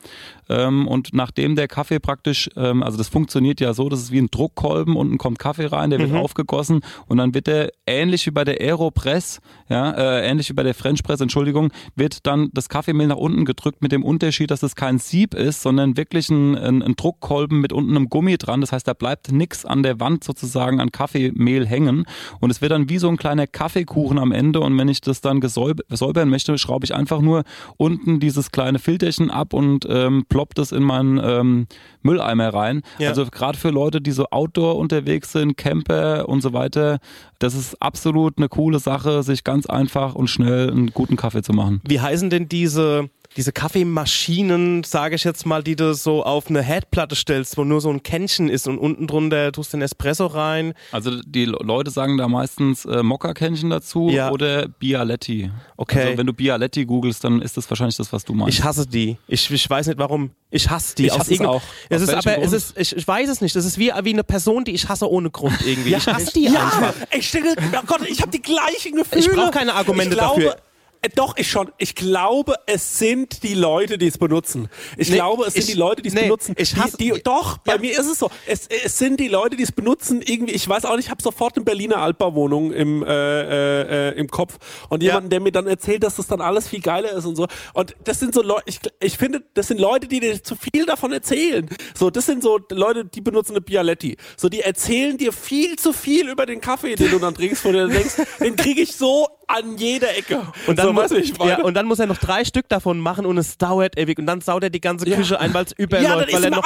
Ähm, und nachdem der Kaffee praktisch, ähm, also das funktioniert ja so, das ist wie ein Druckkolben, unten kommt Kaffee rein, der wird aufgegossen und dann wird der ähnlich wie bei der Aeropress, ja, äh, ähnlich wie bei der French Press, Entschuldigung, wird dann das Kaffeemehl nach unten gedrückt mit dem Unterschied, dass es kein Sieb ist, sondern wirklich ein, ein, ein Druckkolben mit unten einem Gummi dran. Das heißt, da bleibt nichts an der Wand sozusagen an Kaffeemehl hängen und es wird dann wie so ein kleiner Kaffeekuchen am Ende und wenn ich das dann säubern möchte, schraube ich einfach nur unten dieses kleine Filterchen ab und ähm, plopp das in meinen ähm, Mülleimer rein. Ja. Also gerade für Leute, die so Outdoor unterwegs sind, Camper und so weiter, das ist absolut eine coole Sache, sich ganz einfach und schnell einen guten Kaffee zu machen. Wie heißen denn diese, diese Kaffeemaschinen, sage ich jetzt mal, die du so auf eine Herdplatte stellst, wo nur so ein Kännchen ist und unten drunter tust du den Espresso rein? Also die Le- Leute sagen da meistens äh, Mokka-Kännchen dazu Ja. oder Bialetti. Okay. Also wenn du Bialetti googelst, dann ist das wahrscheinlich das, was du meinst. Ich hasse die. Ich, ich weiß nicht warum. Ich hasse die. Ich hasse es auch. Es ist aber, es Grund? ist, ich, ich weiß es nicht. Das ist wie, wie eine Person, die ich hasse ohne Grund irgendwie. ich hasse die einfach. ich denke, oh Gott, ich habe die gleichen Gefühle. Ich brauch keine Argumente ich glaube, dafür. Äh, Doch, ich schon. Ich glaube, es sind die Leute, die es benutzen. Ich Nee, glaube, es sind ich- die Leute, die es nee, benutzen. ich hasse- die, die, doch, bei Ja. mir ist es so. Es, es sind die Leute, die es benutzen. Irgendwie, ich weiß auch nicht, ich habe sofort eine Berliner Altbauwohnung im, äh, äh, äh, im Kopf und Ja. jemanden, der mir dann erzählt, dass das dann alles viel geiler ist und so. Und das sind so Leute, ich, ich finde, das sind Leute, die dir zu viel davon erzählen. So, das sind so Leute, die benutzen eine Bialetti. So, die erzählen dir viel zu viel über den Kaffee, den du dann trinkst, wo du dann denkst, den kriege ich so an jeder Ecke. Und dann, so, muss, ich ja, und dann muss er noch drei Stück davon machen und es dauert ewig. Und dann saut er die ganze Ja. Küche ein, weil es Ja, überläuft, dann weil, er noch,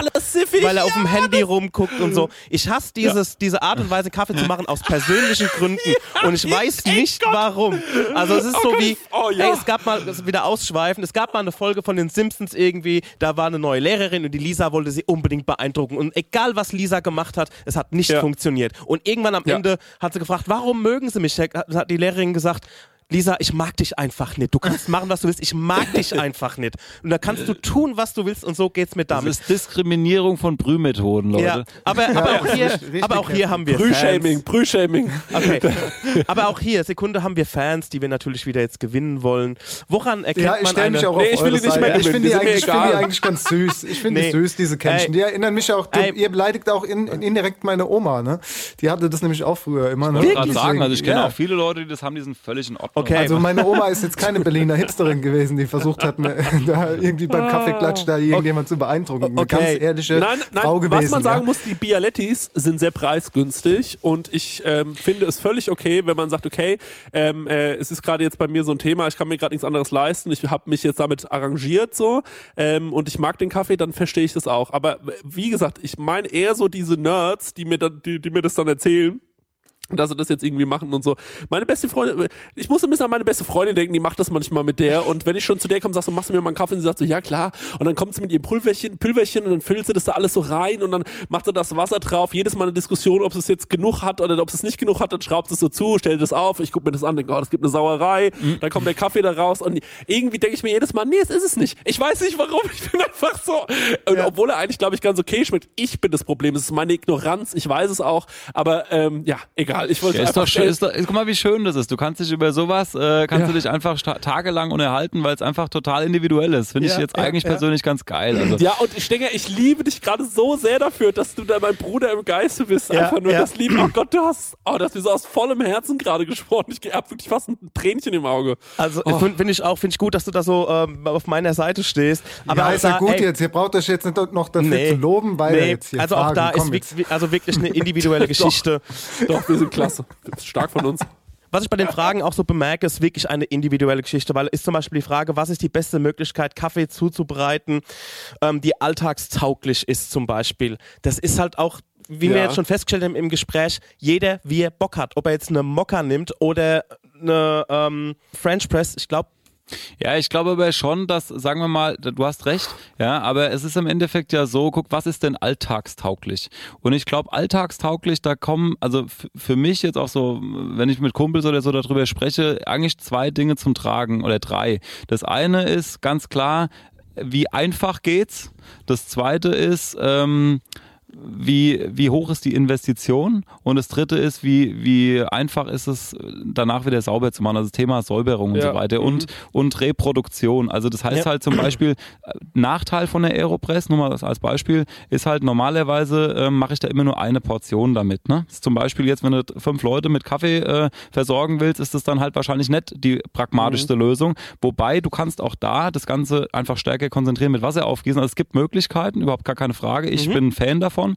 weil er auf dem Ja, Handy rumguckt und so. Ich hasse dieses, diese Art und Weise, Kaffee zu machen, aus persönlichen Gründen. Und ich weiß nicht warum. Also es ist Oh so Gott, wie, oh ja. ey, es gab mal, wieder ausschweifen, es gab mal eine Folge von den Simpsons irgendwie, da war eine neue Lehrerin und die Lisa wollte sie unbedingt beeindrucken. Und egal, was Lisa gemacht hat, es hat nicht Ja. funktioniert. Und irgendwann am Ja. Ende hat sie gefragt, warum mögen sie mich? Hat hat die Lehrerin gesagt, Lisa, ich mag dich einfach nicht. Du kannst machen, was du willst. Ich mag dich einfach nicht. Und da kannst du tun, was du willst. Und so geht's mir das damit. ist Diskriminierung von Brühmethoden, Leute. Ja, aber, aber, auch hier, richtig aber auch hier haben wir Brühshaming. Brühshaming. Okay. Aber auch hier, Sekunde, haben wir Fans, die wir natürlich wieder jetzt gewinnen wollen. Woran erkennt Ja, ich man eine... mich auch Nee, auf ich will die nicht mehr Ich finde die die, eigentlich- ich finde die egal. eigentlich ganz süß. Ich finde Nee. die süß, diese Kännchen. Ey. Die erinnern mich auch, du, Ey. ihr beleidigt auch in, in, indirekt meine Oma, ne? Die hatte das nämlich auch früher immer, ne? Ich wollte gerade sagen, also ich kenne ja. auch viele Leute, die das haben, die sind völlig in Ordnung. Okay. Also meine Oma ist jetzt keine Berliner Hipsterin gewesen, die versucht hat, mir, da irgendwie beim Kaffeeklatsch da irgendjemand zu beeindrucken. Eine Okay. ganz ehrliche Nein, nein, Frau gewesen. was man sagen ja. muss, die Bialettis sind sehr preisgünstig und ich ähm, finde es völlig okay, wenn man sagt, okay, ähm, äh, es ist gerade jetzt bei mir so ein Thema, ich kann mir gerade nichts anderes leisten, ich habe mich jetzt damit arrangiert so ähm, und ich mag den Kaffee, dann verstehe ich das auch. Aber wie gesagt, ich meine eher so diese Nerds, die mir, dann, die, die mir das dann erzählen, dass sie das jetzt irgendwie machen und so. Meine beste Freundin, ich muss ein bisschen an meine beste Freundin denken, die macht das manchmal mit der und wenn ich schon zu der komme, sagst du, machst du mir mal einen Kaffee und sie sagt so, ja klar und dann kommt sie mit ihrem Pulverchen, Pülverchen und dann füllt sie das da alles so rein und dann macht sie das Wasser drauf, jedes Mal eine Diskussion, ob es jetzt genug hat oder ob es nicht genug hat, dann schraubt es so zu, stellt es auf, ich gucke mir das an, denke, oh, das gibt eine Sauerei, mhm. dann kommt der Kaffee da raus und irgendwie denke ich mir jedes Mal, nee, es ist es nicht. Ich weiß nicht warum, ich bin einfach so. Und ja. obwohl er eigentlich, glaube ich, ganz okay schmeckt, ich bin das Problem, es ist meine Ignoranz, ich weiß es auch, aber ähm, ja, egal, ich wollte ja, ist doch schön, ist doch, guck mal, wie schön das ist. Du kannst dich über sowas, äh, kannst ja. du dich einfach tagelang unterhalten, weil es einfach total individuell ist. Finde ja, ich jetzt eigentlich persönlich ganz geil. Also. Ja, und ich denke, ich liebe dich gerade so sehr dafür, dass du da mein Bruder im Geiste bist. Einfach nur das Lieben. Oh Gott, du hast, oh, das ist so aus vollem Herzen gerade gesprochen. Ich habe wirklich fast ein Tränchen im Auge. Also oh. finde ich auch, finde ich gut, dass du da so ähm, auf meiner Seite stehst. Aber ja, ist ja gut ey, jetzt. Ihr braucht euch jetzt nicht noch dafür nee, zu loben, weil nee, jetzt hier Also Fragen auch da ist wirklich, also wirklich eine individuelle Geschichte. Doch, wir sind klasse. Stark von uns. Was ich bei den Fragen auch so bemerke, ist wirklich eine individuelle Geschichte, weil ist zum Beispiel die Frage, was ist die beste Möglichkeit, Kaffee zuzubereiten, ähm, die alltagstauglich ist zum Beispiel. Das ist halt auch wie ja. wir jetzt schon festgestellt haben im Gespräch, jeder wie er Bock hat. Ob er jetzt eine Mokka nimmt oder eine ähm, French Press, ich glaube, ja, ich glaube aber schon, dass, sagen wir mal, du hast recht, ja, aber es ist im Endeffekt ja so, guck, was ist denn alltagstauglich? Und ich glaube, alltagstauglich, da kommen, also für mich jetzt auch so, wenn ich mit Kumpels oder so darüber spreche, eigentlich zwei Dinge zum Tragen oder drei. Das eine ist ganz klar, wie einfach geht's? Das zweite ist, ähm, wie, wie hoch ist die Investition? Und das dritte ist, wie, wie einfach ist es, danach wieder sauber zu machen? Also das Thema Säuberung und ja. so weiter. Und, mhm. und Reproduktion. Also das heißt ja. halt zum Beispiel, äh, Nachteil von der Aeropress, nur mal als Beispiel, ist halt normalerweise äh, mache ich da immer nur eine Portion damit. Ne? zum Beispiel jetzt, wenn du fünf Leute mit Kaffee äh, versorgen willst, ist das dann halt wahrscheinlich nicht die pragmatischste mhm. Lösung. Wobei du kannst auch da das Ganze einfach stärker konzentrieren, mit Wasser aufgießen. Also es gibt Möglichkeiten, überhaupt gar keine Frage. Ich mhm. bin ein Fan davon davon.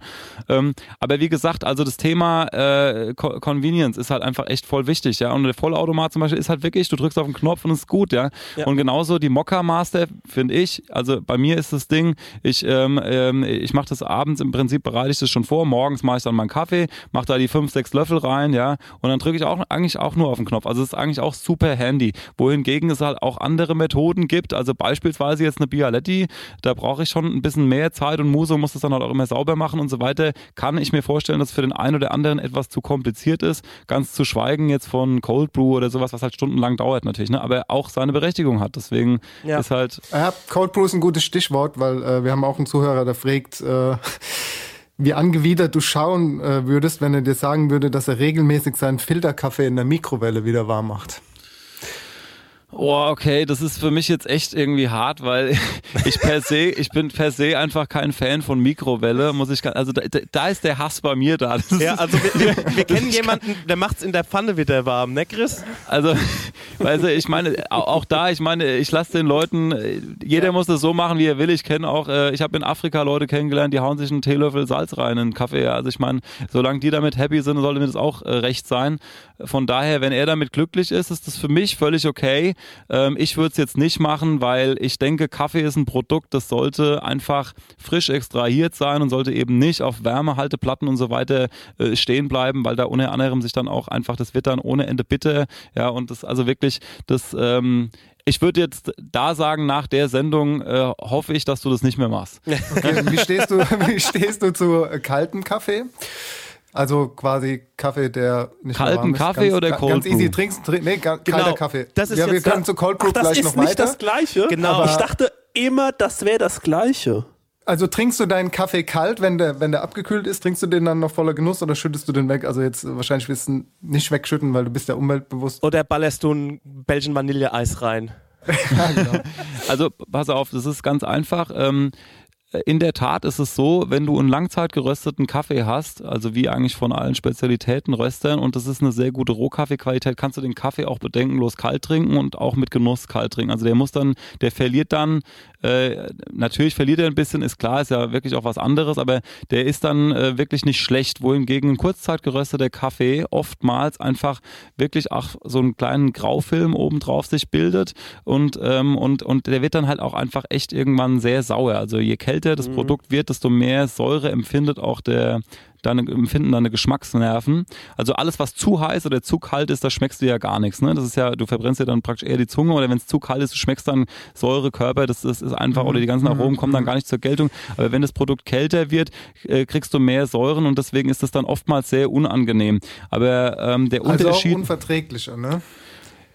Ähm, aber wie gesagt, also das Thema äh, Co Convenience ist halt einfach echt voll wichtig, ja. Und der Vollautomat zum Beispiel ist halt wirklich, du drückst auf den Knopf und es ist gut, ja. ja. Und genauso die Mokka Master, finde ich, also bei mir ist das Ding, ich, ähm, ähm, ich mache das abends, im Prinzip bereite ich das schon vor, morgens mache ich dann meinen Kaffee, mache da die fünf, sechs Löffel rein, ja. Und dann drücke ich auch eigentlich auch nur auf den Knopf. Also es ist eigentlich auch super handy. Wohingegen es halt auch andere Methoden gibt, also beispielsweise jetzt eine Bialetti, da brauche ich schon ein bisschen mehr Zeit und Muse muss das dann halt auch immer sauber machen machen und so weiter, kann ich mir vorstellen, dass für den einen oder anderen etwas zu kompliziert ist. Ganz zu schweigen jetzt von Cold Brew oder sowas, was halt stundenlang dauert natürlich, ne? aber auch seine Berechtigung hat. Deswegen ja. ist halt. Ja, Cold Brew ist ein gutes Stichwort, weil äh, wir haben auch einen Zuhörer, der fragt, äh, wie angewidert du schauen äh, würdest, wenn er dir sagen würde, dass er regelmäßig seinen Filterkaffee in der Mikrowelle wieder warm macht. Oh, okay, das ist für mich jetzt echt irgendwie hart, weil ich per se, ich bin per se einfach kein Fan von Mikrowelle, muss ich, also da, da ist der Hass bei mir da. Das ja, also wir, wir kennen jemanden, der macht's in der Pfanne wieder warm, ne Chris? Also, weißt du, ich meine, auch, da, ich meine, ich lasse den Leuten, jeder ja. muss das so machen, wie er will. Ich kenne auch, äh, ich habe in Afrika Leute kennengelernt, die hauen sich einen Teelöffel Salz rein in einen Kaffee. Also ich meine, solange die damit happy sind, sollte mir das auch äh, recht sein. Von daher, wenn er damit glücklich ist, ist das für mich völlig okay. Ähm, ich würde es jetzt nicht machen, weil ich denke, Kaffee ist ein Produkt, das sollte einfach frisch extrahiert sein und sollte eben nicht auf Wärmehalteplatten und so weiter äh, stehen bleiben, weil da unter anderem sich dann auch einfach, das wird ohne Ende bitter. Ja, und das also wirklich, das, ähm, ich würde jetzt da sagen, nach der Sendung äh, hoffe ich, dass du das nicht mehr machst. Okay, wie, stehst du, wie stehst du zu äh, kaltem Kaffee? Also quasi Kaffee, der nicht Kalten Kaffee ganz, oder Cold Ganz easy trinkst, trink, nee, kalter genau. Kaffee. Das ist ja, wir können da, zu Cold Brew ach, gleich noch weiter. Das ist nicht das Gleiche. Genau. ich dachte immer, das wäre das Gleiche. Also trinkst du deinen Kaffee kalt, wenn der, wenn der abgekühlt ist, trinkst du den dann noch voller Genuss oder schüttest du den weg? Also jetzt wahrscheinlich wirst du nicht wegschütten, weil du bist ja umweltbewusst. Oder ballerst du ein Belgian Vanilleeis rein? ja, genau. Also pass auf, das ist ganz einfach. Ähm, in der Tat ist es so, wenn du einen langzeit gerösteten Kaffee hast, also wie eigentlich von allen Spezialitäten Röstern und das ist eine sehr gute Rohkaffeequalität, kannst du den Kaffee auch bedenkenlos kalt trinken und auch mit Genuss kalt trinken. Also der muss dann, der verliert dann äh, natürlich verliert er ein bisschen, ist klar, ist ja wirklich auch was anderes, aber der ist dann äh, wirklich nicht schlecht, wohingegen ein kurzzeitgerösteter Kaffee oftmals einfach wirklich auch so einen kleinen Graufilm obendrauf sich bildet und, ähm, und, und der wird dann halt auch einfach echt irgendwann sehr sauer. Also je kälter kälter das Produkt wird, desto mehr Säure empfindet auch der deine empfinden deine Geschmacksnerven. Also alles, was zu heiß oder zu kalt ist, da schmeckst du ja gar nichts. Ne? Das ist ja, du verbrennst ja dann praktisch eher die Zunge oder wenn es zu kalt ist, du schmeckst dann Säure, Körper, das, das ist einfach, oder die ganzen Aromen kommen dann gar nicht zur Geltung. Aber wenn das Produkt kälter wird, äh, kriegst du mehr Säuren und deswegen ist das dann oftmals sehr unangenehm. Aber ähm, der Also auch Unterschied. unverträglicher, ne?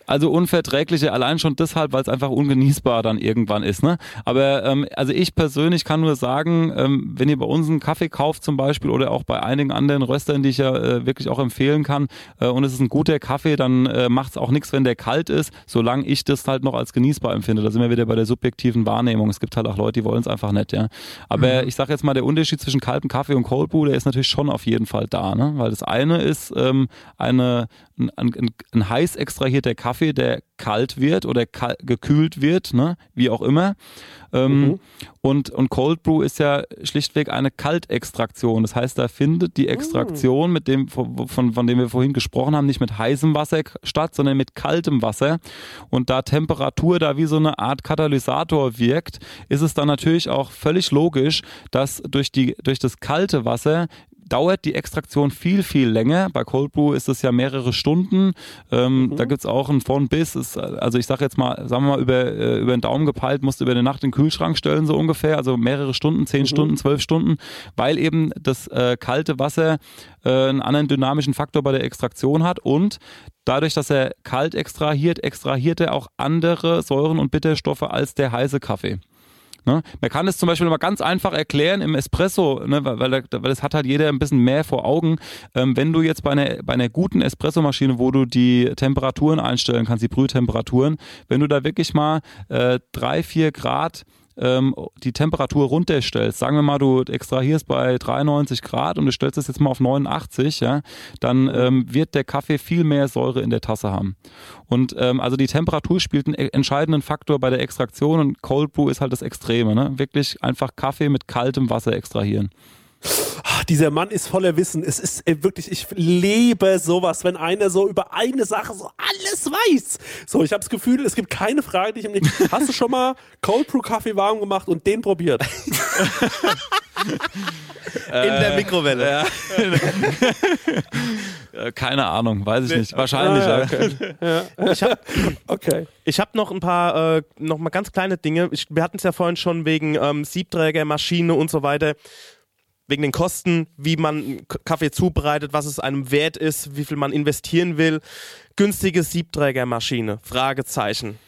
Also unverträgliche allein schon deshalb, weil es einfach ungenießbar dann irgendwann ist. Ne? Aber ähm, also ich persönlich kann nur sagen, ähm, wenn ihr bei uns einen Kaffee kauft zum Beispiel oder auch bei einigen anderen Röstern, die ich ja äh, wirklich auch empfehlen kann, äh, und es ist ein guter Kaffee, dann äh, macht es auch nichts, wenn der kalt ist, solange ich das halt noch als genießbar empfinde. Da sind wir wieder bei der subjektiven Wahrnehmung. Es gibt halt auch Leute, die wollen es einfach nicht. Ja? Aber ich sage jetzt mal, der Unterschied zwischen kaltem Kaffee und Cold Brew, der ist natürlich schon auf jeden Fall da. Ne? Weil das eine ist ähm, eine, ein, ein, ein heiß extrahierter Kaffee, der kalt wird oder kal gekühlt wird, ne? wie auch immer. Ähm, und, und Cold Brew ist ja schlichtweg eine Kaltextraktion. Das heißt, da findet die Extraktion, mit dem, von, von, von dem wir vorhin gesprochen haben, nicht mit heißem Wasser statt, sondern mit kaltem Wasser. Und da Temperatur da wie so eine Art Katalysator wirkt, ist es dann natürlich auch völlig logisch, dass durch, die, durch das kalte Wasser dauert die Extraktion viel, viel länger. Bei Cold Brew ist es ja mehrere Stunden. Ähm, Da gibt's auch ein von bis. Ist, also ich sage jetzt mal, sagen wir mal, über, äh, über den Daumen gepeilt, musst du über eine Nacht in den Kühlschrank stellen, so ungefähr. Also mehrere Stunden, zehn Stunden, zwölf Stunden, weil eben das äh, kalte Wasser äh, einen anderen dynamischen Faktor bei der Extraktion hat und Dadurch, dass er kalt extrahiert, extrahiert er auch andere Säuren und Bitterstoffe als der heiße Kaffee. Ne? Man kann es zum Beispiel mal ganz einfach erklären im Espresso, ne, weil, weil, das hat halt jeder ein bisschen mehr vor Augen. Ähm, wenn du jetzt bei einer, bei einer guten Espressomaschine, wo du die Temperaturen einstellen kannst, die Brühtemperaturen, wenn du da wirklich mal äh, drei, vier Grad ähm, die Temperatur runterstellst, sagen wir mal, du extrahierst bei 93 Grad und du stellst es jetzt mal auf 89, ja, dann ähm, wird der Kaffee viel mehr Säure in der Tasse haben. Und ähm, also die Temperatur spielt einen e- entscheidenden Faktor bei der Extraktion und Cold Brew ist halt das Extreme, ne? Wirklich einfach Kaffee mit kaltem Wasser extrahieren. Ach, dieser Mann ist voller Wissen. Es ist äh, wirklich, ich lebe sowas, wenn einer so über eine Sache so alles weiß. So, ich habe das Gefühl, es gibt keine Frage, die ich ihm nicht. Hast du schon mal Cold Brew Kaffee warm gemacht und den probiert? In der Mikrowelle. Äh, keine Ahnung, weiß ich nicht. Wahrscheinlich. Ah, ja, ja. okay. Ich habe Okay. hab noch ein paar, äh, noch mal ganz kleine Dinge. Ich, wir hatten es ja vorhin schon wegen ähm, Siebträger, Maschine und so weiter. Wegen den Kosten, wie man Kaffee zubereitet, was es einem wert ist, wie viel man investieren will. Günstige Siebträgermaschine? Fragezeichen.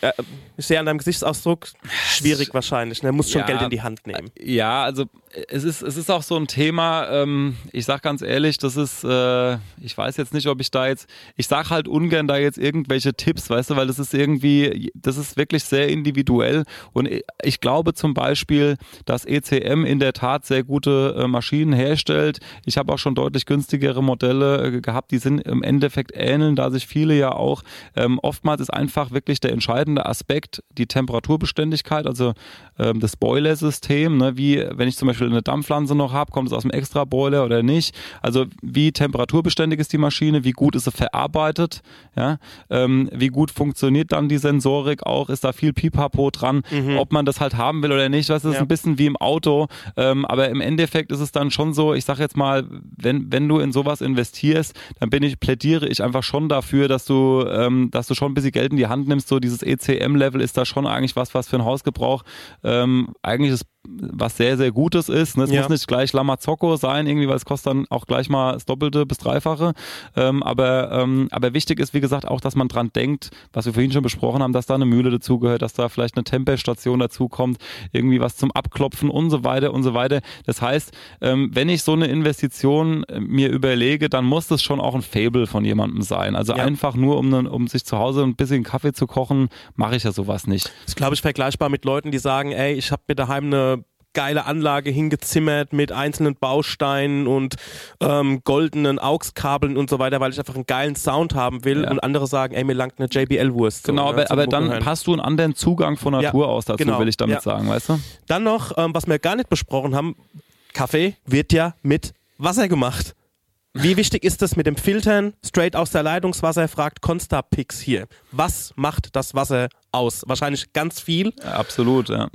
Äh, ich sehe an deinem Gesichtsausdruck, schwierig wahrscheinlich. Ne? Muss schon Ja. Geld in die Hand nehmen. Ja, also es ist, es ist auch so ein Thema, ähm, ich sag ganz ehrlich, das ist, äh, ich weiß jetzt nicht, ob ich da jetzt, ich sag halt ungern da jetzt irgendwelche Tipps, weißt du, weil das ist irgendwie, das ist wirklich sehr individuell und ich glaube zum Beispiel, dass ECM in der Tat sehr gute äh, Maschinen herstellt. Ich habe auch schon deutlich günstigere Modelle äh, gehabt, die sind im Endeffekt ähneln, da sich viele ja auch, ähm, oftmals ist einfach wirklich der entscheidende Aspekt die Temperaturbeständigkeit, also ähm, das Boiler-System, ne, wie wenn ich zum Beispiel eine Dampflanze noch habe, kommt es aus dem Extra-Boiler oder nicht. Also wie temperaturbeständig ist die Maschine, wie gut ist sie verarbeitet, ja, ähm, wie gut funktioniert dann die Sensorik auch, ist da viel Pipapo dran, ob man das halt haben will oder nicht, das ist Ja. ein bisschen wie im Auto, ähm, aber im Endeffekt ist es dann schon so, ich sag jetzt mal, wenn, wenn du in sowas investierst, dann bin ich, plädiere ich einfach schon dafür, dass du, ähm, dass du schon ein bisschen Geld in die Hand nimmst, so dieses ECM-Level ist da schon eigentlich was, was für einen Hausgebrauch ähm, eigentlich ist was sehr, sehr Gutes ist. Ne? Es Ja. muss nicht gleich Lamazocco sein, irgendwie, weil es kostet dann auch gleich mal das Doppelte bis Dreifache. Ähm, aber, ähm, aber wichtig ist, wie gesagt, auch, dass man dran denkt, was wir vorhin schon besprochen haben, dass da eine Mühle dazugehört, dass da vielleicht eine Temperstation dazukommt, irgendwie was zum Abklopfen und so weiter und so weiter. Das heißt, ähm, wenn ich so eine Investition äh, mir überlege, dann muss das schon auch ein Fable von jemandem sein. Also Ja. einfach nur, um, ne- um sich zu Hause ein bisschen Kaffee zu kochen, mache ich ja sowas nicht. Das ist, glaube ich, vergleichbar mit Leuten, die sagen, ey, ich habe mir daheim eine geile Anlage hingezimmert mit einzelnen Bausteinen und ähm, goldenen AUX-Kabeln und so weiter, weil ich einfach einen geilen Sound haben will Ja. und andere sagen, ey, mir langt eine JBL-Wurst. so, Genau, ne, aber, aber dann hören. hast du einen anderen Zugang von Natur Ja, aus dazu, genau, will ich damit ja. sagen, weißt du? Dann noch, ähm, was wir gar nicht besprochen haben, Kaffee wird ja mit Wasser gemacht. Wie wichtig ist es mit dem Filtern? Straight aus der Leitungswasser fragt Constapix hier. Was macht das Wasser aus? Wahrscheinlich ganz viel. Absolut, ja.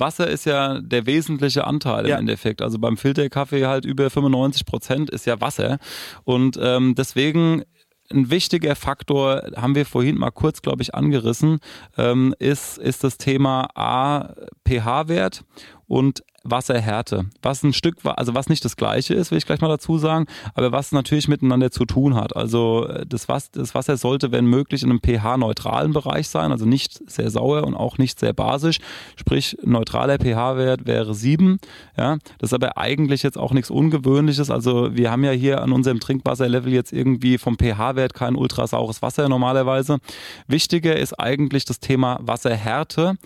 Wasser ist ja der wesentliche Anteil im Ja. Endeffekt. Also beim Filterkaffee halt über 95 Prozent ist ja Wasser. Und ähm, deswegen ein wichtiger Faktor, haben wir vorhin mal kurz, glaube ich, angerissen, ähm, ist, ist das Thema A, pH-Wert und Wasserhärte. Was ein Stück, also was nicht das gleiche ist, will ich gleich mal dazu sagen, aber was natürlich miteinander zu tun hat. Also äh, das, Was- das Wasser sollte, wenn möglich, in einem pH-neutralen Bereich sein, also nicht sehr sauer und auch nicht sehr basisch. Sprich, neutraler pH-Wert wäre 7. Ja, das ist aber eigentlich jetzt auch nichts Ungewöhnliches. Also wir haben ja hier an unserem Trinkwasserlevel jetzt irgendwie vom pH-Wert kein ultrasaures Wasser normalerweise. Wichtiger ist eigentlich das Thema Wasserhärte.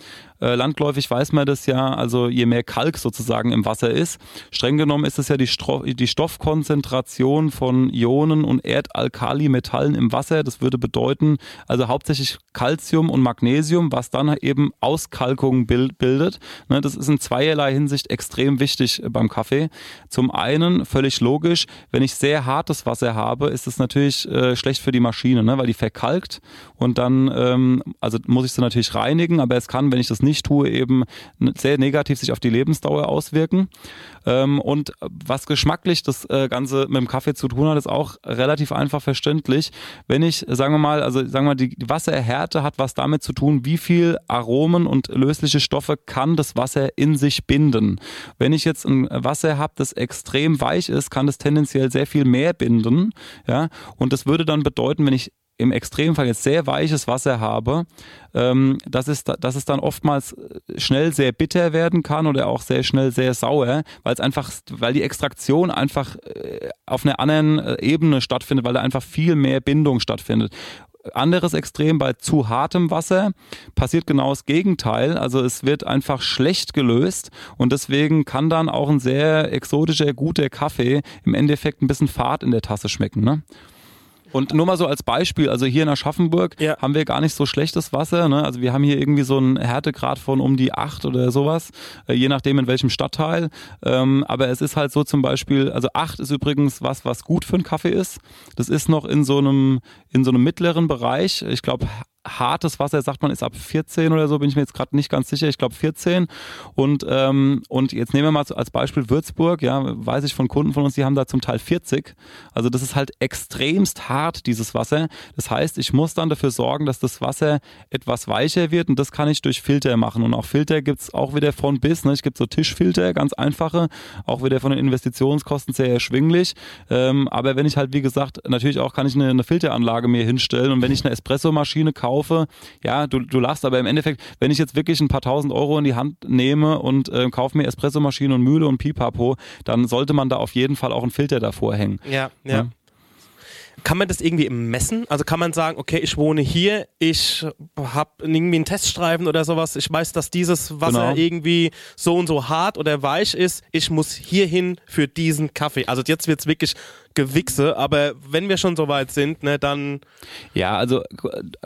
Äh, landläufig weiß man das ja, also je mehr Kalk sozusagen im Wasser ist, streng genommen ist es ja die, Stro die Stoffkonzentration von Ionen und Erdalkalimetallen im Wasser. Das würde bedeuten, also hauptsächlich Calcium und Magnesium, was dann eben Auskalkung bild bildet. Ne, das ist in zweierlei Hinsicht extrem wichtig beim Kaffee. Zum einen, völlig logisch, wenn ich sehr hartes Wasser habe, ist es natürlich äh, schlecht für die Maschine, ne, weil die verkalkt und dann, ähm, also muss ich sie natürlich reinigen, aber es kann, wenn ich das nicht tue, eben sehr negativ sich auf die Lebensdauer auswirken. Ähm, und was geschmacklich das äh, Ganze mit dem Kaffee zu tun hat, ist auch relativ einfach verständlich. Wenn ich, sagen wir mal, also sagen wir mal, die Wasserhärte hat was damit zu tun, wie viel Aromen und lösliche Stoffe kann das Wasser in sich binden. Wenn ich jetzt ein Wasser habe, das extrem weich ist, kann das tendenziell sehr viel mehr binden. Ja, und das würde dann bedeuten, wenn ich im Extremfall jetzt sehr weiches Wasser habe, ähm, dass, es, da- dass es dann oftmals äh, schnell sehr bitter werden kann oder auch sehr schnell sehr sauer, weil es einfach, weil die Extraktion einfach äh, auf einer anderen äh, Ebene stattfindet, weil da einfach viel mehr Bindung stattfindet. Anderes Extrem bei zu hartem Wasser passiert genau das Gegenteil. Also es wird einfach schlecht gelöst und deswegen kann dann auch ein sehr exotischer, guter Kaffee im Endeffekt ein bisschen fad in der Tasse schmecken. Ne? Und nur mal so als Beispiel, also hier in Aschaffenburg Ja. haben wir gar nicht so schlechtes Wasser. Ne? Also wir haben hier irgendwie so einen Härtegrad von um die acht oder sowas, äh, je nachdem in welchem Stadtteil. Ähm, aber es ist halt so zum Beispiel, also acht ist übrigens was, was gut für einen Kaffee ist. Das ist noch in so einem, in so einem mittleren Bereich. Ich glaube, hartes Wasser, sagt man, ist ab 14 oder so, bin ich mir jetzt gerade nicht ganz sicher. Ich glaube 14. Und, ähm, und jetzt nehmen wir mal als Beispiel Würzburg, ja, weiß ich von Kunden von uns, die haben da zum Teil 40. Also das ist halt extremst hart, dieses Wasser. Das heißt, ich muss dann dafür sorgen, dass das Wasser etwas weicher wird und das kann ich durch Filter machen. Und auch Filter gibt's auch wieder von bis. Ne? Ich gibt so Tischfilter, ganz einfache, auch wieder von den Investitionskosten sehr erschwinglich. Ähm, aber wenn ich halt, wie gesagt, natürlich auch kann ich eine, eine Filteranlage mir hinstellen und wenn ich eine Espressomaschine kaufe, ja, du, du lachst, aber im Endeffekt, wenn ich jetzt wirklich ein paar tausend Euro in die Hand nehme und äh, kaufe mir Espressomaschine und Mühle und Pipapo, dann sollte man da auf jeden Fall auch einen Filter davor hängen. Ja, ja. Ja. Kann man das irgendwie messen? Also kann man sagen, okay, ich wohne hier, ich habe irgendwie einen Teststreifen oder sowas, ich weiß, dass dieses Wasser Genau. irgendwie so und so hart oder weich ist, ich muss hierhin für diesen Kaffee. Also jetzt wird's wirklich Gewichse, aber wenn wir schon so weit sind, ne, dann Ja, also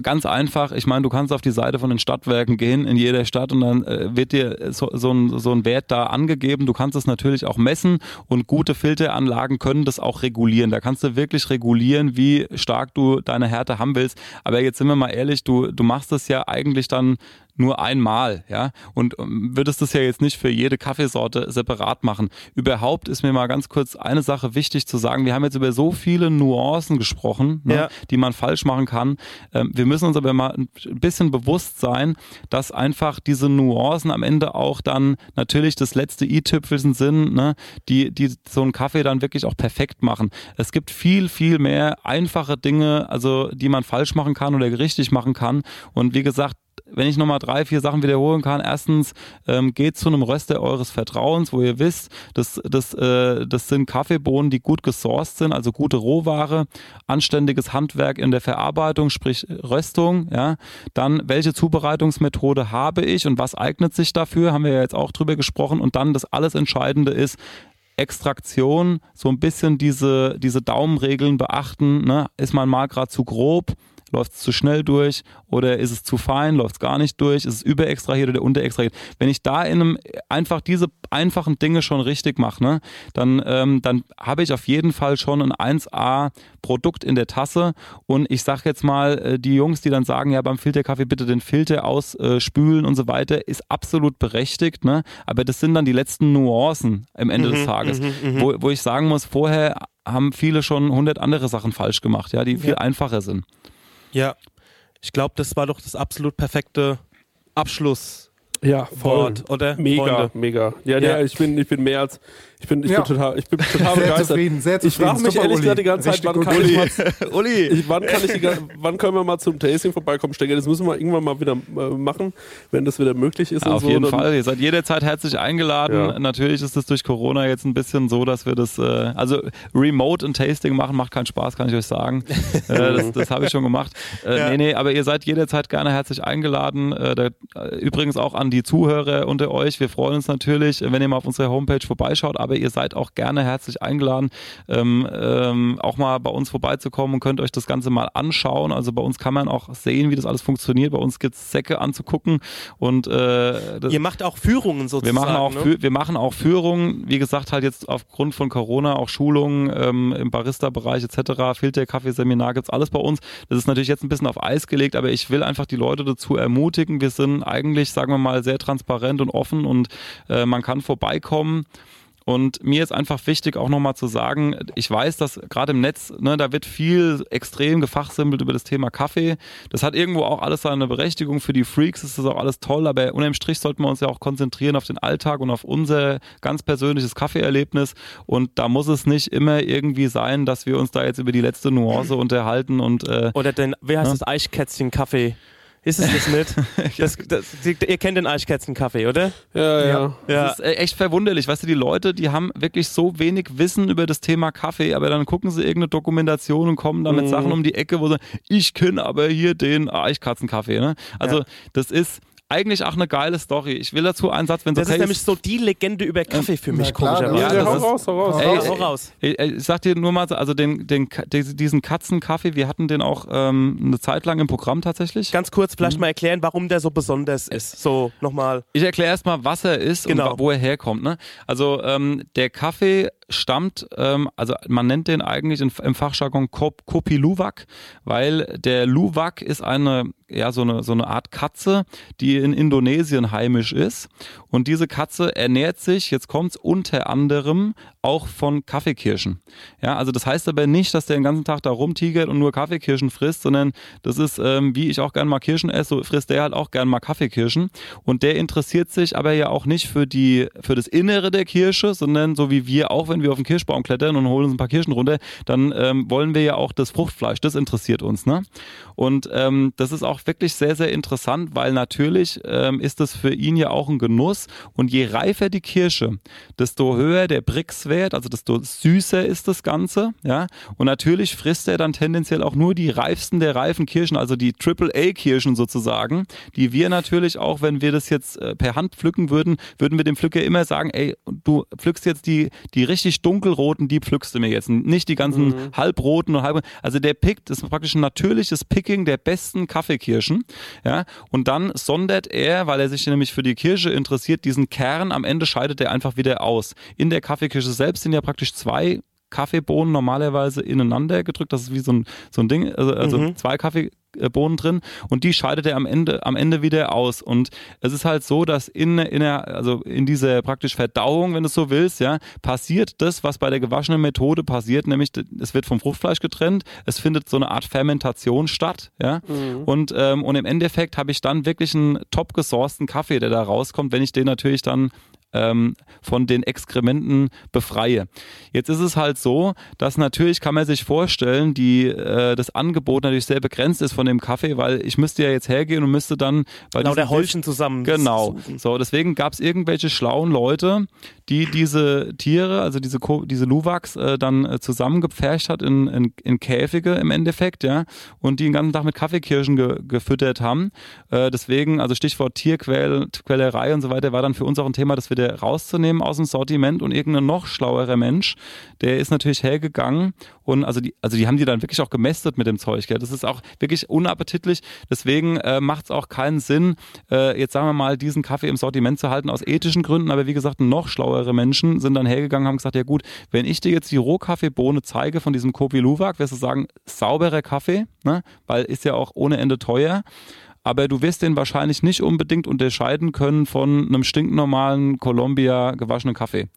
ganz einfach. Ich meine, du kannst auf die Seite von den Stadtwerken gehen in jeder Stadt und dann äh, wird dir so, so, ein, so ein Wert da angegeben. Du kannst es natürlich auch messen und gute Filteranlagen können das auch regulieren. Da kannst du wirklich regulieren, wie stark du deine Härte haben willst. Aber jetzt sind wir mal ehrlich, du, du machst es ja eigentlich dann nur einmal, ja, und ähm, würdest das ja jetzt nicht für jede Kaffeesorte separat machen. Überhaupt ist mir mal ganz kurz eine Sache wichtig zu sagen. Wir haben jetzt über so viele Nuancen gesprochen, ne, Ja. die man falsch machen kann. Ähm, wir müssen uns aber mal ein bisschen bewusst sein, dass einfach diese Nuancen am Ende auch dann natürlich das letzte i-Tüpfelchen sind, ne, die, die so einen Kaffee dann wirklich auch perfekt machen. Es gibt viel, viel mehr einfache Dinge, also die man falsch machen kann oder richtig machen kann. Und wie gesagt, wenn ich nochmal drei, vier Sachen wiederholen kann. Erstens, ähm, geht zu einem Röster eures Vertrauens, wo ihr wisst, das, das, äh, das sind Kaffeebohnen, die gut gesourced sind, also gute Rohware, anständiges Handwerk in der Verarbeitung, sprich Röstung. Ja. Dann, welche Zubereitungsmethode habe ich und was eignet sich dafür, haben wir ja jetzt auch drüber gesprochen. Und dann das alles Entscheidende ist, Extraktion, so ein bisschen diese, diese Daumenregeln beachten. Ne? Ist man mal gerade zu grob? Läuft es zu schnell durch oder ist es zu fein, läuft es gar nicht durch, ist es überextrahiert oder unterextrahiert. Wenn ich da in einem einfach diese einfachen Dinge schon richtig mache, ne, dann, ähm, dann habe ich auf jeden Fall schon ein 1A Produkt in der Tasse und ich sage jetzt mal, äh, die Jungs, die dann sagen, ja beim Filterkaffee bitte den Filter ausspülen und so weiter, ist absolut berechtigt, ne? aber das sind dann die letzten Nuancen am Ende Mhm, des Tages, mhm, mhm. wo, wo ich sagen muss, vorher haben viele schon 100 andere Sachen falsch gemacht, ja, die viel Ja. einfacher sind. Ja, ich glaube, das war doch das absolut perfekte Abschluss. Ja, voll. Oder? Mega, Freunde? mega. Ja, Ja. ja. ich bin, ich bin mehr als, ich bin, ich Ja. bin total, ich bin total Sehr begeistert. zufrieden, sehr Ich zufrieden. frage mich Super, ehrlich Uli. gesagt die ganze Zeit, wann kann ich mal, Uli, ich, wann kann ich, wann können wir mal zum Tasting vorbeikommen, Stecker? Das müssen wir irgendwann mal wieder äh, machen, wenn das wieder möglich ist. und Auf so. jeden Dann- Fall. Ihr seid jederzeit herzlich eingeladen. Ja. Natürlich ist es durch Corona jetzt ein bisschen so, dass wir das, äh, also Remote und Tasting machen macht keinen Spaß, kann ich euch sagen. äh, das das habe ich schon gemacht. Äh, Ja. Nee, nee, aber ihr seid jederzeit gerne herzlich eingeladen. Übrigens auch an die Zuhörer unter euch. Wir freuen uns natürlich, wenn ihr mal auf unserer Homepage vorbeischaut, aber ihr seid auch gerne herzlich eingeladen, ähm, ähm, auch mal bei uns vorbeizukommen und könnt euch das Ganze mal anschauen. Also bei uns kann man auch sehen, wie das alles funktioniert. Bei uns gibt es Säcke anzugucken und äh, das, Ihr macht auch Führungen wir sozusagen. machen auch ne? Wir machen auch Führungen, wie gesagt halt jetzt aufgrund von Corona auch Schulungen ähm, im Barista-Bereich etc. Filter-Kaffeeseminar gibt's alles bei uns. Das ist natürlich jetzt ein bisschen auf Eis gelegt, aber ich will einfach die Leute dazu ermutigen. Wir sind eigentlich, sagen wir mal, sehr transparent und offen und äh, man kann vorbeikommen. Und mir ist einfach wichtig, auch nochmal zu sagen, ich weiß, dass gerade im Netz, ne, da wird viel extrem gefachsimpelt über das Thema Kaffee. Das hat irgendwo auch alles seine Berechtigung. Für die Freaks ist das auch alles toll, aber unterm Strich sollten wir uns ja auch konzentrieren auf den Alltag und auf unser ganz persönliches Kaffeeerlebnis. Und da muss es nicht immer irgendwie sein, dass wir uns da jetzt über die letzte Nuance unterhalten und äh, Oder den, wer heißt Ja. das Eichkätzchen-Kaffee? Ist es das nicht? das, das, ihr kennt den Eichkätzchen-Kaffee, oder? Ja, ja. Das ist äh, echt verwunderlich. Weißt du, die Leute, die haben wirklich so wenig Wissen über das Thema Kaffee, aber dann gucken sie irgendeine Dokumentation und kommen dann mit Mhm. Sachen um die Ecke, wo sie, ich kenne aber hier den Eichkatzenkaffee. Ne? Also, Ja. das ist eigentlich auch eine geile Story. Ich will dazu einen Satz, wenn Das okay ist nämlich so die Legende über Kaffee für mich, komischerweise. Ja, Ja, das hau ist- raus, hau raus. Ey, Hau- raus. Ich, ich sag dir nur mal, so, also den, den, diesen Katzenkaffee, wir hatten den auch ähm, eine Zeit lang im Programm tatsächlich. Ganz kurz Mhm. vielleicht mal erklären, warum der so besonders ist. So, nochmal. Ich erkläre erstmal, was er ist Genau. und wo er herkommt. Ne? Also ähm, der Kaffee stammt, ähm, also man nennt den eigentlich in, im Fachjargon Kop- Kopi Luwak, weil der Luwak ist eine ja so eine so eine Art Katze, die in Indonesien heimisch ist und diese Katze ernährt sich, jetzt kommt's unter anderem auch von Kaffeekirschen. Ja, also das heißt aber nicht, dass der den ganzen Tag da rumtigert und nur Kaffeekirschen frisst, sondern das ist, ähm, wie ich auch gern mal Kirschen esse, so frisst der halt auch gern mal Kaffeekirschen. Und der interessiert sich aber ja auch nicht für die, für das Innere der Kirsche, sondern so wie wir auch, wenn wir auf den Kirschbaum klettern und holen uns ein paar Kirschen runter, dann ähm, wollen wir ja auch das Fruchtfleisch, das interessiert uns, ne? Und ähm, das ist auch wirklich sehr, sehr interessant, weil natürlich ähm, ist das für ihn ja auch ein Genuss. Und je reifer die Kirsche, desto höher der Brix-Wert, also desto süßer ist das Ganze. Ja? Und natürlich frisst er dann tendenziell auch nur die reifsten der reifen Kirschen, also die Triple-A-Kirschen sozusagen, die wir natürlich auch, wenn wir das jetzt äh, per Hand pflücken würden, würden wir dem Pflücker immer sagen, ey, du pflückst jetzt die, die richtig dunkelroten, die pflückst du mir jetzt. Nicht die ganzen halbroten und halb, also der pickt, das ist praktisch ein natürliches Picking der besten Kaffeekirschen. Ja, und dann sondert er, weil er sich nämlich für die Kirsche interessiert, diesen Kern, am Ende scheidet er einfach wieder aus. In der Kaffeekirsche selbst sind ja praktisch zwei Kaffeebohnen normalerweise ineinander gedrückt. Das ist wie so ein, so ein Ding, also, also Mhm. zwei Kaffeebohnen drin und die scheidet er am Ende, am Ende wieder aus. Und es ist halt so, dass in, in der, also in dieser praktisch Verdauung, wenn du es so willst, ja, passiert das, was bei der gewaschenen Methode passiert, nämlich es wird vom Fruchtfleisch getrennt, es findet so eine Art Fermentation statt, ja. Und, ähm, und im Endeffekt habe ich dann wirklich einen top gesourcten Kaffee, der da rauskommt, wenn ich den natürlich dann ähm, von den Exkrementen befreie. Jetzt ist es halt so, dass natürlich kann man sich vorstellen, die, äh, das Angebot natürlich sehr begrenzt ist von dem Kaffee, weil ich müsste ja jetzt hergehen und müsste dann bei Genau, der Häufchen zusammen. Genau. So, deswegen gab es irgendwelche schlauen Leute, die diese Tiere, also diese, Ko diese Luwachs, äh, dann äh, zusammengepfercht hat in, in, in Käfige im Endeffekt, ja, und die den ganzen Tag mit Kaffeekirschen ge gefüttert haben. Äh, deswegen, also Stichwort Tierquälerei und so weiter, war dann für uns auch ein Thema, dass wir wieder rauszunehmen aus dem Sortiment und irgendein noch schlauerer Mensch, der ist natürlich hergegangen und also die, also die haben die dann wirklich auch gemästet mit dem Zeug. Gell? Das ist auch wirklich unappetitlich. Deswegen äh, macht es auch keinen Sinn, äh, jetzt sagen wir mal, diesen Kaffee im Sortiment zu halten aus ethischen Gründen. Aber wie gesagt, noch schlauere Menschen sind dann hergegangen, haben gesagt, ja gut, wenn ich dir jetzt die Rohkaffeebohne zeige von diesem Kopi Luwak, wirst du sagen, sauberer Kaffee, ne? weil ist ja auch ohne Ende teuer aber du wirst den wahrscheinlich nicht unbedingt unterscheiden können von einem stinknormalen Columbia gewaschenen Kaffee.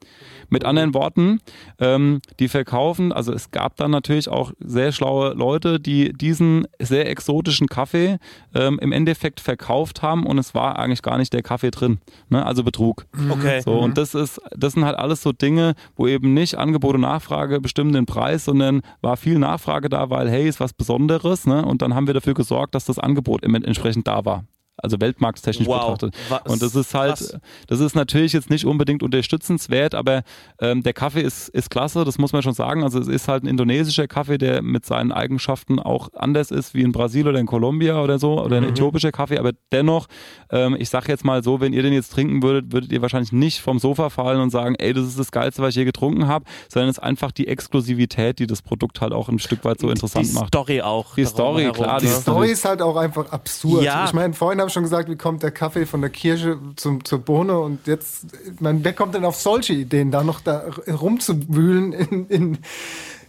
Mit anderen Worten, ähm, die verkaufen, also es gab dann natürlich auch sehr schlaue Leute, die diesen sehr exotischen Kaffee ähm, im Endeffekt verkauft haben und es war eigentlich gar nicht der Kaffee drin. Ne? Also Betrug. Okay. So, und das ist, das sind halt alles so Dinge, wo eben nicht Angebot und Nachfrage bestimmen den Preis, sondern war viel Nachfrage da, weil hey, ist was Besonderes, ne? Und dann haben wir dafür gesorgt, dass das Angebot entsprechend da war also weltmarktstechnisch Wow. betrachtet. Was- und das ist halt, krass. das ist natürlich jetzt nicht unbedingt unterstützenswert, aber ähm, der Kaffee ist, ist klasse, das muss man schon sagen. Also es ist halt ein indonesischer Kaffee, der mit seinen Eigenschaften auch anders ist wie in Brasilien oder in Kolumbia oder so, oder ein Mhm. äthiopischer Kaffee, aber dennoch, ähm, ich sag jetzt mal so, wenn ihr den jetzt trinken würdet, würdet ihr wahrscheinlich nicht vom Sofa fallen und sagen, ey, das ist das Geilste, was ich je getrunken habe, sondern es ist einfach die Exklusivität, die das Produkt halt auch ein Stück weit so interessant die macht. Story auch. Die Story, herum, klar, ne? die Die ist Story ist halt auch einfach absurd. Ja. Ich meine, vorhin habe ich schon gesagt, wie kommt der Kaffee von der Kirche zum, zur Bohne? Und jetzt, meine, wer kommt denn auf solche Ideen, da noch da rumzuwühlen in, in,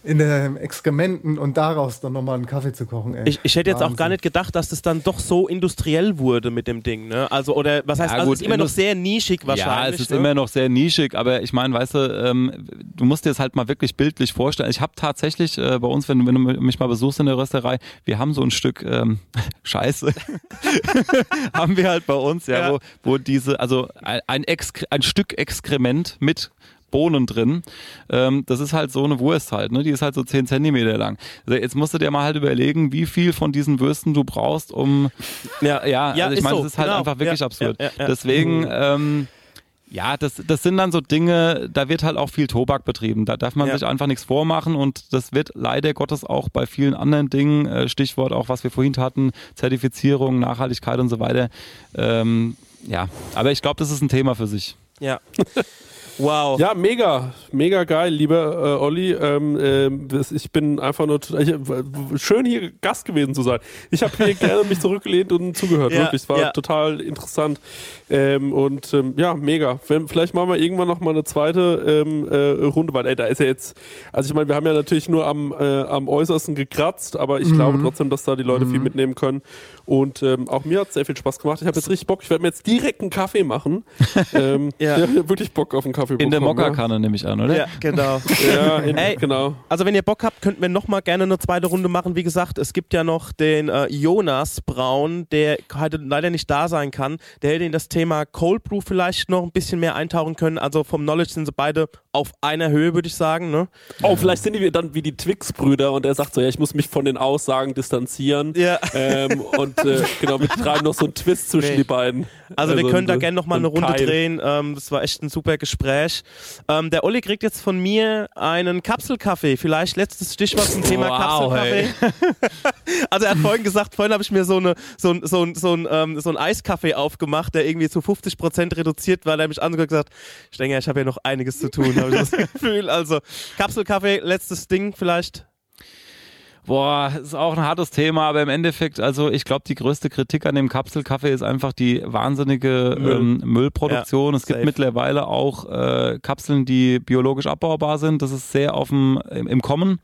in den Exkrementen und daraus dann nochmal einen Kaffee zu kochen? Ey. Ich, ich hätte jetzt auch gar nicht gedacht, dass das dann doch so industriell wurde mit dem Ding, ne? Also, oder was heißt, Ja, also gut, es ist immer noch sehr nischig wahrscheinlich. Ja, es ist ne? immer noch sehr nischig, aber ich meine, weißt du, ähm, du musst dir das halt mal wirklich bildlich vorstellen. Ich habe tatsächlich äh, bei uns, wenn, du- wenn du mich mal besuchst in der Rösterei, wir haben so ein Stück ähm, Scheiße, haben wir halt bei uns, ja, Ja. Wo, wo diese, also ein, ein, Exkre ein Stück Exkrement mit Bohnen drin. Ähm, das ist halt so eine Wurst halt, ne? Die ist halt so 10 Zentimeter lang. Also jetzt musst du dir mal halt überlegen, wie viel von diesen Würsten du brauchst, um Ja, ja, Ja, also ich meine, so, das ist halt genau. einfach wirklich Ja, absurd. ja. Deswegen, ähm, ja, das, das sind dann so Dinge, da wird halt auch viel Tobak betrieben. Da darf man Ja. sich einfach nichts vormachen und das wird leider Gottes auch bei vielen anderen Dingen, äh, Stichwort auch, was wir vorhin hatten, Zertifizierung, Nachhaltigkeit und so weiter. Ähm, ja, aber ich glaube, das ist ein Thema für sich. Ja. Wow. Ja, mega, mega geil, lieber äh, Olli. Ähm, das- ich bin einfach nur ich, äh, schön hier Gast gewesen zu sein. Ich habe hier gerne mich zurückgelehnt und zugehört. Ja, wirklich, es war ja. total interessant ähm, und ähm, ja, mega. Vielleicht machen wir irgendwann noch mal eine zweite ähm, äh, Runde, weil ey, da ist ja jetzt, also ich meine, wir haben ja natürlich nur am, äh, am äußersten gekratzt, aber ich glaube trotzdem, dass da die Leute viel mitnehmen können. Und ähm, auch mir hat es sehr viel Spaß gemacht. Ich habe jetzt richtig Bock. Ich werde mir jetzt direkt einen Kaffee machen. ähm, Ja. Ich hab wirklich Bock auf einen Kaffee. In der bekommen, ja. Mokka-Kanne nehme ich an, oder? Ja, genau. Ja, in, Ey. genau. Also wenn ihr Bock habt, könnten wir noch mal gerne eine zweite Runde machen. Wie gesagt, es gibt ja noch den äh, Jonas Braun, der heute leider nicht da sein kann. Der hätte in das Thema Cold Brew vielleicht noch ein bisschen mehr eintauchen können. Also vom Knowledge sind sie beide auf einer Höhe, würde ich sagen. Ne? Oh, vielleicht sind die dann wie die Twix-Brüder und er sagt so, ja, ich muss mich von den Aussagen distanzieren. Ja. Ähm, und äh, genau, wir treiben noch so einen Twist zwischen Nee. die beiden. Also, wir können da gerne noch mal so eine ein Runde Keil. drehen. Ähm, das war echt ein super Gespräch. Ähm, der Olli kriegt jetzt von mir einen Kapselkaffee. Vielleicht letztes Stichwort zum Thema Wow, Kapselkaffee. also er hat vorhin gesagt, vorhin habe ich mir so, eine, so, ein- so, ein- so, ein, ähm, so einen Eiskaffee aufgemacht, der irgendwie zu 50% reduziert war. Der hat mich angehört und gesagt, ich denke, ich habe ja noch einiges zu tun, habe ich das Gefühl. Also Kapselkaffee, letztes Ding vielleicht. Boah, ist auch ein hartes Thema, aber im Endeffekt, also ich glaube, die größte Kritik an dem Kapselkaffee ist einfach die wahnsinnige Müll. Ähm, Müllproduktion. Ja, es gibt safe. mittlerweile auch äh, Kapseln, die biologisch abbaubar sind. Das ist sehr auf dem, im, im Kommen.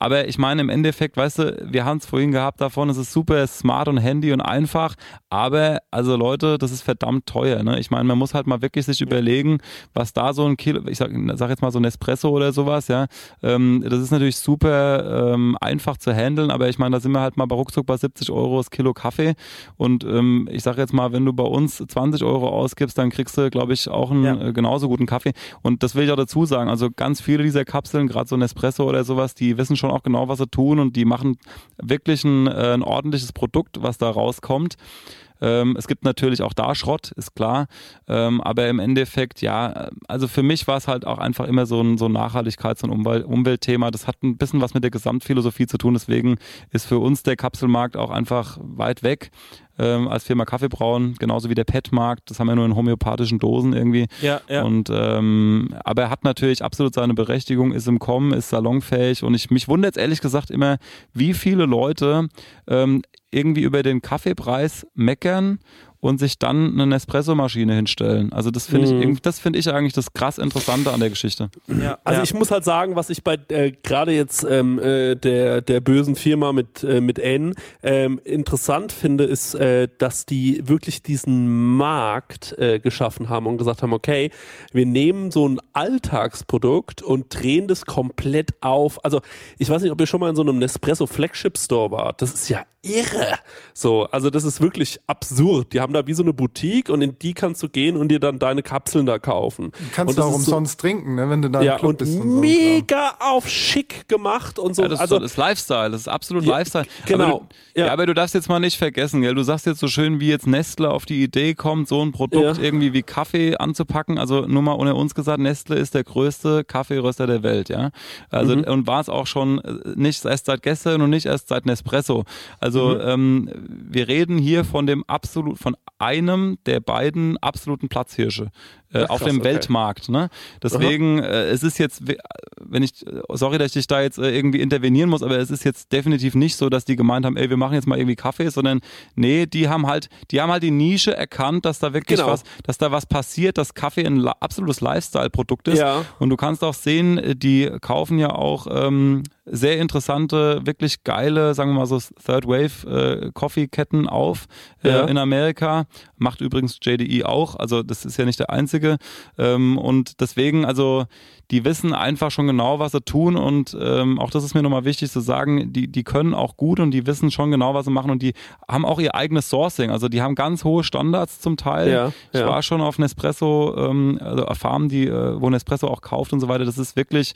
Aber ich meine, im Endeffekt, weißt du, wir haben es vorhin gehabt davon, es ist super smart und handy und einfach. Aber, also Leute, das ist verdammt teuer. Ne? Ich meine, man muss halt mal wirklich sich überlegen, was da so ein Kilo, ich sag, sag jetzt mal so ein Espresso oder sowas, ja. Ähm, das ist natürlich super ähm, einfach zu handeln, aber ich meine, da sind wir halt mal bei ruckzuck bei 70 Euro das Kilo Kaffee. Und ähm, ich sag jetzt mal, wenn du bei uns 20 Euro ausgibst, dann kriegst du, glaube ich, auch einen Ja. äh, genauso guten Kaffee. Und das will ich auch dazu sagen. Also ganz viele dieser Kapseln, gerade so ein Espresso oder sowas, die wissen schon auch genau, was sie tun und die machen wirklich ein, äh, ein ordentliches Produkt, was da rauskommt. Ähm, es gibt natürlich auch da Schrott, ist klar. Ähm, aber im Endeffekt, ja, also für mich war es halt auch einfach immer so ein, so ein Nachhaltigkeits- und Umwelt Umweltthema. Das hat ein bisschen was mit der Gesamtphilosophie zu tun. Deswegen ist für uns der Kapselmarkt auch einfach weit weg. Ähm, als Firma Kaffee brauen, genauso wie der Petmarkt. Das haben wir nur in homöopathischen Dosen irgendwie. Ja, ja. Und ähm, aber er hat natürlich absolut seine Berechtigung, ist im Kommen, ist salonfähig und ich mich wundert ehrlich gesagt immer, wie viele Leute ähm, irgendwie über den Kaffeepreis meckern und sich dann eine Nespresso-Maschine hinstellen. Also das finde Mhm. ich, das finde ich eigentlich das krass Interessante an der Geschichte. Ja, Also ja. ich muss halt sagen, was ich bei äh, gerade jetzt ähm, äh, der der bösen Firma mit äh, mit N ähm, interessant finde, ist, äh, dass die wirklich diesen Markt äh, geschaffen haben und gesagt haben, okay, wir nehmen so ein Alltagsprodukt und drehen das komplett auf. Also ich weiß nicht, ob ihr schon mal in so einem Nespresso Flagship Store wart. Das ist ja irre. So, also das ist wirklich absurd. Die haben da wie so eine Boutique und in die kannst du gehen und dir dann deine Kapseln da kaufen. Kannst und du auch ist so- umsonst trinken, ne, wenn du da ja, im Club und bist. Und so. mega auf schick gemacht und so. Ja, das, ist also, so- das ist Lifestyle, das ist absolut Ja, Lifestyle. genau. Aber du, ja. Ja. aber du darfst jetzt mal nicht vergessen, gell? du sagst jetzt so schön, wie jetzt Nestle auf die Idee kommt, so ein Produkt Ja. irgendwie wie Kaffee anzupacken. Also nur mal unter uns gesagt, Nestle ist der größte Kaffeeröster der Welt, ja. Also Mhm. und war es auch schon äh, nicht erst seit gestern und nicht erst seit Nespresso. Also Mhm. ähm, wir reden hier von dem absolut, von einem der beiden absoluten Platzhirsche äh, Ach, auf krass, dem okay. Weltmarkt. Ne? Deswegen, äh, es ist jetzt, we- wenn ich, sorry, dass ich dich da jetzt äh, irgendwie intervenieren muss, aber es ist jetzt definitiv nicht so, dass die gemeint haben, ey, wir machen jetzt mal irgendwie Kaffee, sondern nee, die haben halt, die haben halt die Nische erkannt, dass da wirklich Genau. was, dass da was passiert, dass Kaffee ein absolutes Lifestyle-Produkt ist. Ja. Und du kannst auch sehen, äh, die kaufen ja auch ähm, sehr interessante, wirklich geile, sagen wir mal so Third Wave äh, Coffee-Ketten auf äh, Ja. in Amerika. Macht übrigens JDE auch, also das ist ja nicht der einzige. Ähm, und deswegen, also die wissen einfach schon genau, was sie tun und ähm, auch das ist mir nochmal wichtig zu sagen, die, die können auch gut und die wissen schon genau, was sie machen und die haben auch ihr eigenes Sourcing. Also die haben ganz hohe Standards zum Teil. Ja, ich ja. war schon auf Nespresso, ähm, also auf Farmen, die, äh, wo Nespresso auch kauft und so weiter. Das ist wirklich,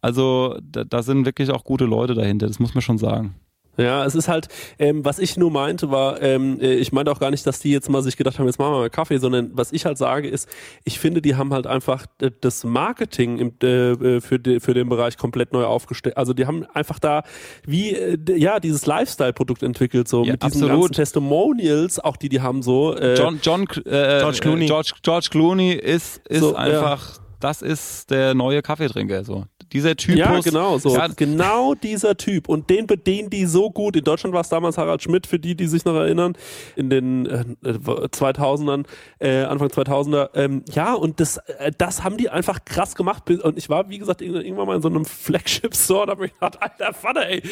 also da, da sind wirklich auch gute Leute dahinter, das muss man schon sagen. Ja, es ist halt, ähm, was ich nur meinte, war, ähm, äh, ich meinte auch gar nicht, dass die jetzt mal sich gedacht haben, jetzt machen wir mal Kaffee, sondern was ich halt sage ist, ich finde, die haben halt einfach äh, das Marketing im, äh, äh, für, de, für den Bereich komplett neu aufgestellt. Also die haben einfach da wie, äh, ja, dieses Lifestyle-Produkt entwickelt, so Ja, mit diesen absolut. ganzen Testimonials, auch die die haben so. Äh, John, John, äh, George Clooney. George, George Clooney ist, ist So, ja. einfach, das ist der neue Kaffeetrinker. So. Dieser Typus. Ja, genau, so. Ja, Genau dieser Typ. Und den bedienen die so gut. In Deutschland war es damals Harald Schmidt, für die, die sich noch erinnern, in den äh, 2000ern, äh, Anfang 2000er. Ähm, ja, und das, äh, das haben die einfach krass gemacht. Und ich war, wie gesagt, irgendwann mal in so einem Flagship-Store, da hab ich gedacht, alter Vater, ey.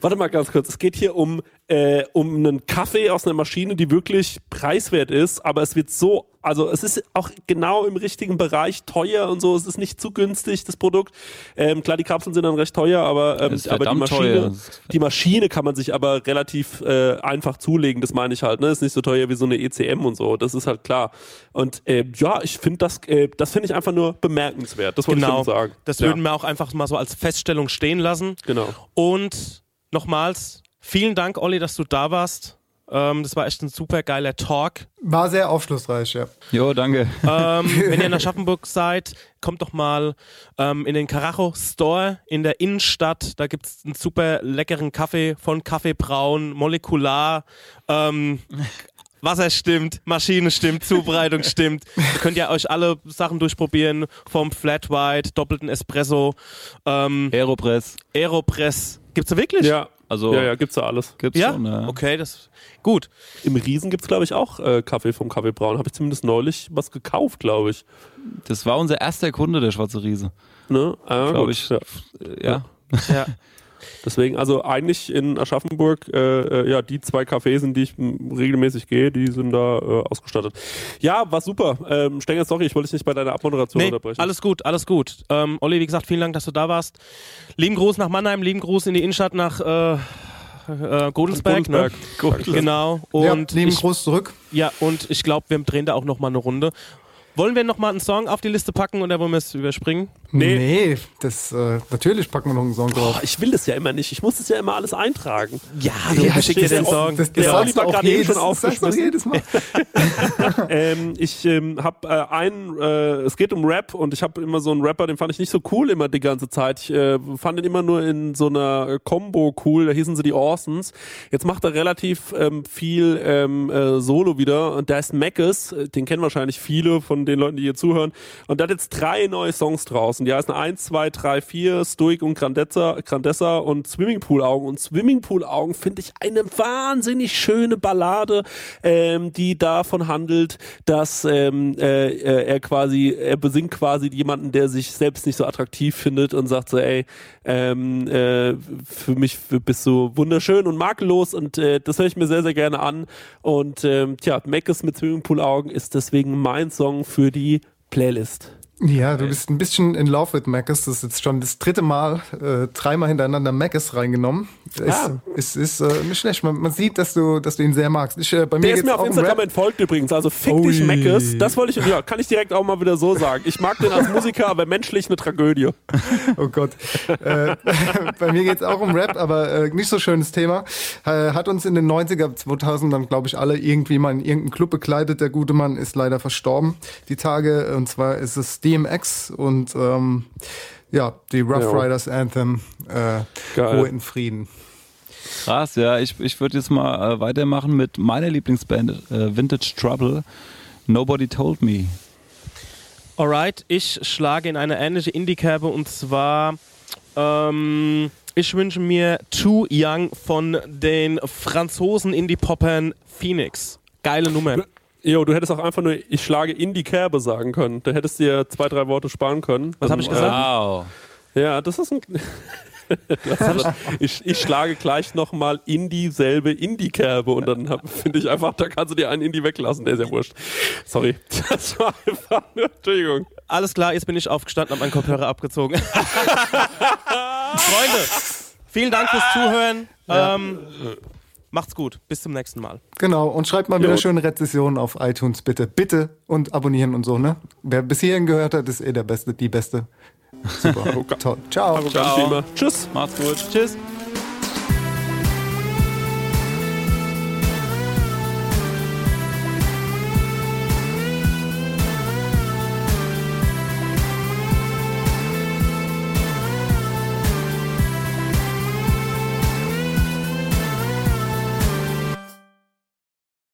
Warte mal ganz kurz. Es geht hier um, äh, um einen Kaffee aus einer Maschine, die wirklich preiswert ist, aber es wird so also es ist auch genau im richtigen Bereich teuer und so. Es ist nicht zu günstig, das Produkt. Ähm, klar, die Kapseln sind dann recht teuer, aber, ähm, aber die Maschine, teuer. die Maschine kann man sich aber relativ äh, einfach zulegen. Das meine ich halt. Ne, ist nicht so teuer wie so eine ECM und so. Das ist halt klar. Und äh, ja, ich finde das, äh, das finde ich einfach nur bemerkenswert. Das wollte Genau. ich damit sagen. Das ja. würden wir auch einfach mal so als Feststellung stehen lassen. Genau. Und nochmals, vielen Dank, Olli, dass du da warst. Ähm, das war echt ein super geiler Talk. War sehr aufschlussreich, ja. Jo, danke. Ähm, wenn ihr in Aschaffenburg seid, kommt doch mal ähm, in den Carajo Store in der Innenstadt. Da gibt es einen super leckeren Kaffee von Kaffee Braun, molekular. Ähm, Wasser stimmt, Maschine stimmt, Zubereitung stimmt. Ihr könnt ja euch alle Sachen durchprobieren. Vom Flat White, doppelten Espresso, ähm, Aeropress. Aeropress. Gibt's da wirklich? Ja. Also ja, ja, gibt's da alles. gibt's Ja? schon. Ja. Okay, das gut. Im Riesen gibt's glaube ich, auch äh, Kaffee vom Kaffee Braun. Habe ich zumindest neulich was gekauft, glaube ich. Das war unser erster Kunde, der Schwarze Riese. Ne? Ah, Glaube ich. Ja. Ja. Ja. Deswegen, also eigentlich in Aschaffenburg, äh, äh, ja, die zwei Cafés, in die ich regelmäßig gehe, die sind da äh, ausgestattet. Ja, war super. Ähm, Stenger, sorry, ich wollte dich nicht bei deiner Abmoderation Nee, unterbrechen. alles gut, alles gut. Ähm, Olli, wie gesagt, vielen Dank, dass du da warst. Lieben Gruß nach Mannheim, lieben Gruß in die Innenstadt nach äh, äh, Godelsberg. Godelsberg. Ne? Genau. ja Und lieben ich, Gruß zurück. ja, und ich glaube, wir drehen da auch nochmal eine Runde. Wollen wir nochmal einen Song auf die Liste packen oder wollen wir es überspringen? Nee. Nee, das, äh, natürlich packen wir noch einen Song drauf. Oh, ich will das ja immer nicht. Ich muss das ja immer alles eintragen. Ja, du Ja, schick dir das- den Song. Das, das Oliver du auch gerade eben jedes, schon das sagst du auch aufgeschmissen. jedes Mal. ähm, ich ähm, habe äh, einen, äh, es geht um Rap und ich habe immer so einen Rapper, den fand ich nicht so cool immer die ganze Zeit. Ich äh, fand ihn immer nur in so einer Combo cool, da hießen sie die Orsons. Jetzt macht er relativ ähm, viel ähm, äh, Solo wieder und da ist Mackes, äh, den kennen wahrscheinlich viele von den Leuten, die hier zuhören. Und da hat jetzt drei neue Songs draußen. Die heißen 1, 2, 3, 4, Stoic und Grandezza, Grandezza und Swimmingpool Augen. Und Swimmingpool Augen finde ich eine wahnsinnig schöne Ballade, ähm, die davon handelt, dass ähm, äh, äh, er quasi, er besingt quasi jemanden, der sich selbst nicht so attraktiv findet und sagt so, ey, ähm, äh, für mich bist du wunderschön und makellos und äh, das höre ich mir sehr, sehr gerne an. Und ähm, tja, Meckes mit Swimmingpool Augen ist deswegen mein Song für die Playlist. Ja, du bist ein bisschen in love with Maccas. Das ist jetzt schon das dritte Mal, äh, dreimal hintereinander Maccas reingenommen. Ist, Ja. ist, ist äh, nicht schlecht. Man, man sieht, dass du, dass du ihn sehr magst. Ich, äh, bei mir Der ist mir auf Instagram entfolgt übrigens. Also fick dich, Ui. Meckes. Das wollte ich, ja, kann ich direkt auch mal wieder so sagen. Ich mag den als Musiker, aber menschlich eine Tragödie. Oh Gott. äh, bei mir geht's auch um Rap, aber äh, nicht so schönes Thema. Äh, hat uns in den 90er, 2000 dann, glaube ich, alle irgendwie mal in irgendeinen Club begleitet. Der gute Mann ist leider verstorben die Tage. Und zwar ist es DMX und ähm, ja, die Rough Ja. Riders Anthem. Äh. Ruhe in Frieden. Krass, ja. Ich, ich würde jetzt mal äh, weitermachen mit meiner Lieblingsband, äh, Vintage Trouble. Nobody Told Me. Alright, ich schlage in eine ähnliche Indie-Kerbe und zwar, ähm, ich wünsche mir Too Young von den Franzosen Indie-Poppern Phoenix. Geile Nummer. Jo, du hättest auch einfach nur, ich schlage in die Kerbe sagen können. Da hättest du dir zwei, drei Worte sparen können. Was hab ich gesagt? Wow. Ja, das ist ein. Ich, ich schlage gleich nochmal in dieselbe Indie-Kerbe und dann finde ich einfach, da kannst du dir einen Indie weglassen, der ist ja wurscht. Sorry. Das war einfach nur, Entschuldigung. Alles klar, jetzt bin ich aufgestanden, habe meinen Kopfhörer abgezogen. Freunde, vielen Dank fürs Zuhören. Ähm, macht's gut. Bis zum nächsten Mal. Genau, und schreibt mal wieder Jo. schöne Rezessionen auf iTunes, bitte. Bitte. Und abonnieren und so, ne? Wer bis hierhin gehört hat, ist eh der Beste, die Beste. Super. Toll. Ciao. Wie immer. Tschüss. Macht's gut. Tschüss.